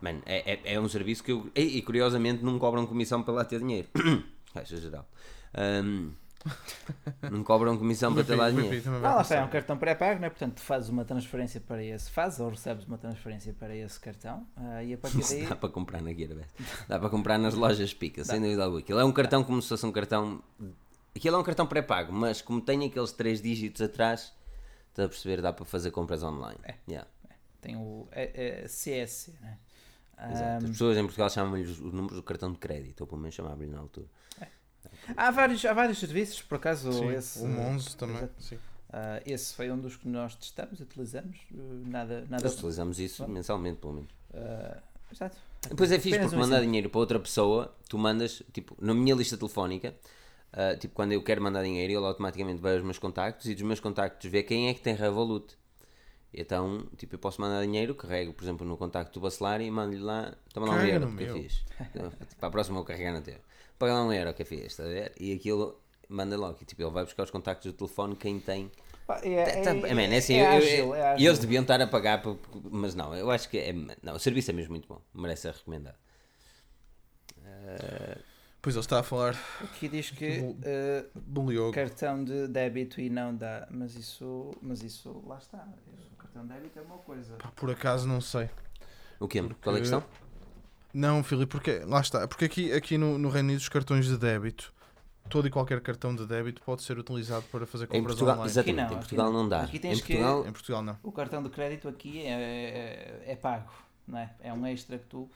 A: Mano, é, é, é um serviço que eu. E, e, curiosamente não cobram comissão para lá ter dinheiro. Caixa geral. Um, não cobram comissão para ter lá dinheiro.
B: Ah, lá está, é um cartão pré-pago, não é? Portanto, tu fazes uma transferência para esse, fazes ou recebes uma transferência para esse cartão ah, e a partir
A: Isso
B: daí.
A: dá para comprar na Gearbest. Dá para comprar nas lojas Pica, sem dúvida alguma. Aquilo é um cartão como se fosse um cartão. Aquilo é um cartão pré-pago, mas como tem aqueles três dígitos atrás, estás a perceber, dá para fazer compras online.
B: É.
A: Yeah.
B: Tem o é, é CS, né?
A: Exato. As pessoas em Portugal chamam-lhe os os números do cartão de crédito, ou pelo menos chamavam-lhe na altura.
B: Há vários, há vários serviços, por acaso
C: Sim,
B: esse,
C: o Monzo também. Sim.
B: ah, esse foi um dos que nós testamos, utilizamos, uh, nada, nada
A: Nós utilizamos isso mensalmente, pelo menos.
B: ah, exato.
A: Depois é fixe
B: Apenas
A: porque
B: um
A: mandar
B: exemplo.
A: dinheiro para outra pessoa, tu mandas, tipo, na minha lista telefónica, ah, tipo, quando eu quero mandar dinheiro, ele automaticamente vai aos meus contactos e dos meus contactos vê quem é que tem Revolut. Então, tipo, eu posso mandar dinheiro, carrego, por exemplo, no contacto do Bacelar e mando-lhe lá, toma lá um que é para a próxima eu vou carregar no teu. Paga lá um euro, que é fixe, estás a ver? E aquilo manda logo, e, tipo, ele vai buscar os contactos do telefone, quem tem.
B: É,
A: Tá-
B: é,
A: é, man, é assim,
B: é
A: eu-
B: é
A: e eles deviam estar a pagar, por- mas não, eu acho que é. Não, o serviço é mesmo muito bom, merece ser recomendado.
C: Pois ele está a falar
B: Aqui diz que
C: Bom- bom Liogo.
B: cartão de débito e não dá, mas isso, mas isso lá está. O cartão de débito é uma coisa.
C: Pá, Por acaso não sei.
A: O quê?
C: Porque-
A: Qual é a questão?
C: Não, Filipe, porque lá está. Porque aqui, aqui no, no Reino Unido os cartões de débito todo e qualquer cartão de débito pode ser utilizado para fazer
A: Em
C: compras
A: Portugal,
C: online.
A: exatamente,
B: Aqui não,
A: em Portugal
B: não.
A: não dá.
B: Aqui tens
A: em
B: que-
A: Portugal,
C: Em Portugal não.
B: O cartão de crédito aqui é, é, é pago, não é? É um extra que tu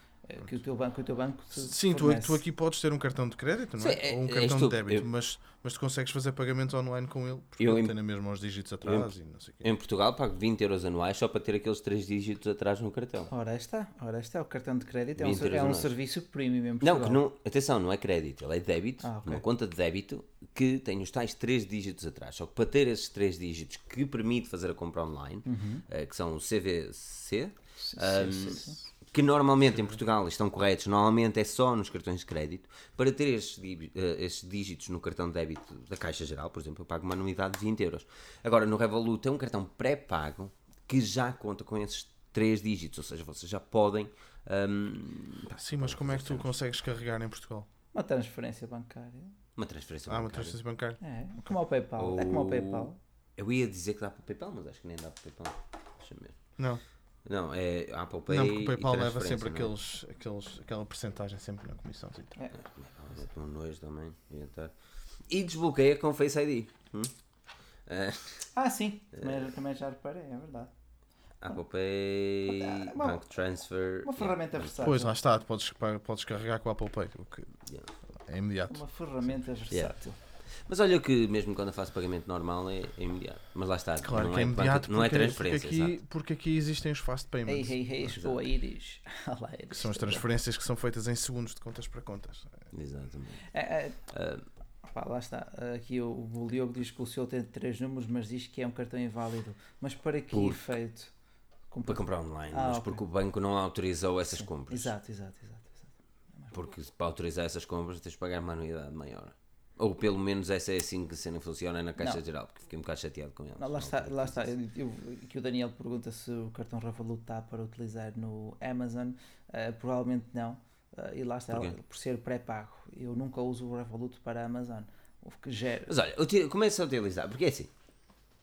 B: que o teu banco, o teu banco te
C: Sim, tu,
B: fornece.
C: tu aqui podes ter um cartão de crédito, não
A: Sim,
C: é?
A: é-
C: Ou um
A: é
C: cartão de débito,
A: eu-
C: mas, mas tu consegues fazer pagamentos online com ele, porque
A: Eu
C: ele
A: em-
C: tem na mesma uns dígitos atrás e não sei o quê.
A: em Portugal pago 20 euros anuais só para ter aqueles 3 dígitos atrás no cartão.
B: Ora está, ora está, o cartão de crédito é um,
A: 20
B: ser- é um serviço premium em
A: Não,
B: Portugal.
A: que não, atenção, não é crédito, ele é débito,
B: Ah, ok.
A: uma conta de débito que tem os tais 3 dígitos atrás. Só que para ter esses 3 dígitos que permite fazer a compra online,
B: Uhum.
A: eh, que são o CVC,
B: Sim,
A: ahm,
B: sim, sim.
A: Que normalmente em Portugal estão corretos, normalmente é só nos cartões de crédito, para ter esses, di- eh, esses dígitos no cartão de débito da Caixa Geral, por exemplo, eu pago uma anuidade de 20 euros. Agora, no Revolut é um cartão pré-pago que já conta com esses 3 dígitos, ou seja, vocês já podem. pá,
C: Sim, mas como é que tu consegues carregar em Portugal?
B: Uma transferência bancária.
A: uma transferência
C: Ah, uma
A: bancária.
C: transferência bancária.
B: É, como ao PayPal. É como ao
A: Ou-
B: PayPal.
A: Eu ia dizer que dá para o PayPal, mas acho que nem dá para o PayPal. Deixa-me ver.
C: Não,
A: Não, é Apple Pay.
C: não porque o PayPal leva sempre
A: é?
C: aqueles, aqueles, aquela porcentagem sempre na comissão. sim.
B: É.
A: Um nojo também. E desbloqueia com Face ID. Hum? Eh,
B: Ah, sim, também, também já reparei, é verdade.
A: Apple Pay,
B: É uma-
A: Bank Transfer.
B: Uma ferramenta versátil.
C: Pois, lá está, tu podes, podes carregar com o Apple Pay, o que
A: Yeah.
C: é imediato.
B: Uma ferramenta versátil.
A: Mas olha que mesmo quando eu faço pagamento normal é, é imediato. Mas lá está.
C: Claro
A: não
C: que é
A: banca-
C: imediato
A: não é transferência.
C: porque, aqui,
A: exato.
C: porque aqui existem os fast payments,
B: ei, ei, estou a Iris. Olá, Iris.
C: que são as transferências que são feitas em segundos de contas para contas.
A: Exatamente.
B: É, é,
A: Ah,
B: pá, lá está. Aqui o, o Diogo diz que o seu tem três números, mas diz que é um cartão inválido. Mas para que
A: Porque-
B: efeito?
A: Para comprar online,
B: Ah,
A: mas
B: ok.
A: porque o banco não autorizou essas compras.
B: Exato, exato, exato. exato.
A: Porque para autorizar essas compras tens de pagar uma anuidade maior. Ou pelo menos essa é assim que a cena funciona na Caixa
B: Não.
A: Geral, porque fiquei um bocado chateado com eles.
B: Não, lá está, lá está. Eu- eu- que o Daniel pergunta se o cartão Revolut está para utilizar no Amazon. Eh, provavelmente não. Eh, e lá está,
A: Porquê?
B: por ser pré-pago. Eu nunca uso o Revolut para a Amazon. O que gera.
A: Mas olha, começa a utilizar, porque é assim,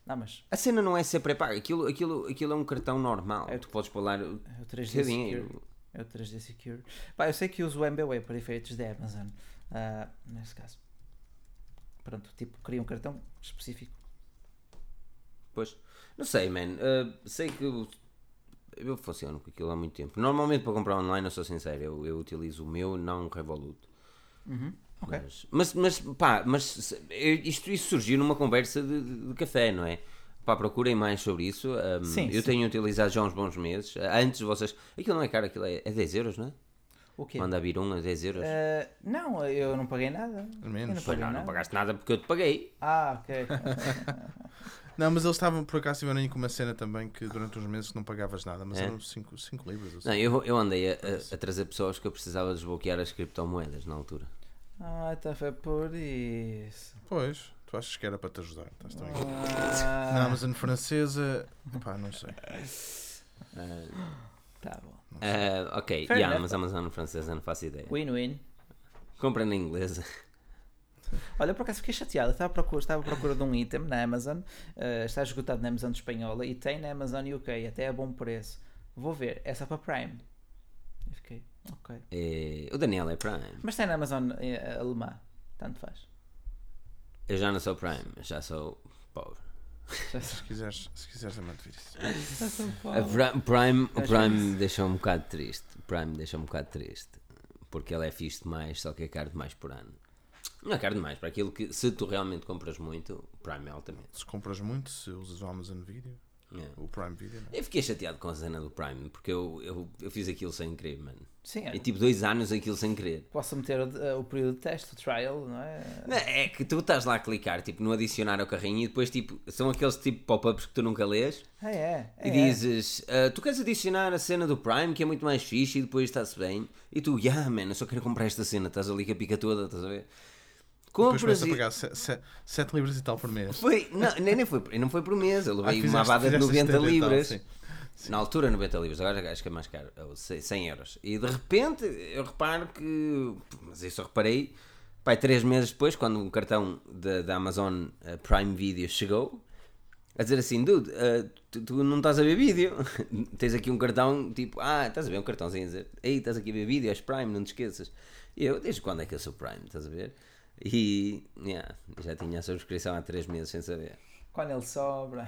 B: Não, mas
A: a cena não é ser pré-pago, aquilo, aquilo, aquilo é um cartão normal.
B: É.
A: Tu podes o
B: é o 3D
A: teu
B: Secure. É o 3D Secure. Pá, eu sei que uso o MBWay para efeitos da Amazon. Ah, nesse caso. Pronto, tipo, cria um cartão específico.
A: Pois, não sei, man. Uh, sei que eu, eu funciono com aquilo há muito tempo. Normalmente para comprar online, eu sou sincero, eu, eu utilizo o meu, não o Revolut.
B: Uhum. Ok.
A: Mas, mas, mas, pá, mas isto, isto surgiu numa conversa de, de- de café, não é? Pá, procurem mais sobre isso. Um,
B: Sim,
A: eu
B: sim.
A: tenho utilizado já há uns bons meses. Antes vocês. Aquilo não é caro, aquilo é, é 10 euros, não é?
B: O quê?
A: Manda vir um a 10 euros.
B: Ah, não, eu não paguei nada. Eu
C: Menos.
B: não
A: Pois
B: paguei
A: não,
B: nada.
A: não pagaste nada porque eu te paguei.
B: Ah, ok.
C: Não, mas eles estavam, por acaso, tiveram com uma cena também que durante uns meses não pagavas nada, mas
A: É?
C: eram 5 libras. ou
A: Não,
C: assim.
A: eu, eu andei a, a- a trazer pessoas que eu precisava desbloquear as criptomoedas na altura.
B: Ah, então foi por isso.
C: Pois, tu achas que era para te ajudar? Estás tão.
B: Ah,
C: Na Amazon francesa, pá, não sei.
B: Tá bom.
A: Ah, ok,
B: Fair
A: yeah,
B: enough.
A: mas a Amazon francesa não faço ideia.
B: Win-win.
A: Compra na inglesa.
B: Olha, por acaso fiquei chateado. Estava à procura, estava à procura de um item na Amazon. eh, está esgotado na Amazon espanhola e tem na Amazon UK, até a bom preço. Vou ver, é só para Prime. E fiquei, ok.
A: É, o Daniel é Prime.
B: Mas tem na Amazon eh, alemã. Tanto faz.
A: Eu já não sou Prime, já sou pobre.
C: Se quiseres, se quiseres também te vir isso.
A: A
B: pobre.
A: Pri- Prime, o Prime deixou um bocado triste. O Prime me deixou um bocado triste. Porque ele é fixe demais, só que é caro demais por ano. Não é caro demais, para aquilo que se tu realmente compras muito, o Prime é altamente.
C: Se compras muito, se usas o Amazon Video,
A: É.
C: o Prime Video, não. é?
A: Eu fiquei chateado com a cena do Prime, porque eu, eu, eu fiz aquilo sem querer, mano.
B: Sim,
A: E
B: olha,
A: tipo dois anos aquilo sem querer.
B: posso meter o, eh, o período de teste, o trial, não é?
A: Não, é que tu estás lá a clicar tipo, no adicionar ao carrinho e depois tipo, são aqueles tipo pop-ups que tu nunca lês
B: Ah, é.
A: e
B: é,
A: dizes "Ah, tu queres adicionar a cena do Prime que é muito mais fixe e depois está-se bem e tu, yeah man, eu só quero comprar esta cena, estás ali com a pica toda, estás a ver? Compras e...
C: pagar 7 libras e tal por mês.
A: Foi, não, nem, nem foi, não foi por mês, eu
C: Ah,
A: levei uma
C: fizeste-
A: abada de
C: fizeste
A: 90
C: 70 e tal,
A: libras.
C: Sim.
A: Na altura 90 livros, agora acho que é mais caro, ou 100 euros. E de repente eu reparo que, mas isso eu reparei, pai, três meses depois, quando o cartão da, Amazon eh, Prime Video chegou, a dizer assim, dude, eh, tu, tu não estás a ver vídeo, tens aqui um cartão, tipo, ah, estás a ver um cartãozinho a dizer, ei, estás aqui a ver vídeo, és Prime, não te esqueças. E eu, desde quando é que eu sou Prime, estás a ver? E yeah, já tinha a subscrição há 3 meses sem saber.
B: Quando ele sobra.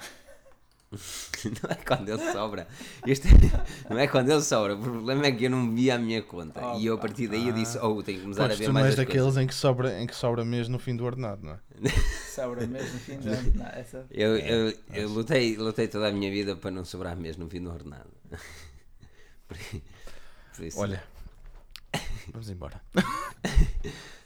A: Não é quando ele sobra. Isto é- não é quando ele sobra. O problema é que eu não vi a minha conta. e eu a partir daí eu disse, oh, tenho que começar
C: Pois
A: a ver
C: tu não
A: mais
C: és
A: as
C: daqueles
A: coisas.
C: em que, sobra, em que sobra mesmo no fim do ordenado, não é?
B: Sobra mesmo no fim do ano. Não, essa...
A: Eu, eu, eu lutei, lutei toda a minha vida para não sobrar mesmo no fim do ordenado. Por isso.
C: Olha, vamos embora.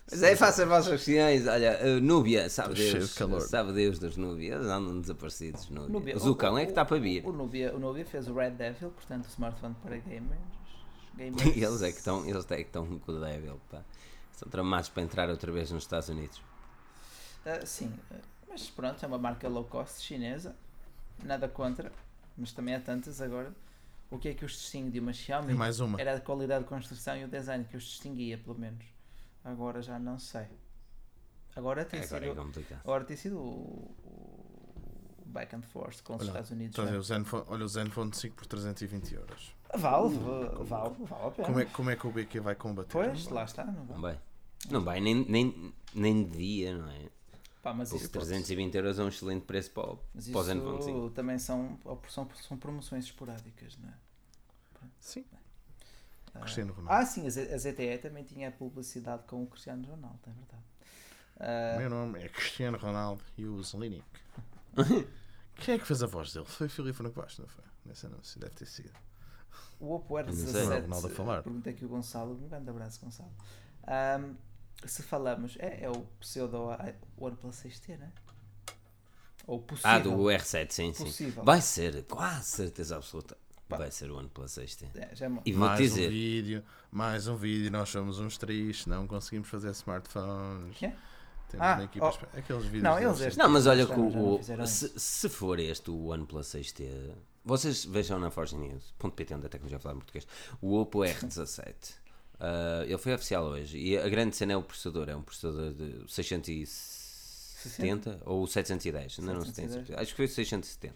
A: Mas aí faça as vossas questões. Olha, uh, Núbia, sabe
C: Cheio
A: Deus,
C: de calor.
A: sabe Deus dos Núbia. Eles andam desaparecidos. Núbia.
B: Núbia,
A: o Zucão é que está para vir.
B: O, o, Nubia, o Nubia fez o Red Devil, portanto, o smartphone para gamers. gamers.
A: Eles é que estão, eles é que estão com o Devil, pá. Estão tramados para entrar outra vez nos Estados Unidos.
B: Ah, sim, mas pronto, é uma marca low cost chinesa. Nada contra, mas também há tantas agora. O que é que os distingue de uma Xiaomi?
C: É mais uma.
B: Era a qualidade de construção e o design que os distinguia, pelo menos. Agora já não sei. Agora tem
A: É, agora é
B: sido, agora tem sido o, o back and forth com os
C: Olha,
B: Estados Unidos.
C: Estás a ver
B: né?
C: o Zenfone, olha o Zenfone 5 por 320 euros.
B: Vale, vale, vale a pena.
C: Como é, como é que o BQ vai combater?
B: Pois, lá está. Não
A: Não
B: vai.
A: Não vai nem, nem, nem de dia, não é?
B: Pá, mas
A: Porque
B: isso,
A: 320 euros é um excelente preço para o,
B: mas
A: para o Zenfone
B: isso
A: 5.
B: também são, são, são promoções esporádicas, não é?
C: Sim.
B: Ah,
C: Cristiano Ronaldo.
B: Ah, sim, a ZTE também tinha publicidade com o Cristiano Ronaldo, é verdade. Ah,
C: Meu nome é Cristiano Ronaldo e uso Linic. Quem é que fez a voz dele? Foi Filipe Noguas, não foi? Nesse anúncio, deve ter sido.
B: o Oppo
A: não sei.
B: R17.
C: Ronaldo a falar.
B: Pergunta aqui o Gonçalo. Um grande abraço, Gonçalo. Ahm, se falamos, é, é o pseudo OnePlus 6T, né? Ou possível.
A: Ah, do R7, sim, sim.
B: Possível.
A: Vai ser, quase certeza absoluta.
B: Pá.
A: Vai ser o OnePlus 6T.
B: É, já é
A: E vou
C: mais
A: te
C: um
A: dizer,
C: vídeo, mais um vídeo, nós somos uns tristes, não conseguimos fazer smartphones.
B: Quê?
C: Temos
B: Ah,
C: equipa
B: oh.
C: Aqueles vídeos
B: Não, eles
C: sim.
B: este-
A: Não, mas olha
B: Já
A: que
B: não- já não
A: o,
B: fizeram
A: se, se for este o OnePlus 6T, vocês vejam na Forge News.pt onde a tecnologia fala em português, o Oppo R17. ah, ele foi oficial hoje e a grande cena é o processador, é um processador de 670 ou 710, ainda não se tem
B: 710.
A: certeza. Acho que foi 670.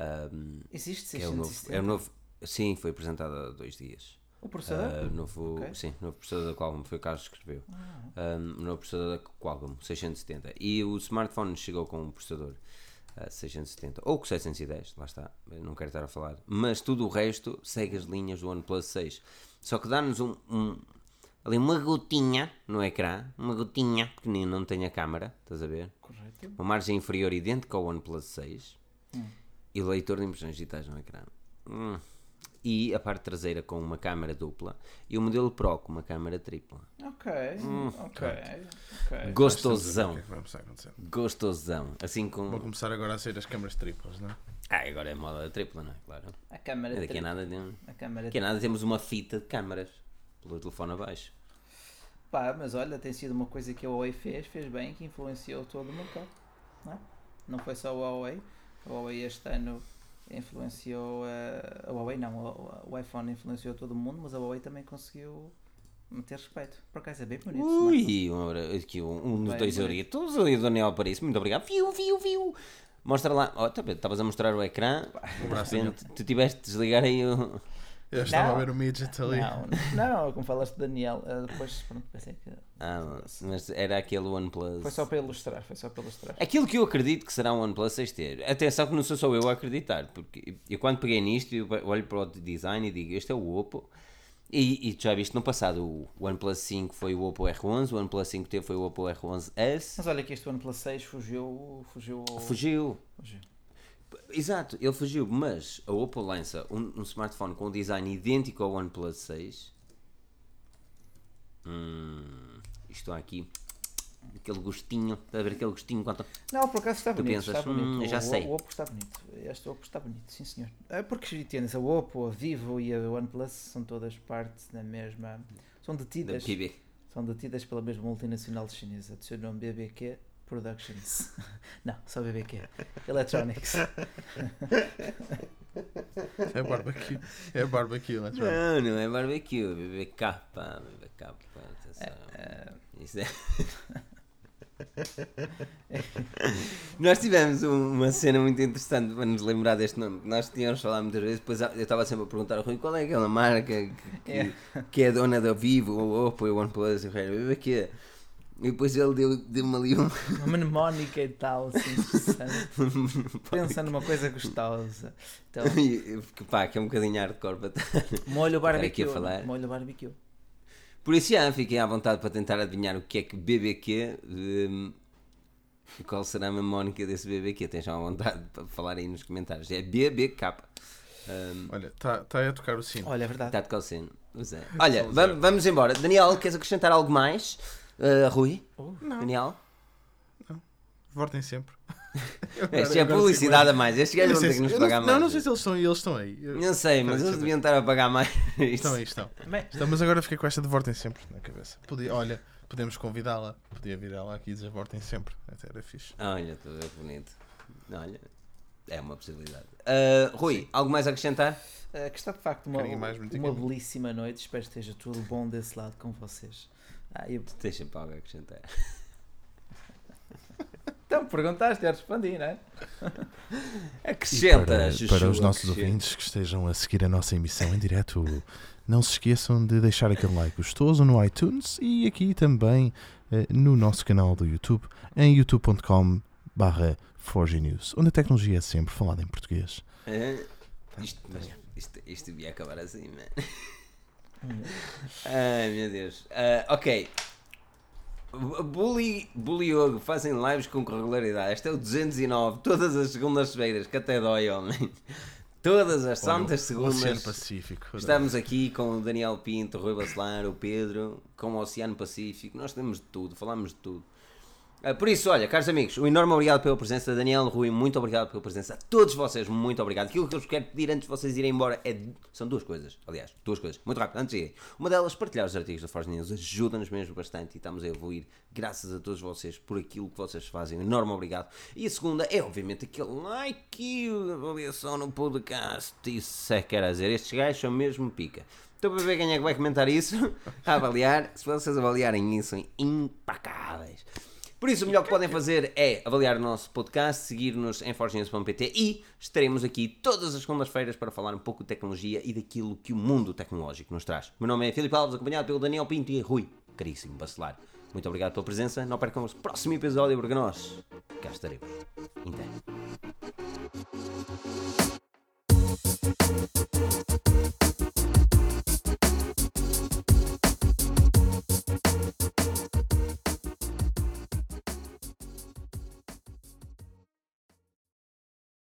A: Ahm,
B: Existe
A: que é o novo,
B: 670.
A: é o novo, sim, foi apresentado há dois dias.
B: O processador?
A: Ah, novo,
B: Ok.
A: Sim, novo processador da Qualcomm, foi o Carlos que escreveu.
B: Ah.
A: Um, novo processador da Qualcomm, 670. E o smartphone chegou com um processador ah, 670, ou com 710, lá está, não quero estar a falar. Mas tudo o resto segue as linhas do OnePlus 6. Só que dá-nos um, um- ali uma gotinha no ecrã, uma gotinha pequenina, não tem a câmara, estás a ver?
B: Correto.
A: Uma margem inferior idêntica ao OnePlus 6
B: Hum.
A: E leitor de impressões digitais no ecrã. Hum. E a parte traseira com uma câmara dupla e o modelo Pro com uma câmara tripla.
B: Ok,
A: Hum,
B: ok, ok.
A: Gostosão,
C: que é que vai a
A: gostosão. Assim com.
C: começar agora a ser as câmaras triplas, não é?
A: Ah, agora é moda tripla, não é? Claro.
B: A câmera
A: Daqui a
B: tri-
A: nada, tem-
B: A câmera
A: daqui a nada temos uma fita de câmaras pelo telefone abaixo.
B: Pá, mas olha, tem sido uma coisa que a Huawei fez, fez bem, que influenciou todo o mercado. Não, é? não foi só a Huawei. A Huawei este ano influenciou. eh, a Huawei não, o, o iPhone influenciou todo o mundo, mas a Huawei também conseguiu meter respeito. Por acaso é bem bonito.
A: Ui, um, aqui um, um dos dois euritos ali do Daniel Paris. Muito obrigado. Viu, viu, viu. Mostra lá. Oh, tá bem, estavas a mostrar o ecrã. De repente, tu tiveste de desligar aí o.
C: Eu estava
B: Não.
C: a ver o midget ali.
B: Não, não, como falaste de Daniel, eh, depois pronto, pensei que.
A: Ah, mas era aquele OnePlus.
B: Foi só para ilustrar, foi só para ilustrar.
A: Aquilo que eu acredito que será um OnePlus 6T. Atenção que não sou só eu a acreditar, porque eu quando peguei nisto, eu olho para o design e digo, este é o Oppo. E, e tu já viste no passado, o OnePlus 5 foi o Oppo R11, o OnePlus 5T foi o Oppo R11S.
B: Mas olha que este OnePlus 6 fugiu. Fugiu. ao-
A: Fugiu.
B: fugiu.
A: Exato, ele fugiu, mas a Oppo lança um, um smartphone com um design idêntico ao OnePlus 6. Hum, isto aqui, aquele gostinho, está a ver aquele gostinho quanto.
B: Não, por acaso está
A: Tu
B: bonito.
A: pensas,
B: está bonito.
A: "Hum, já
B: o,
A: sei."
B: O Oppo está bonito. Este Oppo está bonito, sim senhor. É porque entende a Oppo, a Vivo e a OnePlus são todas partes da mesma. São
A: Da
B: detidas. São detidas pela mesma multinacional chinesa. De seu nome BBQ Productions. Não, só BBQ. Electronics.
C: É barbecue. É barbecue, não é?
A: Não, não é barbecue, é BBK, pá, BBK, pá, atenção.
B: Eh,
A: Isso é... Nós tivemos um- uma cena muito interessante para nos lembrar deste nome. Nós tínhamos falado muitas vezes, depois eu estava sempre a perguntar ao Rui qual é aquela marca que, que,
B: É.
A: que é dona da Vivo, ou Oppo, ou OnePlus, e o resto, BBQ. E depois ele deu- deu-me ali um.
B: Uma mnemónica e tal, assim, interessante. Pensa numa coisa gostosa. Então,
A: que pá, que é um bocadinho hardcore. para-
B: molho
A: aqui
B: barbecue.
A: a falar.
B: Molho barbecue.
A: Por isso já fiquei à vontade para tentar adivinhar o que é que BBQ. e qual será a memónica desse BBQ? Tens já à vontade para falar aí nos comentários. É BBK. Hum,
C: Olha, está tá a tocar o sino.
B: Olha, é verdade.
A: Está de calcino. Pois é. Olha, vam- vamos embora. Daniel, queres acrescentar algo mais? Uh, Rui?
B: Oh,
A: Daniel?
C: Votem sempre.
A: Este é publicidade a mais. Estes gajos
C: não
A: vão ter que nos
C: não-
A: pagar
C: não,
A: mais.
C: não sei se eles estão aí, eles estão aí. Eu-
A: Não sei, mas eles deviam estar a pagar mais.
C: Estão aí, estão. Estão, Mas agora fiquei com esta de votem sempre na cabeça. Podia, olha, podemos convidá-la. Podia vir ela aqui e dizer votem sempre. Até era fixe.
A: Olha, estou a ver que bonito. Olha, é uma possibilidade. Uh, Rui, algo mais a acrescentar?
B: eh, que está de facto uma, uma belíssima noite. Espero que esteja tudo bom desse lado com vocês. Ah, eu...
A: Deixa para algo a acrescentar.
B: Então, perguntaste, eu respondi, não é?
A: Acrescenta,
C: para, para os nossos
A: acrescenta.
C: ouvintes que estejam a seguir a nossa emissão em direto, não se esqueçam de deixar aquele like gostoso no iTunes e aqui também eh, no nosso canal do YouTube, em youtube.com barra News, onde a tecnologia é sempre falada em português.
A: É, Isto, mas isto, isto devia acabar assim, man. Ai meu Deus. Ah, ok. Bu- Bully, Bully Yogo fazem lives com regularidade. Este é o 209, todas as segundas-feiras, que até dói, homem. Todas as santas
C: o Oceano
A: segundas.
C: Pacífico.
A: Estamos aqui com o Daniel Pinto, o Rui Bacelar, o Pedro, com o Oceano Pacífico. Nós temos de tudo, falamos de tudo. Ah, por isso, olha, caros amigos, um enorme obrigado pela presença. Daniel, Rui, muito obrigado pela presença. A todos vocês, muito obrigado. Aquilo que eu vos quero pedir antes de vocês irem embora é. São duas coisas, aliás, duas coisas, muito rápido, antes de irem. Uma delas, partilhar os artigos da Forge News ajuda-nos mesmo bastante e estamos a evoluir graças a todos vocês por aquilo que vocês fazem. Um enorme obrigado. E a segunda é, obviamente, aquele like e avaliação no podcast. Isso é que quer dizer. Estes gajos são mesmo pica. Estou para ver quem é que vai comentar isso. A avaliar. Se vocês avaliarem isso, são impacáveis. Por isso, o melhor que podem fazer é avaliar o nosso podcast, seguir-nos em forgenews.pt e estaremos aqui todas as segundas-feiras para falar um pouco de tecnologia e daquilo que o mundo tecnológico nos traz. Meu nome é Filipe Alves, acompanhado pelo Daniel Pinto e Rui, caríssimo bacelar. Muito obrigado pela presença. Não percam o próximo episódio, porque nós cá estaremos. Então.